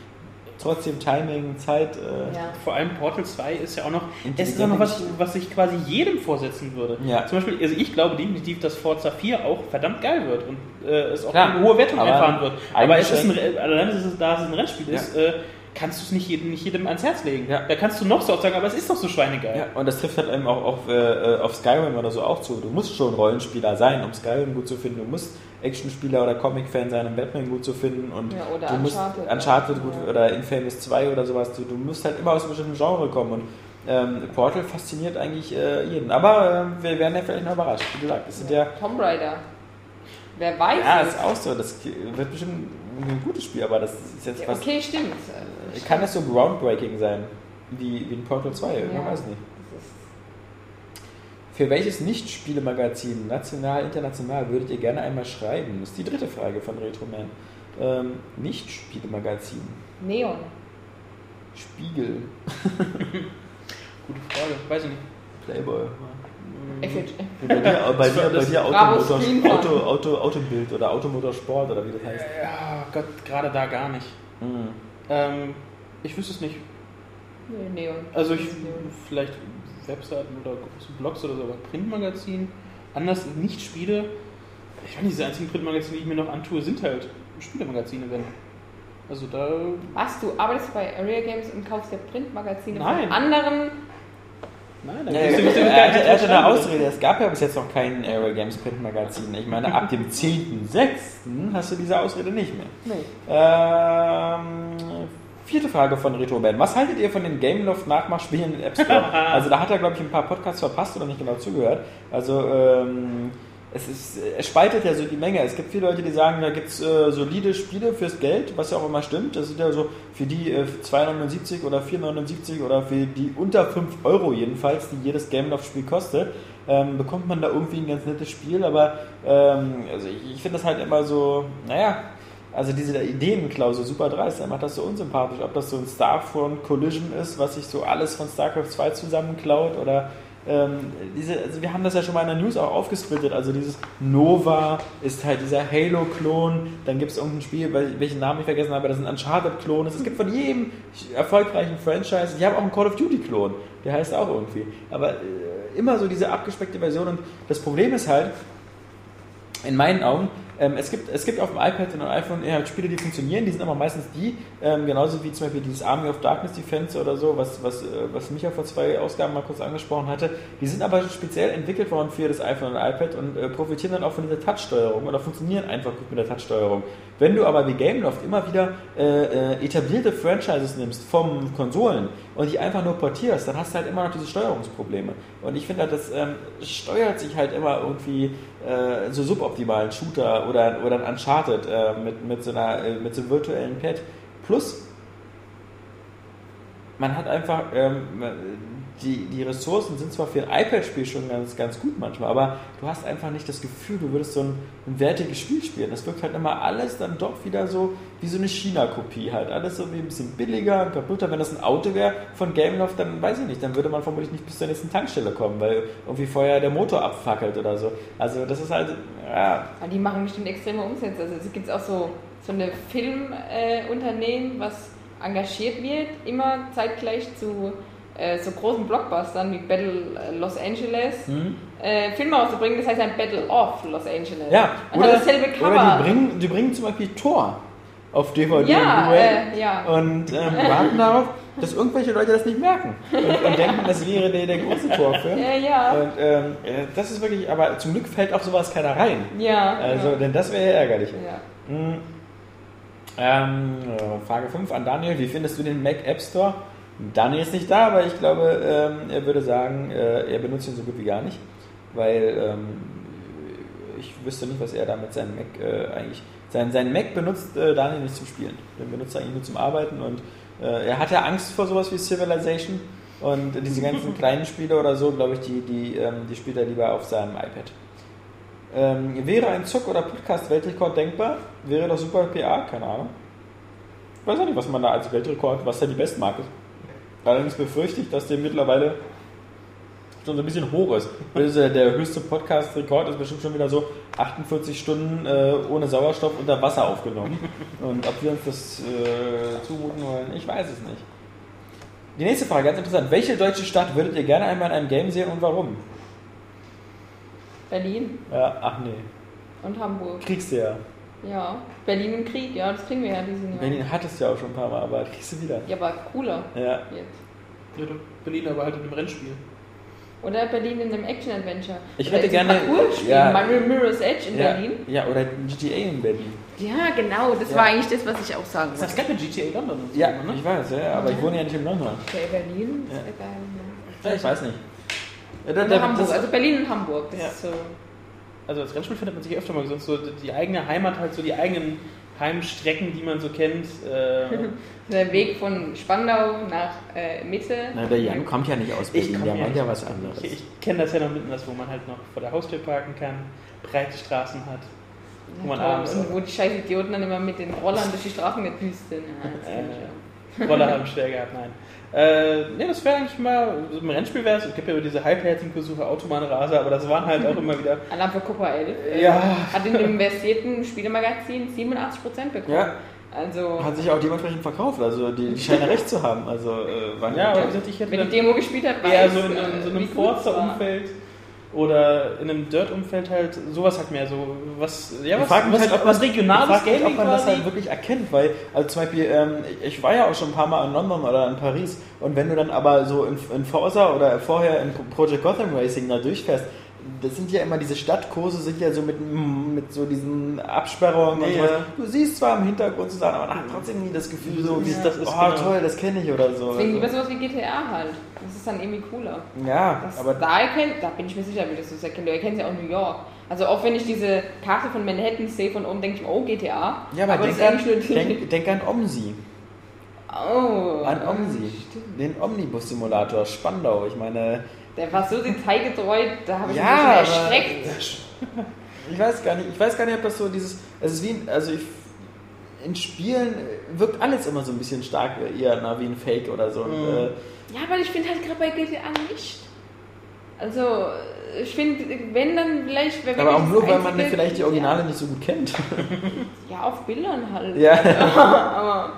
trotzdem Timing, Zeit, äh, Ja. Vor allem Portal 2 ist ja auch noch, es ist auch noch was, was ich quasi jedem vorsetzen würde. Ja. Zum Beispiel, also ich glaube definitiv, dass Forza 4 auch verdammt geil wird und äh, es auch Klar, eine hohe Wertung aber einfahren wird. Aber es ist ein, allein, dass es, da es ein Rennspiel Ja. ist, äh, kannst du es nicht jedem, nicht jedem ans Herz legen. Ja. Da kannst du noch so oft sagen, aber es ist doch so schweinegeil. Ja, und das trifft halt eben auch auf, äh, auf Skyrim oder so auch zu. Du musst schon Rollenspieler sein, um Skyrim gut zu finden. Du musst Actionspieler oder Comic-Fan sein, um Batman gut zu finden. Und Ja, oder du musst Uncharted, Uncharted ja. gut Ja. oder Infamous 2 oder sowas. Du, du musst halt immer aus einem bestimmten Genre kommen. Und ähm, Portal fasziniert eigentlich äh, jeden. Aber äh, wir werden ja vielleicht noch überrascht. Wie gesagt, es sind ja. Tomb Raider. Wer weiß Ja, es? ist auch so. Das wird bestimmt ein gutes Spiel, aber das ist jetzt Ja, fast. okay, stimmt. Kann es so groundbreaking sein? Wie, wie ein Portal 2? Ja. Man weiß nicht. Für welches Nicht-Spielemagazin, national, international, würdet ihr gerne einmal schreiben? Das ist die dritte Frage von Retroman. Ähm, Nicht-Spielemagazin. Neon. Spiegel. Gute Frage, weiß ich nicht. Playboy. FHM. Bei dir, bei dir, bei dir Automotor. Auto, Auto, Autobild oder Automotorsport oder wie das heißt. Ja, Gott, gerade da gar nicht. Mhm. Ähm, ich wüsste es nicht. Nee, Neon. Also ich Neon. vielleicht Webseiten oder Blogs oder so, aber Printmagazin, anders nicht Spiele. Ich weiß nicht, diese einzigen Printmagazine, die ich mir noch antue, sind halt Spielemagazine, wenn. Also da. Was, du arbeitest bei Area Games und kaufst dir Printmagazine Nein. von anderen? Nein, da Ja, er, er, er hatte eine. Ausrede. Es gab ja bis jetzt noch kein Aero Games Printmagazin. Ich meine, ab dem 10.06. hast du diese Ausrede nicht mehr. Nee. Ähm, vierte Frage von Retro Ben. Was haltet ihr von den Gameloft Nachmachspielen in App Store? also da hat er, glaube ich, ein paar Podcasts verpasst oder nicht genau zugehört. Also ähm, es, ist, es spaltet ja so die Menge. Es gibt viele Leute, die sagen, da gibt es äh, solide Spiele fürs Geld, was ja auch immer stimmt. Das sind ja so für die äh, 2,79 oder 4,79 oder für die unter 5 Euro jedenfalls, die jedes Gameloft-Spiel kostet, ähm, bekommt man da irgendwie ein ganz nettes Spiel. Aber ähm, also ich, ich finde das halt immer so, naja, also diese Ideenklausel super dreist, er macht das so unsympathisch. Ob das so ein Starfront Collision ist, was sich so alles von StarCraft 2 zusammenklaut oder ähm, diese, also wir haben das ja schon mal in der News auch aufgesplittet. Also dieses Nova ist halt dieser Halo-Klon. Dann gibt es irgendein Spiel, welchen Namen ich vergessen habe, das ist ein Uncharted-Klon. Es gibt von jedem erfolgreichen Franchise, die haben auch einen Call of Duty-Klon. Der heißt auch irgendwie. Aber äh, immer so diese abgespeckte Version. Und das Problem ist halt, in meinen Augen, ähm, es, gibt, es gibt auf dem iPad und iPhone eher Spiele, die funktionieren, die sind aber meistens die, ähm, genauso wie zum Beispiel dieses Army of Darkness Defense oder so, was, was, äh, was Micha vor zwei Ausgaben mal kurz angesprochen hatte. Die sind aber speziell entwickelt worden für das iPhone und iPad und äh, profitieren dann auch von dieser Touch-Steuerung oder funktionieren einfach gut mit der Touch-Steuerung. Wenn du aber wie Gameloft immer wieder äh, äh, etablierte Franchises nimmst vom Konsolen und die einfach nur portierst, dann hast du halt immer noch diese Steuerungsprobleme. Und ich finde, das ähm, steuert sich halt immer irgendwie äh, so suboptimalen Shooter oder, oder ein Uncharted äh, mit, mit, so einer, äh, mit so einem virtuellen Pad. Plus, man hat einfach, ähm, die, die Ressourcen sind zwar für ein iPad-Spiel schon ganz, ganz gut manchmal, aber du hast einfach nicht das Gefühl, du würdest so ein, ein wertiges Spiel spielen. Das wirkt halt immer alles dann doch wieder so wie so eine China-Kopie halt. Alles so ein bisschen billiger und kaputter. Wenn das ein Auto wäre von Gameloft, dann weiß ich nicht, dann würde man vermutlich nicht bis zur nächsten Tankstelle kommen, weil irgendwie vorher der Motor abfackelt oder so. Also das ist halt, ja. Aber die machen bestimmt extreme Umsätze. Also es gibt auch so, so eine Filmunternehmen, äh, was engagiert wird, immer zeitgleich zu äh, so großen Blockbustern wie Battle äh, Los Angeles mhm. äh, Filme rauszubringen, das heißt ein Battle of Los Angeles. Ja, und oder, dasselbe Cover. Oder die bringen, die bringen zum Beispiel Thor auf DVD ja, und äh, ja. und ähm, warten darauf, dass irgendwelche Leute das nicht merken und, und denken, das wäre der, der große Torfilm. Ja, ja. Und ähm, äh, das ist wirklich, aber zum Glück fällt auf sowas keiner rein. Ja. Also, ja. denn das wäre ja ärgerlich. Ja. Mhm. Ähm, Frage 5 an Daniel. Wie findest du den Mac App Store? Daniel ist nicht da, aber ich glaube, ähm, er würde sagen, äh, er benutzt ihn so gut wie gar nicht, weil ähm, ich wüsste nicht, was er da mit seinem Mac äh, eigentlich. Sein, sein Mac benutzt äh, Daniel nicht zum Spielen. Den benutzt er eigentlich nur zum Arbeiten und äh, er hat ja Angst vor sowas wie Civilization und diese ganzen kleinen Spiele oder so, glaube ich, die, die, ähm, die spielt er lieber auf seinem iPad. Ähm, wäre ein Zuck- oder Podcast-Weltrekord denkbar? Wäre doch super PA? Keine Ahnung. Ich weiß auch nicht, was man da als Weltrekord, was da die Bestmarke ist. Allerdings befürchte ich, dass der mittlerweile schon so ein bisschen hoch ist. Also der höchste Podcast-Rekord ist bestimmt schon wieder so 48 Stunden äh, ohne Sauerstoff unter Wasser aufgenommen. Und ob wir uns das äh, zumuten wollen, ich weiß es nicht. Die nächste Frage, ganz interessant. Welche deutsche Stadt würdet ihr gerne einmal in einem Game sehen und warum? Berlin. Ja, ach nee. Und Hamburg. Kriegst du ja. Ja, Berlin im Krieg, ja, das kriegen wir ja diesen Jahr. Berlin hattest du ja auch schon ein paar Mal, aber kriegst du wieder. Ja, aber cooler. Ja. Jetzt. Ja. Berlin aber halt in einem Rennspiel. Oder Berlin in einem Action-Adventure. Ich Oder hätte gerne- Parcours-Spiel. ja. Mario Mirror's Edge in ja, Berlin. Ja, oder GTA in Berlin. Ja, genau, das Ja. war eigentlich das, was ich auch sagen Das wollte. heißt, mit GTA London und so, Ja, ne? ich weiß, ja, aber ich wohne ja nicht in London. Okay, Berlin, das Ja. geil. Ja, ich weiß nicht. Ja, da- Ja. da- Hamburg, das- also Berlin und Hamburg. Das Ja. ist so. Also als Rennspiel findet man sich öfter mal sonst so die eigene Heimat, halt so die eigenen Heimstrecken, die man so kennt. Äh, Der Weg von Spandau nach äh, Mitte. Na, der Jan kommt ja nicht aus Berlin, der ja meint ja was anderes. Ich, ich kenne das ja noch mitten, das, wo man halt noch vor der Haustür parken kann, breite Straßen hat. Wo man abends und wo die scheiß Idioten dann immer mit den Rollern durch die Straßen gedüst sind. Ja, ja. Roller haben schwer gehabt, nein. Äh, ne, das wäre eigentlich mal, so ein Rennspiel wäre es, es gibt ja diese halbherzigen Versuche, Autobahnraser, aber das waren halt auch immer wieder, Alarm für Cooper 11 äh, Ja. hat in dem versierten Spielemagazin 87% bekommen. Ja. Also, Hat sich auch dementsprechend verkauft, also die, die scheinen recht zu haben. Also äh, waren ja, aber wie gesagt, ich hätte wer dann die Demo gespielt hat, eher weiß, so in, äh, in so einem war. Forza-Umfeld oder in einem Dirt-Umfeld halt, sowas halt mehr so, was, ja, was, mich was, halt, ob was man- regionales frag mich, Gaming ob man das quasi. halt wirklich erkennt, weil, also zum Beispiel, ähm, ich war ja auch schon ein paar Mal in London oder in Paris und wenn du dann aber so in, in Forza oder vorher in Project Gotham Racing da durchfährst, das sind ja immer diese Stadtkurse, sind ja so mit, mit so diesen Absperrungen und Ja, sowas. ja. Du siehst zwar im Hintergrund Sachen, aber man hat trotzdem nie das Gefühl, so, wie das ist oh genau. toll, das kenne ich oder so. Deswegen lieber sowas wie GTA halt. Das ist dann irgendwie cooler. ja, Das, aber da, erkennt, da bin ich mir sicher, wie das es erkennt. Du erkennst ja auch New York. Also auch wenn ich diese Karte von Manhattan sehe von oben, denke ich mir, oh GTA. Ja, aber, das denk, ist an, denk, denk an Omsi. oh. An Omsi. Den Omnibus-Simulator Spandau. Ich meine, Der war so detailgetreu, da habe ich Ja, mich schon aber- erschreckt. ich weiß gar nicht, ich weiß gar nicht, ob das so dieses. Es ist wie ein, also ich. In Spielen wirkt alles immer so ein bisschen stark eher na, wie ein Fake oder so. Und, äh, Ja, aber ich finde halt gerade bei GTA nicht. Also, ich finde, wenn dann vielleicht. Wenn aber auch nur, weil man vielleicht die Originale nicht so gut kennt. Ja, auf Bildern halt. Ja. aber.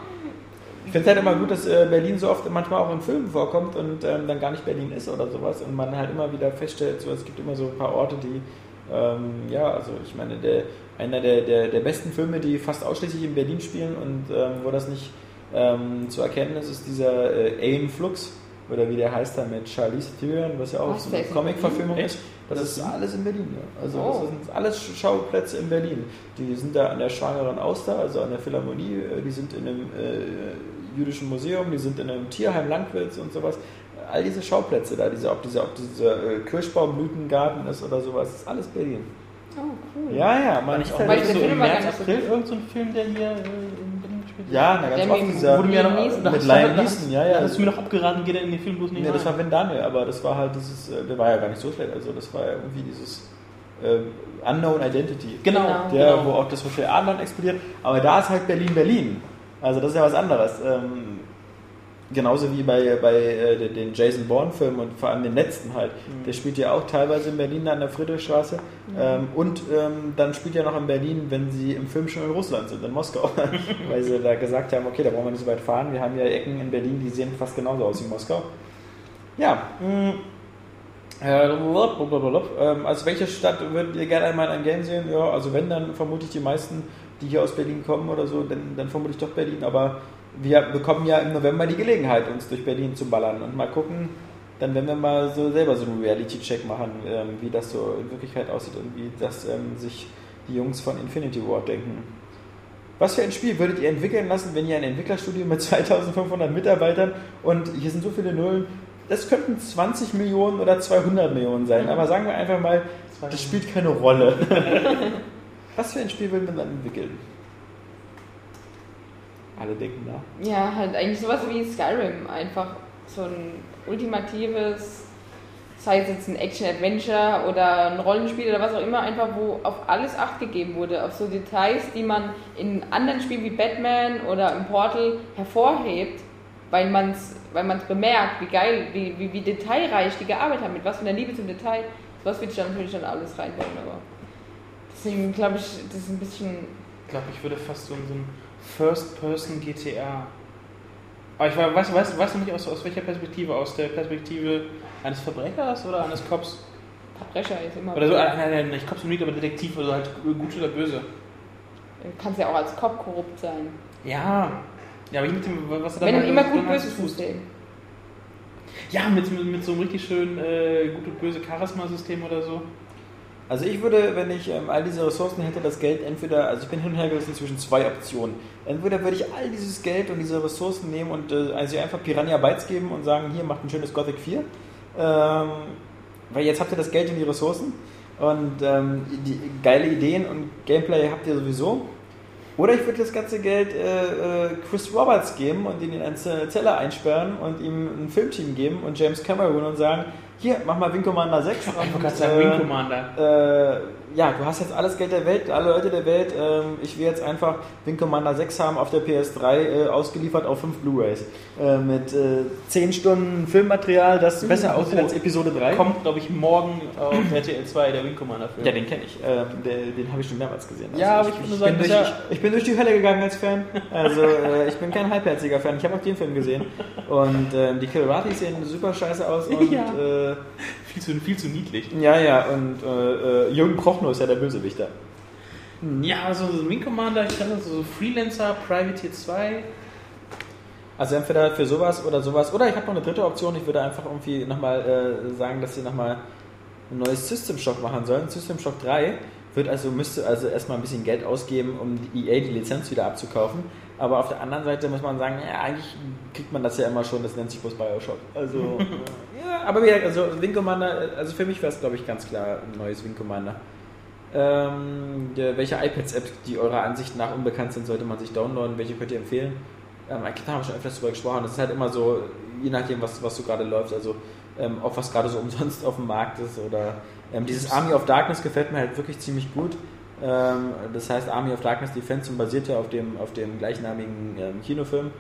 Ich finde es halt immer gut, dass äh, Berlin so oft manchmal auch in Filmen vorkommt und ähm, dann gar nicht Berlin ist oder sowas und man halt immer wieder feststellt, so, es gibt immer so ein paar Orte, die, ähm, ja, also ich meine, der, einer der, der, der besten Filme, die fast ausschließlich in Berlin spielen und ähm, wo das nicht ähm, zu erkennen ist, ist dieser äh, Ain Flux oder wie der heißt da mit Charlize Theron, was ja auch Was, so eine Comic-Verfilmung ist. Das ist alles in Berlin, ja. Also Oh. das sind alles Schauplätze in Berlin. Die sind da an der Schwangeren Auster, also an der Philharmonie, äh, die sind in einem äh, jüdischen Museum, die sind in einem Tierheim Landwirts und sowas. All diese Schauplätze da, diese, ob dieser, ob äh, Kirschbaumblütengarten ist oder sowas, ist alles Berlin. Oh, cool. Ja, ja, man nicht ist auch halt der so Film im März, nicht April gut. irgend so ein Film, der hier äh, in Berlin gespielt wird? Ja, na, ganz oft dieser Wurde mir noch, da mit da Neeson, ja, ja. Da hast du mir noch abgeraten, geh da in den Film bloß nicht Nee, das war Van Damme, aber das war halt dieses, äh, der war ja gar nicht so schlecht, also das war ja irgendwie dieses äh, Unknown Identity. Genau, Genau. Der, genau. wo auch das Hotel Adlon explodiert, aber da ist halt Berlin-Berlin. Also das ist ja was anderes. Ähm, genauso wie bei, bei äh, den- Jason Bourne-Filmen und vor allem den letzten halt. Mhm. Der spielt ja auch teilweise in Berlin an der Friedrichstraße ähm, und ähm, dann spielt er noch in Berlin, wenn sie im Film schon in Russland sind, in Moskau. Weil sie da gesagt haben, okay, da brauchen wir nicht so weit fahren. Wir haben ja Ecken in Berlin, die sehen fast genauso aus wie Moskau. Ja, mh, blablabla. ähm, also welche Stadt würdet ihr gerne einmal in einem Game sehen? Ja, also wenn, dann vermute ich die meisten, die hier aus Berlin kommen oder so, dann, dann vermute ich doch Berlin, aber wir bekommen ja im November die Gelegenheit, uns durch Berlin zu ballern und mal gucken, dann werden wir mal so selber so einen Reality-Check machen, ähm, wie das so in Wirklichkeit aussieht und wie das ähm, sich die Jungs von Infinity Ward denken. Was für ein Spiel würdet ihr entwickeln lassen, wenn ihr ein Entwicklerstudio mit 2500 Mitarbeitern und hier sind so viele Nullen, das könnten 20 Millionen oder 200 Millionen sein, aber sagen wir einfach mal, das spielt keine Rolle. Was für ein Spiel will man dann entwickeln? Alle denken nach. Ja, halt eigentlich sowas wie Skyrim. Einfach so ein ultimatives, sei es jetzt ein Action-Adventure oder ein Rollenspiel oder was auch immer, einfach wo auf alles Acht gegeben wurde, auf so Details, die man in anderen Spielen wie Batman oder im Portal hervorhebt, weil man es weil man's bemerkt, wie geil, wie, wie, wie detailreich die gearbeitet haben, mit was für einer Liebe zum Detail. Sowas würde ich dann natürlich dann alles reinbauen, aber deswegen glaube ich, das ist ein bisschen Ich glaube, ich würde fast so, so ein First-Person-GTA. Aber ich weiß, weiß, weiß noch nicht aus, aus welcher Perspektive. Aus der Perspektive eines Verbrechers oder eines Cops? Verbrecher ist immer. Oder so, ah, nein, nein, nicht Cops und nicht, aber Detektiv oder halt gut oder böse. Du kannst ja auch als Cop korrupt sein. Ja. Ja, aber je mit dem, was er Wenn halt dann immer gut fußt. System. Ja, mit, mit, mit so einem richtig schönen äh, gut und böse Charisma-System oder so. Also ich würde, wenn ich ähm, all diese Ressourcen hätte, das Geld entweder, also ich bin hin und her gerissen zwischen zwei Optionen. Entweder würde ich all dieses Geld und diese Ressourcen nehmen und äh, also einfach Piranha Bytes geben und sagen, hier macht ein schönes Gothic 4. Ähm, weil jetzt habt ihr das Geld und die Ressourcen und ähm, die geile Ideen und Gameplay habt ihr sowieso. Oder ich würde das ganze Geld äh, äh, Chris Roberts geben und ihn in eine Zelle einsperren und ihm ein Filmteam geben und James Cameron und sagen, hier, mach mal Wing Commander 6. Ich wollte und, gerade sagen, äh, Wing Commander. äh, ja, du hast jetzt alles Geld der Welt, alle Leute der Welt. Ähm, ich will jetzt einfach Wing Commander 6 haben auf der PS3 äh, ausgeliefert auf 5 Blu-Rays. Äh, mit äh, 10 Stunden Filmmaterial, das besser aussieht als Episode 3. Kommt, glaube ich, morgen auf RTL 2 der Wing Commander-Film. Ja, den kenne ich. Ähm, der, den habe ich schon mehrmals gesehen. Ja, aber ich, ich ich, sagen, bin durch, ich, bin durch die Hölle gegangen als Fan. Also äh, ich bin kein halbherziger Fan. Ich habe auch den Film gesehen. Und ähm, die Killratis sehen super scheiße aus. Und, Ja. äh, viel, zu, viel zu niedlich. ja, ja. Und äh, äh, Jürgen Prochnow ist ja der Bösewichter. Ja, also so Wing Commander, ich kann das so Freelancer, Privateer 2. Also entweder für sowas oder sowas. Oder ich habe noch eine dritte Option. Ich würde einfach irgendwie nochmal äh, sagen, dass sie nochmal ein neues System Shock machen sollen. System Shock 3 wird also, müsste also erstmal ein bisschen Geld ausgeben, um die EA die Lizenz wieder abzukaufen. Aber auf der anderen Seite muss man sagen, ja, eigentlich kriegt man das ja immer schon, das nennt sich bloß Bioshock. Also, äh, ja, aber wie gesagt, also Wing Commander, also für mich wäre es, glaube ich, ganz klar ein neues Wing Commander. Ähm, welche iPads-Apps, die eurer Ansicht nach unbekannt sind, sollte man sich downloaden? Welche könnt ihr empfehlen? Ähm, eigentlich haben wir schon öfters darüber gesprochen. Das ist halt immer so, je nachdem, was, was so gerade läuft, also ähm, auch was gerade so umsonst auf dem Markt ist. Oder ähm, dieses Army of Darkness gefällt mir halt wirklich ziemlich gut. Ähm, das heißt Army of Darkness Defense und basiert ja auf dem, auf dem gleichnamigen ähm, Kinofilm.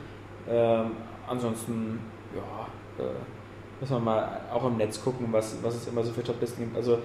Ähm, ansonsten, ja, äh, muss man mal auch im Netz gucken, was, was es immer so für Toplisten gibt. Also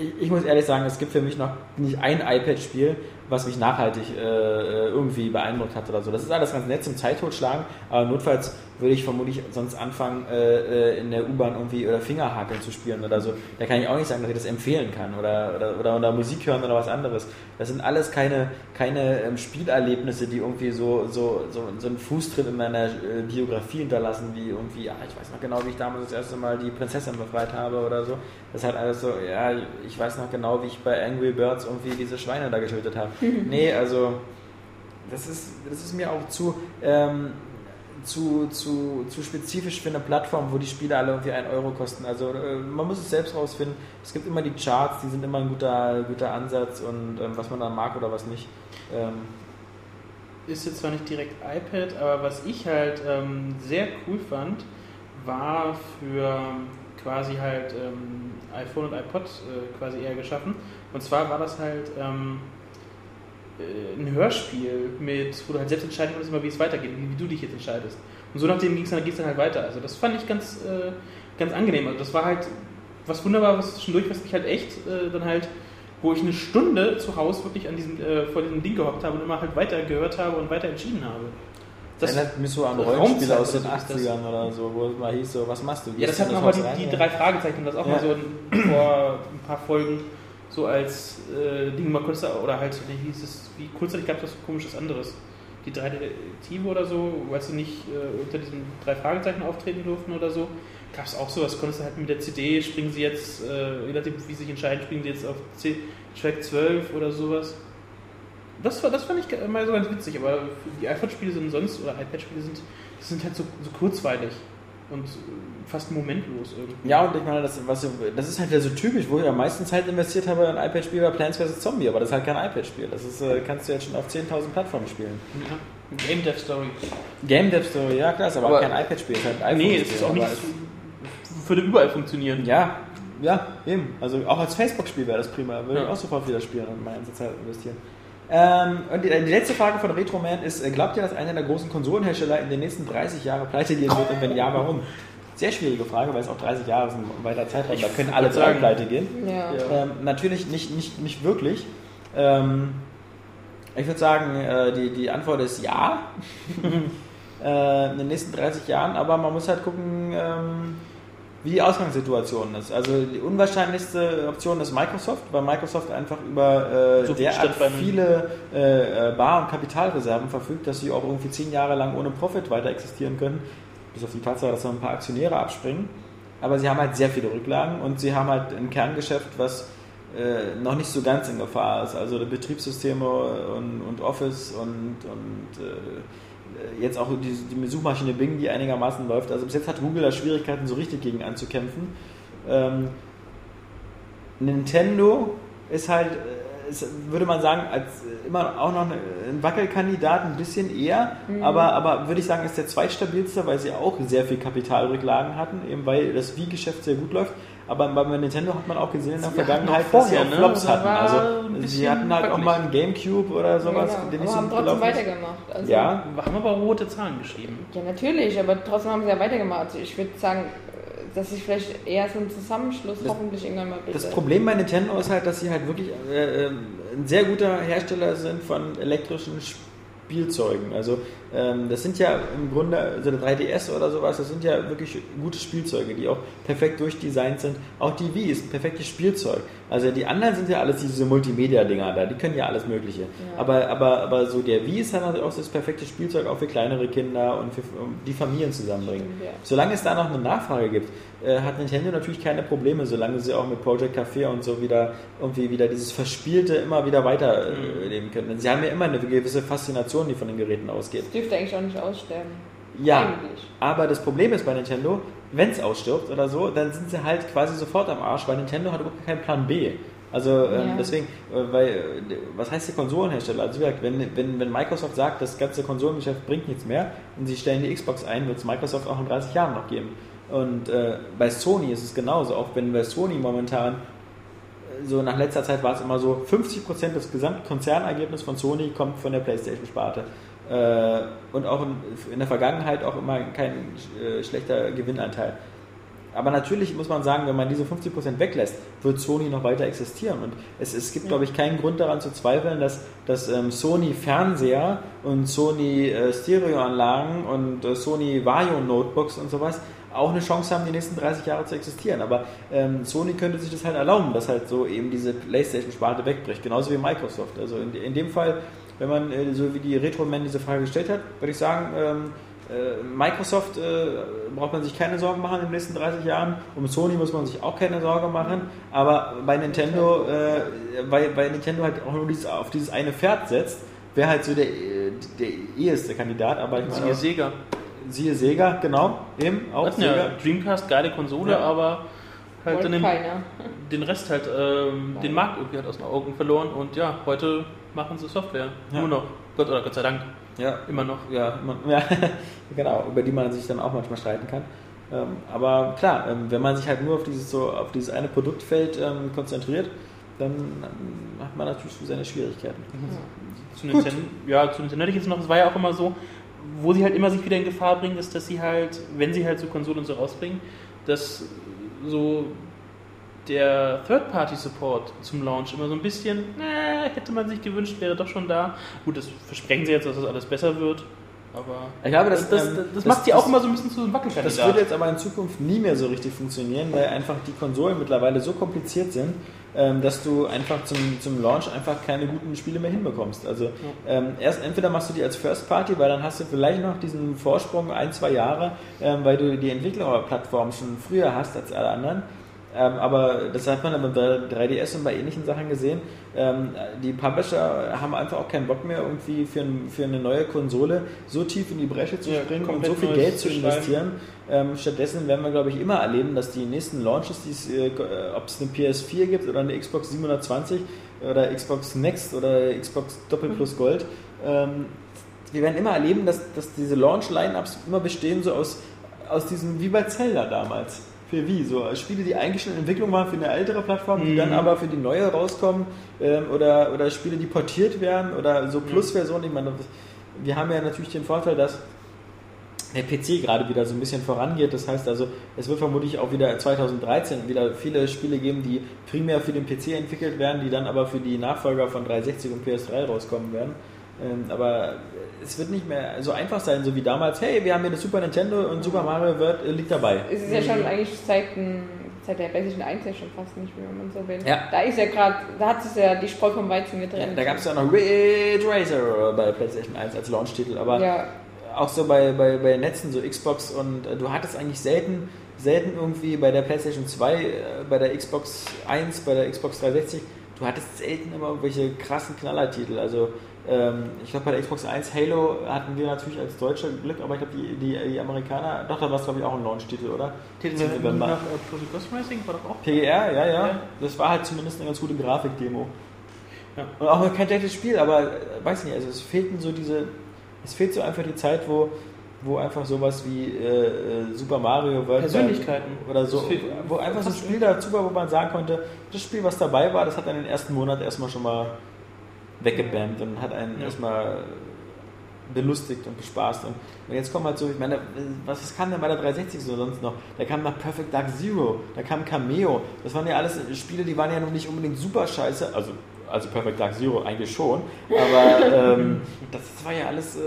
ich, ich muss ehrlich sagen, es gibt für mich noch nicht ein iPad-Spiel, was mich nachhaltig äh, irgendwie beeindruckt hat oder so. Das ist alles ganz nett zum Zeit totschlagen, aber notfalls würde ich vermutlich sonst anfangen, äh, in der U-Bahn irgendwie oder Fingerhakeln zu spielen oder so. Da kann ich auch nicht sagen, dass ich das empfehlen kann oder, oder, oder, oder Musik hören oder was anderes. Das sind alles keine, keine ähm, Spielerlebnisse, die irgendwie so, so, so, so einen Fußtritt in meiner äh, Biografie hinterlassen, wie irgendwie, ja, ich weiß noch genau, wie ich damals das erste Mal die Prinzessin befreit habe oder so. Das ist halt alles so, ja, ich weiß noch genau, wie ich bei Angry Birds irgendwie diese Schweine da getötet habe. nee, also das ist, das ist mir auch zu, ähm, zu, zu, zu spezifisch für eine Plattform, wo die Spiele alle irgendwie 1 Euro kosten. Also äh, man muss es selbst rausfinden. Es gibt immer die Charts, die sind immer ein guter, guter Ansatz und ähm, was man dann mag oder was nicht. Ähm, ist jetzt zwar nicht direkt iPad, aber was ich halt ähm, sehr cool fand, war für quasi halt ähm, iPhone und iPod äh, quasi eher geschaffen. Und zwar war das halt ähm, äh, ein Hörspiel, mit, wo du halt selbst entscheiden konntest, immer, wie es weitergeht, wie, wie du dich jetzt entscheidest. Und so nachdem ging es dann, geht's dann halt weiter. Also das fand ich ganz, äh, ganz angenehm. Also das war halt was Wunderbares zwischendurch, was mich halt echt äh, dann halt, wo ich eine Stunde zu Hause wirklich an diesem, äh, vor diesem Ding gehockt habe und immer halt weiter gehört habe und weiter entschieden habe. das erinnert mich so an Rollenspiele aus den oder so ist das. 80ern oder so, wo es mal hieß so, was machst du? Ja, das hatten in auch mal die, die drei Fragezeichen, das auch Ja. mal so ein, vor ein paar Folgen so als äh, Ding mal kurz, oder halt, wie hieß es, wie kurzzeitig gab es was komisches anderes. Die drei Detektive oder so, weißt du nicht, äh, unter diesen drei Fragezeichen auftreten durften oder so, gab es auch sowas, konntest du halt mit der CD, springen sie jetzt, äh, je nachdem wie sie sich entscheiden, springen sie jetzt auf C Track 12 oder sowas. Das, war, das fand ich mal so ganz witzig, aber die iPhone-Spiele sind sonst, oder iPad-Spiele sind, sind halt so, so kurzweilig und äh, fast momentlos irgendwie. Ja, und ich meine, das, was, das ist halt ja so typisch, wo ich am meisten Zeit investiert habe in ein iPad-Spiel war Plants vs. Zombie, aber das ist halt kein iPad-Spiel. Das ist, äh, kannst du jetzt schon auf 10.000 Plattformen spielen. Ja. Game Dev Story. Game Dev Story, ja klar, ist aber, Aber- auch kein iPad-Spiel, halt Nee, es ist auch nicht, würde überall funktionieren. Ja, ja, eben. Also auch als Facebook-Spiel wäre das prima. Würde ich Ja. auch sofort wieder spielen und meine ganze Zeit investieren. Ähm, und die, die letzte Frage von Retroman ist, äh, glaubt ihr, dass einer der großen Konsolenhersteller in den nächsten 30 Jahren pleite gehen wird und wenn ja, warum? Sehr schwierige Frage, weil es auch 30 Jahre ist ein weiter Zeitraum, da können alle drei pleite gehen. Ja. Ja. Ähm, natürlich nicht, nicht, nicht wirklich. Ähm, ich würde sagen, äh, die, die Antwort ist ja. äh, in den nächsten 30 Jahren, aber man muss halt gucken, ähm, wie die Ausgangssituation ist. Also die unwahrscheinlichste Option ist Microsoft, weil Microsoft einfach über äh, So viel derart viele äh, äh, Bar- und Kapitalreserven verfügt, dass sie auch irgendwie zehn Jahre lang ohne Profit weiter existieren können. Bis auf die Tatsache, dass noch ein paar Aktionäre abspringen. Aber sie haben halt sehr viele Rücklagen und sie haben halt ein Kerngeschäft, was äh, noch nicht so ganz in Gefahr ist. Also Betriebssysteme und, und Office und, und äh, jetzt auch die, die Suchmaschine Bing, die einigermaßen läuft. Also bis jetzt hat Google da Schwierigkeiten, so richtig gegen anzukämpfen. Ähm, Nintendo ist halt, ist, würde man sagen, als äh, immer auch noch eine- ein Wackelkandidat, ein bisschen eher, aber, aber würde ich sagen, ist der zweitstabilste, weil sie auch sehr viel Kapitalrücklagen hatten, eben weil das Wii-Geschäft sehr gut läuft. Aber bei Nintendo hat man auch gesehen in der Sie Vergangenheit, auch dass sie vorher, auch ne? Flops Da hatten. Also sie hatten halt auch wackelig. mal einen Gamecube oder sowas, Genau. der nicht Aber so haben gut trotzdem weitergemacht. Also, Ja, haben aber rote Zahlen geschrieben. Ja, natürlich, aber trotzdem haben sie ja weitergemacht. Also ich würde sagen, äh, dass sich vielleicht eher so ein Zusammenschluss Das- hoffentlich irgendwann mal bildet. Das Problem bei Nintendo ist halt, dass sie halt wirklich äh, äh, ein sehr guter Hersteller sind von elektrischen Spielzeugen. Also ähm, das sind ja im Grunde, also der 3DS oder sowas, das sind ja wirklich gute Spielzeuge, die auch perfekt durchdesignt sind. Auch die Wii ist ein perfektes Spielzeug. Also die anderen sind ja alles diese Multimedia-Dinger da, die können ja alles Mögliche. Aber, aber, aber so der Wii ist dann halt auch das perfekte Spielzeug auch für kleinere Kinder und für um die Familien zusammenbringen. Stimmt, ja. Solange es da noch eine Nachfrage gibt, äh, hat Nintendo natürlich keine Probleme, solange sie auch mit Project Café und so wieder irgendwie wieder dieses Verspielte immer wieder weiterleben können. Denn sie haben ja immer eine gewisse Faszination, die von den Geräten ausgeht. Das dürfte eigentlich auch nicht aussterben. Ja, Eigentlich. aber das Problem ist bei Nintendo, wenn es ausstirbt oder so, dann sind sie halt quasi sofort am Arsch, weil Nintendo hat überhaupt keinen Plan B. Also ähm, Ja. deswegen, äh, weil, äh, was heißt der Konsolenhersteller? Also wie gesagt, wenn, wenn, wenn Microsoft sagt, das ganze Konsolengeschäft bringt nichts mehr und sie stellen die Xbox ein, wird es Microsoft auch in 30 Jahren noch geben. Und äh, bei Sony ist es genauso, auch wenn bei Sony momentan äh, so nach letzter Zeit war es immer so, 50% des Gesamtkonzernergebnisses von Sony kommt von der Playstation-Sparte. Äh, und auch in, in der Vergangenheit auch immer kein äh, schlechter Gewinnanteil. Aber natürlich muss man sagen, wenn man diese 50% weglässt, wird Sony noch weiter existieren. Und es, es gibt, glaube ich, keinen Grund daran zu zweifeln, dass, dass ähm, Sony Fernseher und Sony äh, Stereoanlagen und äh, Sony Vario Notebooks und sowas auch eine Chance haben, die nächsten 30 Jahre zu existieren. Aber ähm, Sony könnte sich das halt erlauben, dass halt so eben diese PlayStation-Sparte wegbricht. Genauso wie Microsoft. Also in, in dem Fall, wenn man, äh, so wie die Retro-Man diese Frage gestellt hat, würde ich sagen, ähm, äh, Microsoft äh, braucht man sich keine Sorgen machen in den nächsten 30 Jahren. Um Sony muss man sich auch keine Sorge machen. Aber bei Nintendo, äh, weil, weil Nintendo halt auch nur dieses, auf dieses eine Pferd setzt, wäre halt so der, der eheste Kandidat. Aber ich meine, Siehe Sega. siehe Sega, genau, eben auch Sega. ja Dreamcast, geile Konsole, Ja. aber halt den, den Rest halt, ähm, den Markt irgendwie halt aus den Augen verloren und ja, heute machen sie Software. Ja. Nur noch. Gott oder Gott sei Dank. Ja, Immer noch. ja, ja, genau, über die man sich dann auch manchmal streiten kann. Ähm, aber klar, ähm, wenn man sich halt nur auf dieses, so, auf dieses eine Produktfeld ähm, konzentriert, dann ähm, hat man natürlich seine Schwierigkeiten. Zu Nintendo, ja, zu Nintendo hätte ich jetzt noch, es war ja auch immer so, wo sie halt immer sich wieder in Gefahr bringen, ist, dass sie halt, wenn sie halt so Konsolen und so rausbringen, dass so der Third-Party-Support zum Launch immer so ein bisschen, äh, hätte man sich gewünscht, wäre doch schon da. Gut, das versprechen sie jetzt, dass das alles besser wird, aber Ich glaube, das- das, das, ähm, das das- macht sie auch das- immer so ein bisschen zu einem Wackelkandidat. Das wird jetzt aber in Zukunft nie mehr so richtig funktionieren, weil einfach die Konsolen mittlerweile so kompliziert sind, ähm, dass du einfach zum, zum Launch einfach keine guten Spiele mehr hinbekommst. Also ähm, erst entweder machst du die als First Party, weil dann hast du vielleicht noch diesen Vorsprung ein, zwei Jahre, ähm, weil du die Entwicklerplattform schon früher hast als alle anderen. Ähm, aber das hat man dann beim 3DS und bei ähnlichen Sachen gesehen. Ähm, die Publisher haben einfach auch keinen Bock mehr, irgendwie für, ein, für eine neue Konsole so tief in die Bresche zu Ja, springen und komplett so viel Geld zu investieren. Ähm, stattdessen werden wir, glaube ich, immer erleben, dass die nächsten Launches, die's, äh, ob es eine PS4 gibt oder eine Xbox 720 oder Xbox Next oder Xbox Doppel plus Gold, ähm, wir werden immer erleben, dass, dass diese Launch-Line-Ups immer bestehen so aus, aus diesem, wie bei Zelda damals. Für wie? So Spiele, die eigentlich schon in Entwicklung waren für eine ältere Plattform, die dann aber für die neue rauskommen ähm, oder, oder Spiele, die portiert werden oder so Plus-Versionen. Ich meine, wir haben ja natürlich den Vorteil, dass der PC gerade wieder so ein bisschen vorangeht. Das heißt also, es wird vermutlich auch wieder 2013 wieder viele Spiele geben, die primär für den PC entwickelt werden, die dann aber für die Nachfolger von 360 und PS3 rauskommen werden. Ähm, aber es wird nicht mehr so einfach sein, so wie damals, hey, wir haben hier eine Super Nintendo und Super Mario World äh, liegt dabei. Es ist ja schon eigentlich seit, seit der PlayStation 1 ja schon fast nicht mehr, wenn man so will. Ja. Da ist ja gerade, da hat sich ja die Spreu vom Weizen getrennt. Da gab es ja noch Ridge Racer bei PlayStation 1 als Launch-Titel, aber Ja, auch so bei, bei, bei Netzen, so Xbox und äh, du hattest eigentlich selten, selten irgendwie bei der PlayStation 2, äh, bei der Xbox 1, bei der Xbox 360, du hattest selten immer irgendwelche krassen Knallertitel. Also ich glaube bei der Xbox 1 Halo hatten wir natürlich als Deutsche Glück, aber ich glaube die, die, die Amerikaner, doch da war es glaube ich auch ein Launch-Titel, oder? Titel Im November. nach äh, Ghost Racing war doch auch. PGR, ja, ja, Ja. Das war halt zumindest eine ganz gute Grafikdemo. Ja. Und auch kein schlechtes Spiel, aber äh, weiß nicht, also es fehlten so diese, es fehlt so einfach die Zeit, wo, wo einfach sowas wie äh, äh, Super Mario World Persönlichkeiten. oder so, wo einfach so ein Spiel dazu war, wo man sagen konnte, das Spiel, was dabei war, das hat einen den ersten Monat erstmal schon mal weggebammt und hat einen Ja. erstmal belustigt und bespaßt. Und, und jetzt kommt halt so, ich meine, was was kam denn bei der 360 so sonst noch? Da kam nach Perfect Dark Zero, da kam Cameo. Das waren ja alles Spiele, die waren ja noch nicht unbedingt super scheiße. Also, also Perfect Dark Zero eigentlich schon. Aber ähm, das, das war ja alles. Äh,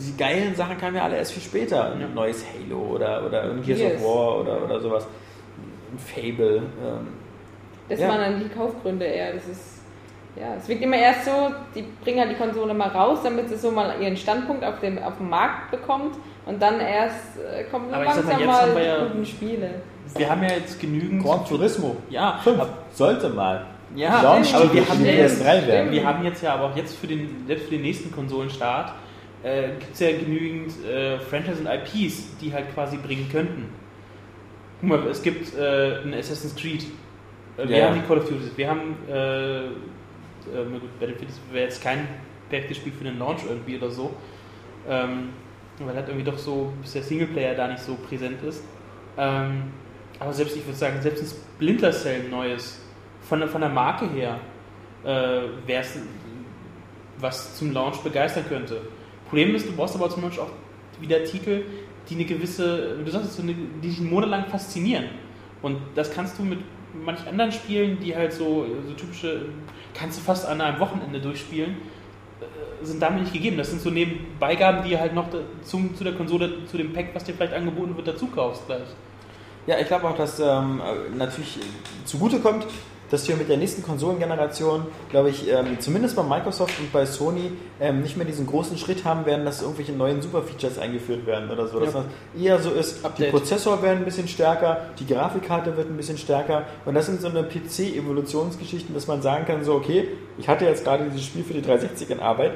die geilen Sachen kamen ja alle erst viel später. Ein neues Halo oder, oder ein Gears Gears. of War oder, oder sowas. Ein Fable. Ähm, Das Ja. waren dann die Kaufgründe eher. Das ist, ja, es wirkt immer erst so, die bringen halt die Konsole mal raus, damit sie so mal ihren Standpunkt auf dem, auf dem Markt bekommt und dann erst äh, kommen Aber mal, langsam jetzt mal haben wir ja- die guten Spiele. Wir haben ja jetzt genügend. Gran Turismo. Ja, 5. ab- Sollte mal. ja Launch aber wir haben, die ja, PS3 werden. wir haben jetzt ja aber auch jetzt für den, selbst für den nächsten Konsolenstart äh, gibt es ja genügend äh, Franchise und IPs, die halt quasi bringen könnten. Guck mal, es gibt äh, ein Assassin's Creed. Äh, wir Ja, haben die Call of Duty. Wir haben äh, äh, na gut, Battlefield wäre jetzt kein perfektes Spiel für den Launch irgendwie oder so. Ähm, weil halt irgendwie doch so, bis der Singleplayer da nicht so präsent ist. Ähm, aber selbst, ich würde sagen, selbst ein Splinter Cell neues, von, der- von der Marke her, äh, wäre es was zum Launch begeistern könnte. Problem ist, du brauchst aber zum Launch auch wieder Titel, die eine gewisse, du sagst die dich einen Monat lang faszinieren. Und das kannst du mit manch anderen Spielen, die halt so, so typische, kannst du fast an einem Wochenende durchspielen, äh, sind damit nicht gegeben. Das sind so Nebenbeigaben, die halt noch zum, zu der Konsole, zu dem Pack, was dir vielleicht angeboten wird, dazu kaufst gleich. Ja, ich glaube auch, dass ähm, äh, natürlich äh, zugute kommt, dass wir mit der nächsten Konsolengeneration, glaube ich, ähm, zumindest bei Microsoft und bei Sony ähm, nicht mehr diesen großen Schritt haben werden, dass irgendwelche neuen Superfeatures eingeführt werden oder so. Dass Ja. das eher so ist, Update. die Prozessor werden ein bisschen stärker, die Grafikkarte wird ein bisschen stärker und das sind so eine PC-Evolutionsgeschichten, dass man sagen kann, so okay, ich hatte jetzt gerade dieses Spiel für die 360 in Arbeit,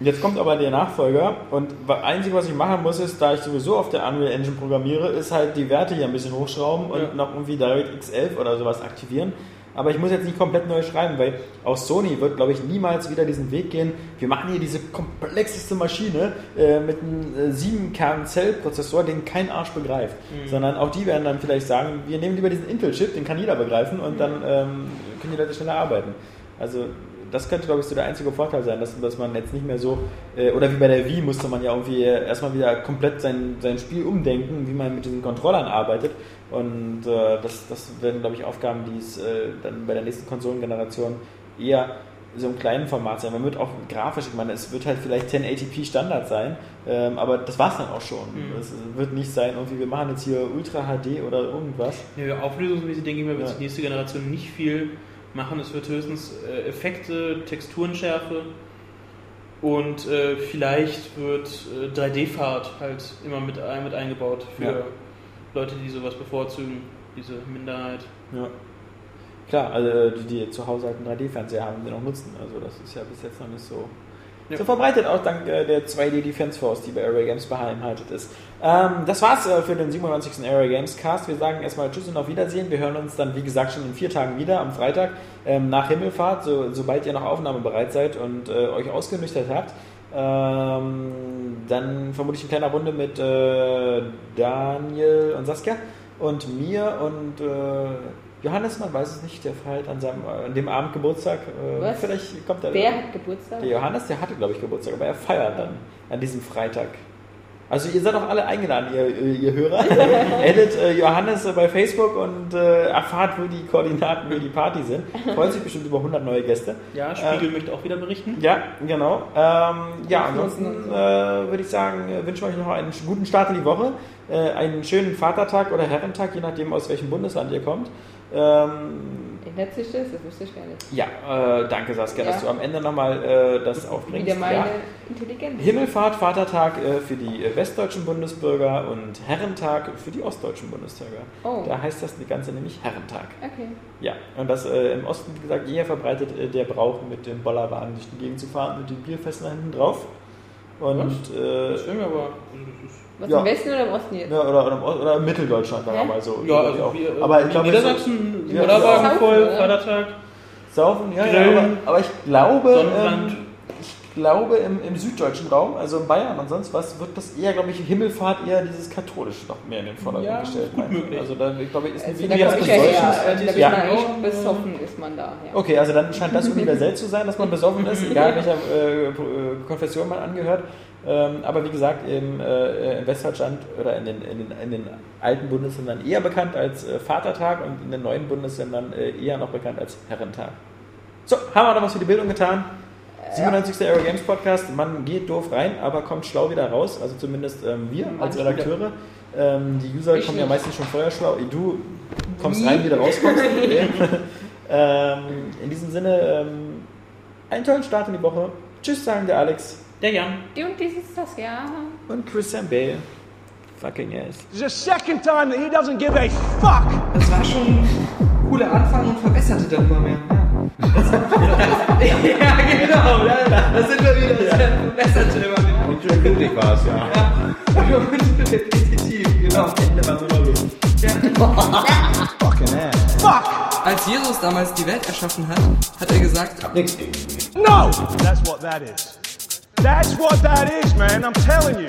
Jetzt kommt aber der Nachfolger und das Einzige, was ich machen muss, ist, da ich sowieso auf der Unreal Engine programmiere, ist halt die Werte hier ein bisschen hochschrauben und Ja. noch irgendwie DirectX 11 oder sowas aktivieren. Aber ich muss jetzt nicht komplett neu schreiben, weil auch Sony wird, glaube ich, niemals wieder diesen Weg gehen. Wir machen hier diese komplexeste Maschine äh, mit einem äh, 7-Kern-Cell-Prozessor, den kein Arsch begreift. Sondern auch die werden dann vielleicht sagen, wir nehmen lieber diesen Intel-Chip, den kann jeder begreifen und dann ähm, können die Leute schneller arbeiten. Also das könnte, glaube ich, so der einzige Vorteil sein, dass, dass man jetzt nicht mehr so, äh, oder wie bei der Wii musste man ja irgendwie erstmal wieder komplett sein, sein Spiel umdenken, wie man mit diesen Controllern arbeitet. Und äh, das, das werden, glaube ich, Aufgaben, die es äh, dann bei der nächsten Konsolengeneration eher so im kleinen Format sein. Man wird auch grafisch, ich meine, es wird halt vielleicht 1080p Standard sein, ähm, aber das war es dann auch schon. Mhm. Es wird nicht sein, irgendwie, wir machen jetzt hier Ultra HD oder irgendwas. Ja, auflösungsmäßig denke ich mal, wird Ja. die nächste Generation nicht viel machen. Es wird höchstens äh, Effekte, Texturenschärfe und äh, vielleicht wird äh, 3D-Fahrt halt immer mit, ein, mit eingebaut für Ja. Leute, die sowas bevorzugen, diese Minderheit. Ja. Klar, also die, die zu Hause halt einen 3D-Fernseher haben, den auch nutzen. Also das ist ja bis jetzt noch nicht so, Ja. so verbreitet, auch dank äh, der 2D Defense Force, die bei Array Games beheimatet ist. Ähm, das war's äh, für den 97. Array Games Cast. Wir sagen erstmal Tschüss und auf Wiedersehen. Wir hören uns dann, wie gesagt, schon in vier Tagen wieder am Freitag ähm, nach Himmelfahrt, so, sobald ihr noch aufnahmebereit seid und äh, euch ausgenüchtert habt. Ähm, dann vermutlich in kleiner Runde mit äh, Daniel und Saskia und mir und äh, Johannes, man weiß es nicht, der feiert an, seinem, an dem Abend Geburtstag. Äh, Was? Vielleicht kommt er. Wer hat Geburtstag? Der Johannes, der hatte, glaube ich, Geburtstag, aber er feiert dann an diesem Freitag. Also ihr seid auch alle eingeladen, ihr, ihr Hörer. Edit äh, Johannes äh, bei Facebook und äh, erfahrt, wo die Koordinaten, wie die Party sind. Freut sich bestimmt über 100 neue Gäste. Ja, Spiegel möchte auch wieder berichten. Ja, genau. Ähm, ja, ansonsten äh, würde ich sagen, äh, wünschen wir euch noch einen guten Start in die Woche. Äh, einen schönen Vatertag oder Herrentag, je nachdem, aus welchem Bundesland ihr kommt. Ähm, Ändert sich das? Das wusste ich gar nicht. ja, äh, danke Saskia, Ja. dass du am Ende nochmal äh, das aufbringst. Wieder meine Ja. Intelligenz. Himmelfahrt, Vatertag äh, für die äh, westdeutschen Bundesbürger und Herrentag für die ostdeutschen Bundesbürger. Oh. Da heißt das Ganze nämlich Herrentag. Okay. Ja, und das äh, im Osten, wie gesagt, eher verbreitet äh, der Brauch, mit dem Bollerwagen durch die Gegend zu fahren, mit den Bierfässern da hinten drauf. Und, äh, Das stimmt aber. Was Ja. im Westen oder im Osten jetzt? ja, oder, oder, oder im Mitteldeutschland, Hä? mal so. Ja, also wir, aber ich glaube, Niedersachsen, Ja, Bollerwagen Saufen, voll, oder? Vatertag. Saufen, ja, ja Grillen, aber, aber ich glaube, ähm, ich glaube im, im süddeutschen Raum, also in Bayern und sonst was, wird das eher, glaube ich, Himmelfahrt eher dieses katholische noch mehr in den Vordergrund Ja, gestellt. gut möglich. Also da, ich glaube, ist Also, da das ich ja äh, da wird Ja. besoffen ist man da. Ja. Okay, also dann scheint das universell zu sein, dass man besoffen ist, egal welcher äh, äh, Konfession man angehört. Ähm, aber wie gesagt, im, äh, in Westdeutschland oder in den, in, den, in den alten Bundesländern eher bekannt als äh, Vatertag und in den neuen Bundesländern äh, eher noch bekannt als Herrentag. So, haben wir noch was für die Bildung getan? 97. Aero Games Podcast. Man geht doof rein, aber kommt schlau wieder raus. Also zumindest ähm, wir als Manche. Redakteure. Ähm, die User Ich kommen ja nicht. meistens schon vorher schlau. Du kommst rein, wieder rauskommst. ähm, in diesem Sinne, ähm, einen tollen Start in die Woche. Tschüss, sagen der Alex Der Jan. Die und dies ist das, ja. und Christian Bale. Fucking yes. The second time that he doesn't give a fuck. Das war schon ein cooler Anfang und verbesserte dann immer mehr. Ja, ja genau. Da, da sind wir wieder. Das verbesserte immer mehr. Und schön bildlich war es, ja. Ja, und repetitiv, genau. Ende war nur noch los. Fucking ass. Fuck. Als Jesus damals die Welt erschaffen hat, hat er gesagt, Nichts gegen ihn. No. That's what that is. That's what that is, man. I'm telling you.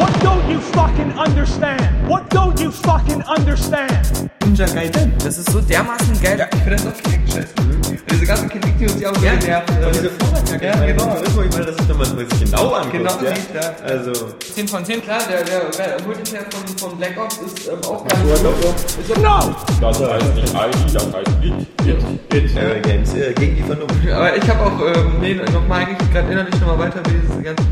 What don't you fucking understand? What don't you fucking understand? Ninja Gaiden. Das ist so dermaßen geil. Ich finde das auch. Diese ganzen Kinect-News, die auch so genervt. Und diese Vorwärtsjacke, Ja, ich genau. das ist, wo ich meine, das ist, wenn man sich genau anguckt. Genau, ja. ja. Also, 10 von 10, klar, der, der, der Multiplayer von, von Black Ops ist ähm, auch ganz gut. Logo. No. das heißt nicht ID, das heißt It. It. It. Äh, Games äh, gegen die Vernunft. Aber ich habe auch, ähm, nee, nochmal eigentlich gerade innerlich nochmal weiter, wie diese ganzen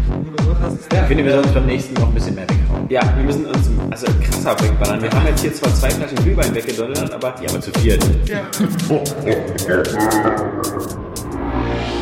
hast. Ich finde, wir sollten beim nächsten noch ein bisschen mehr weghauen. Ja, wir müssen uns also krasser wegballern. Wir haben jetzt hier zwar zwei Flaschen Glühwein weggedonnert, aber, ja, aber zu viert. Ja. Thank you.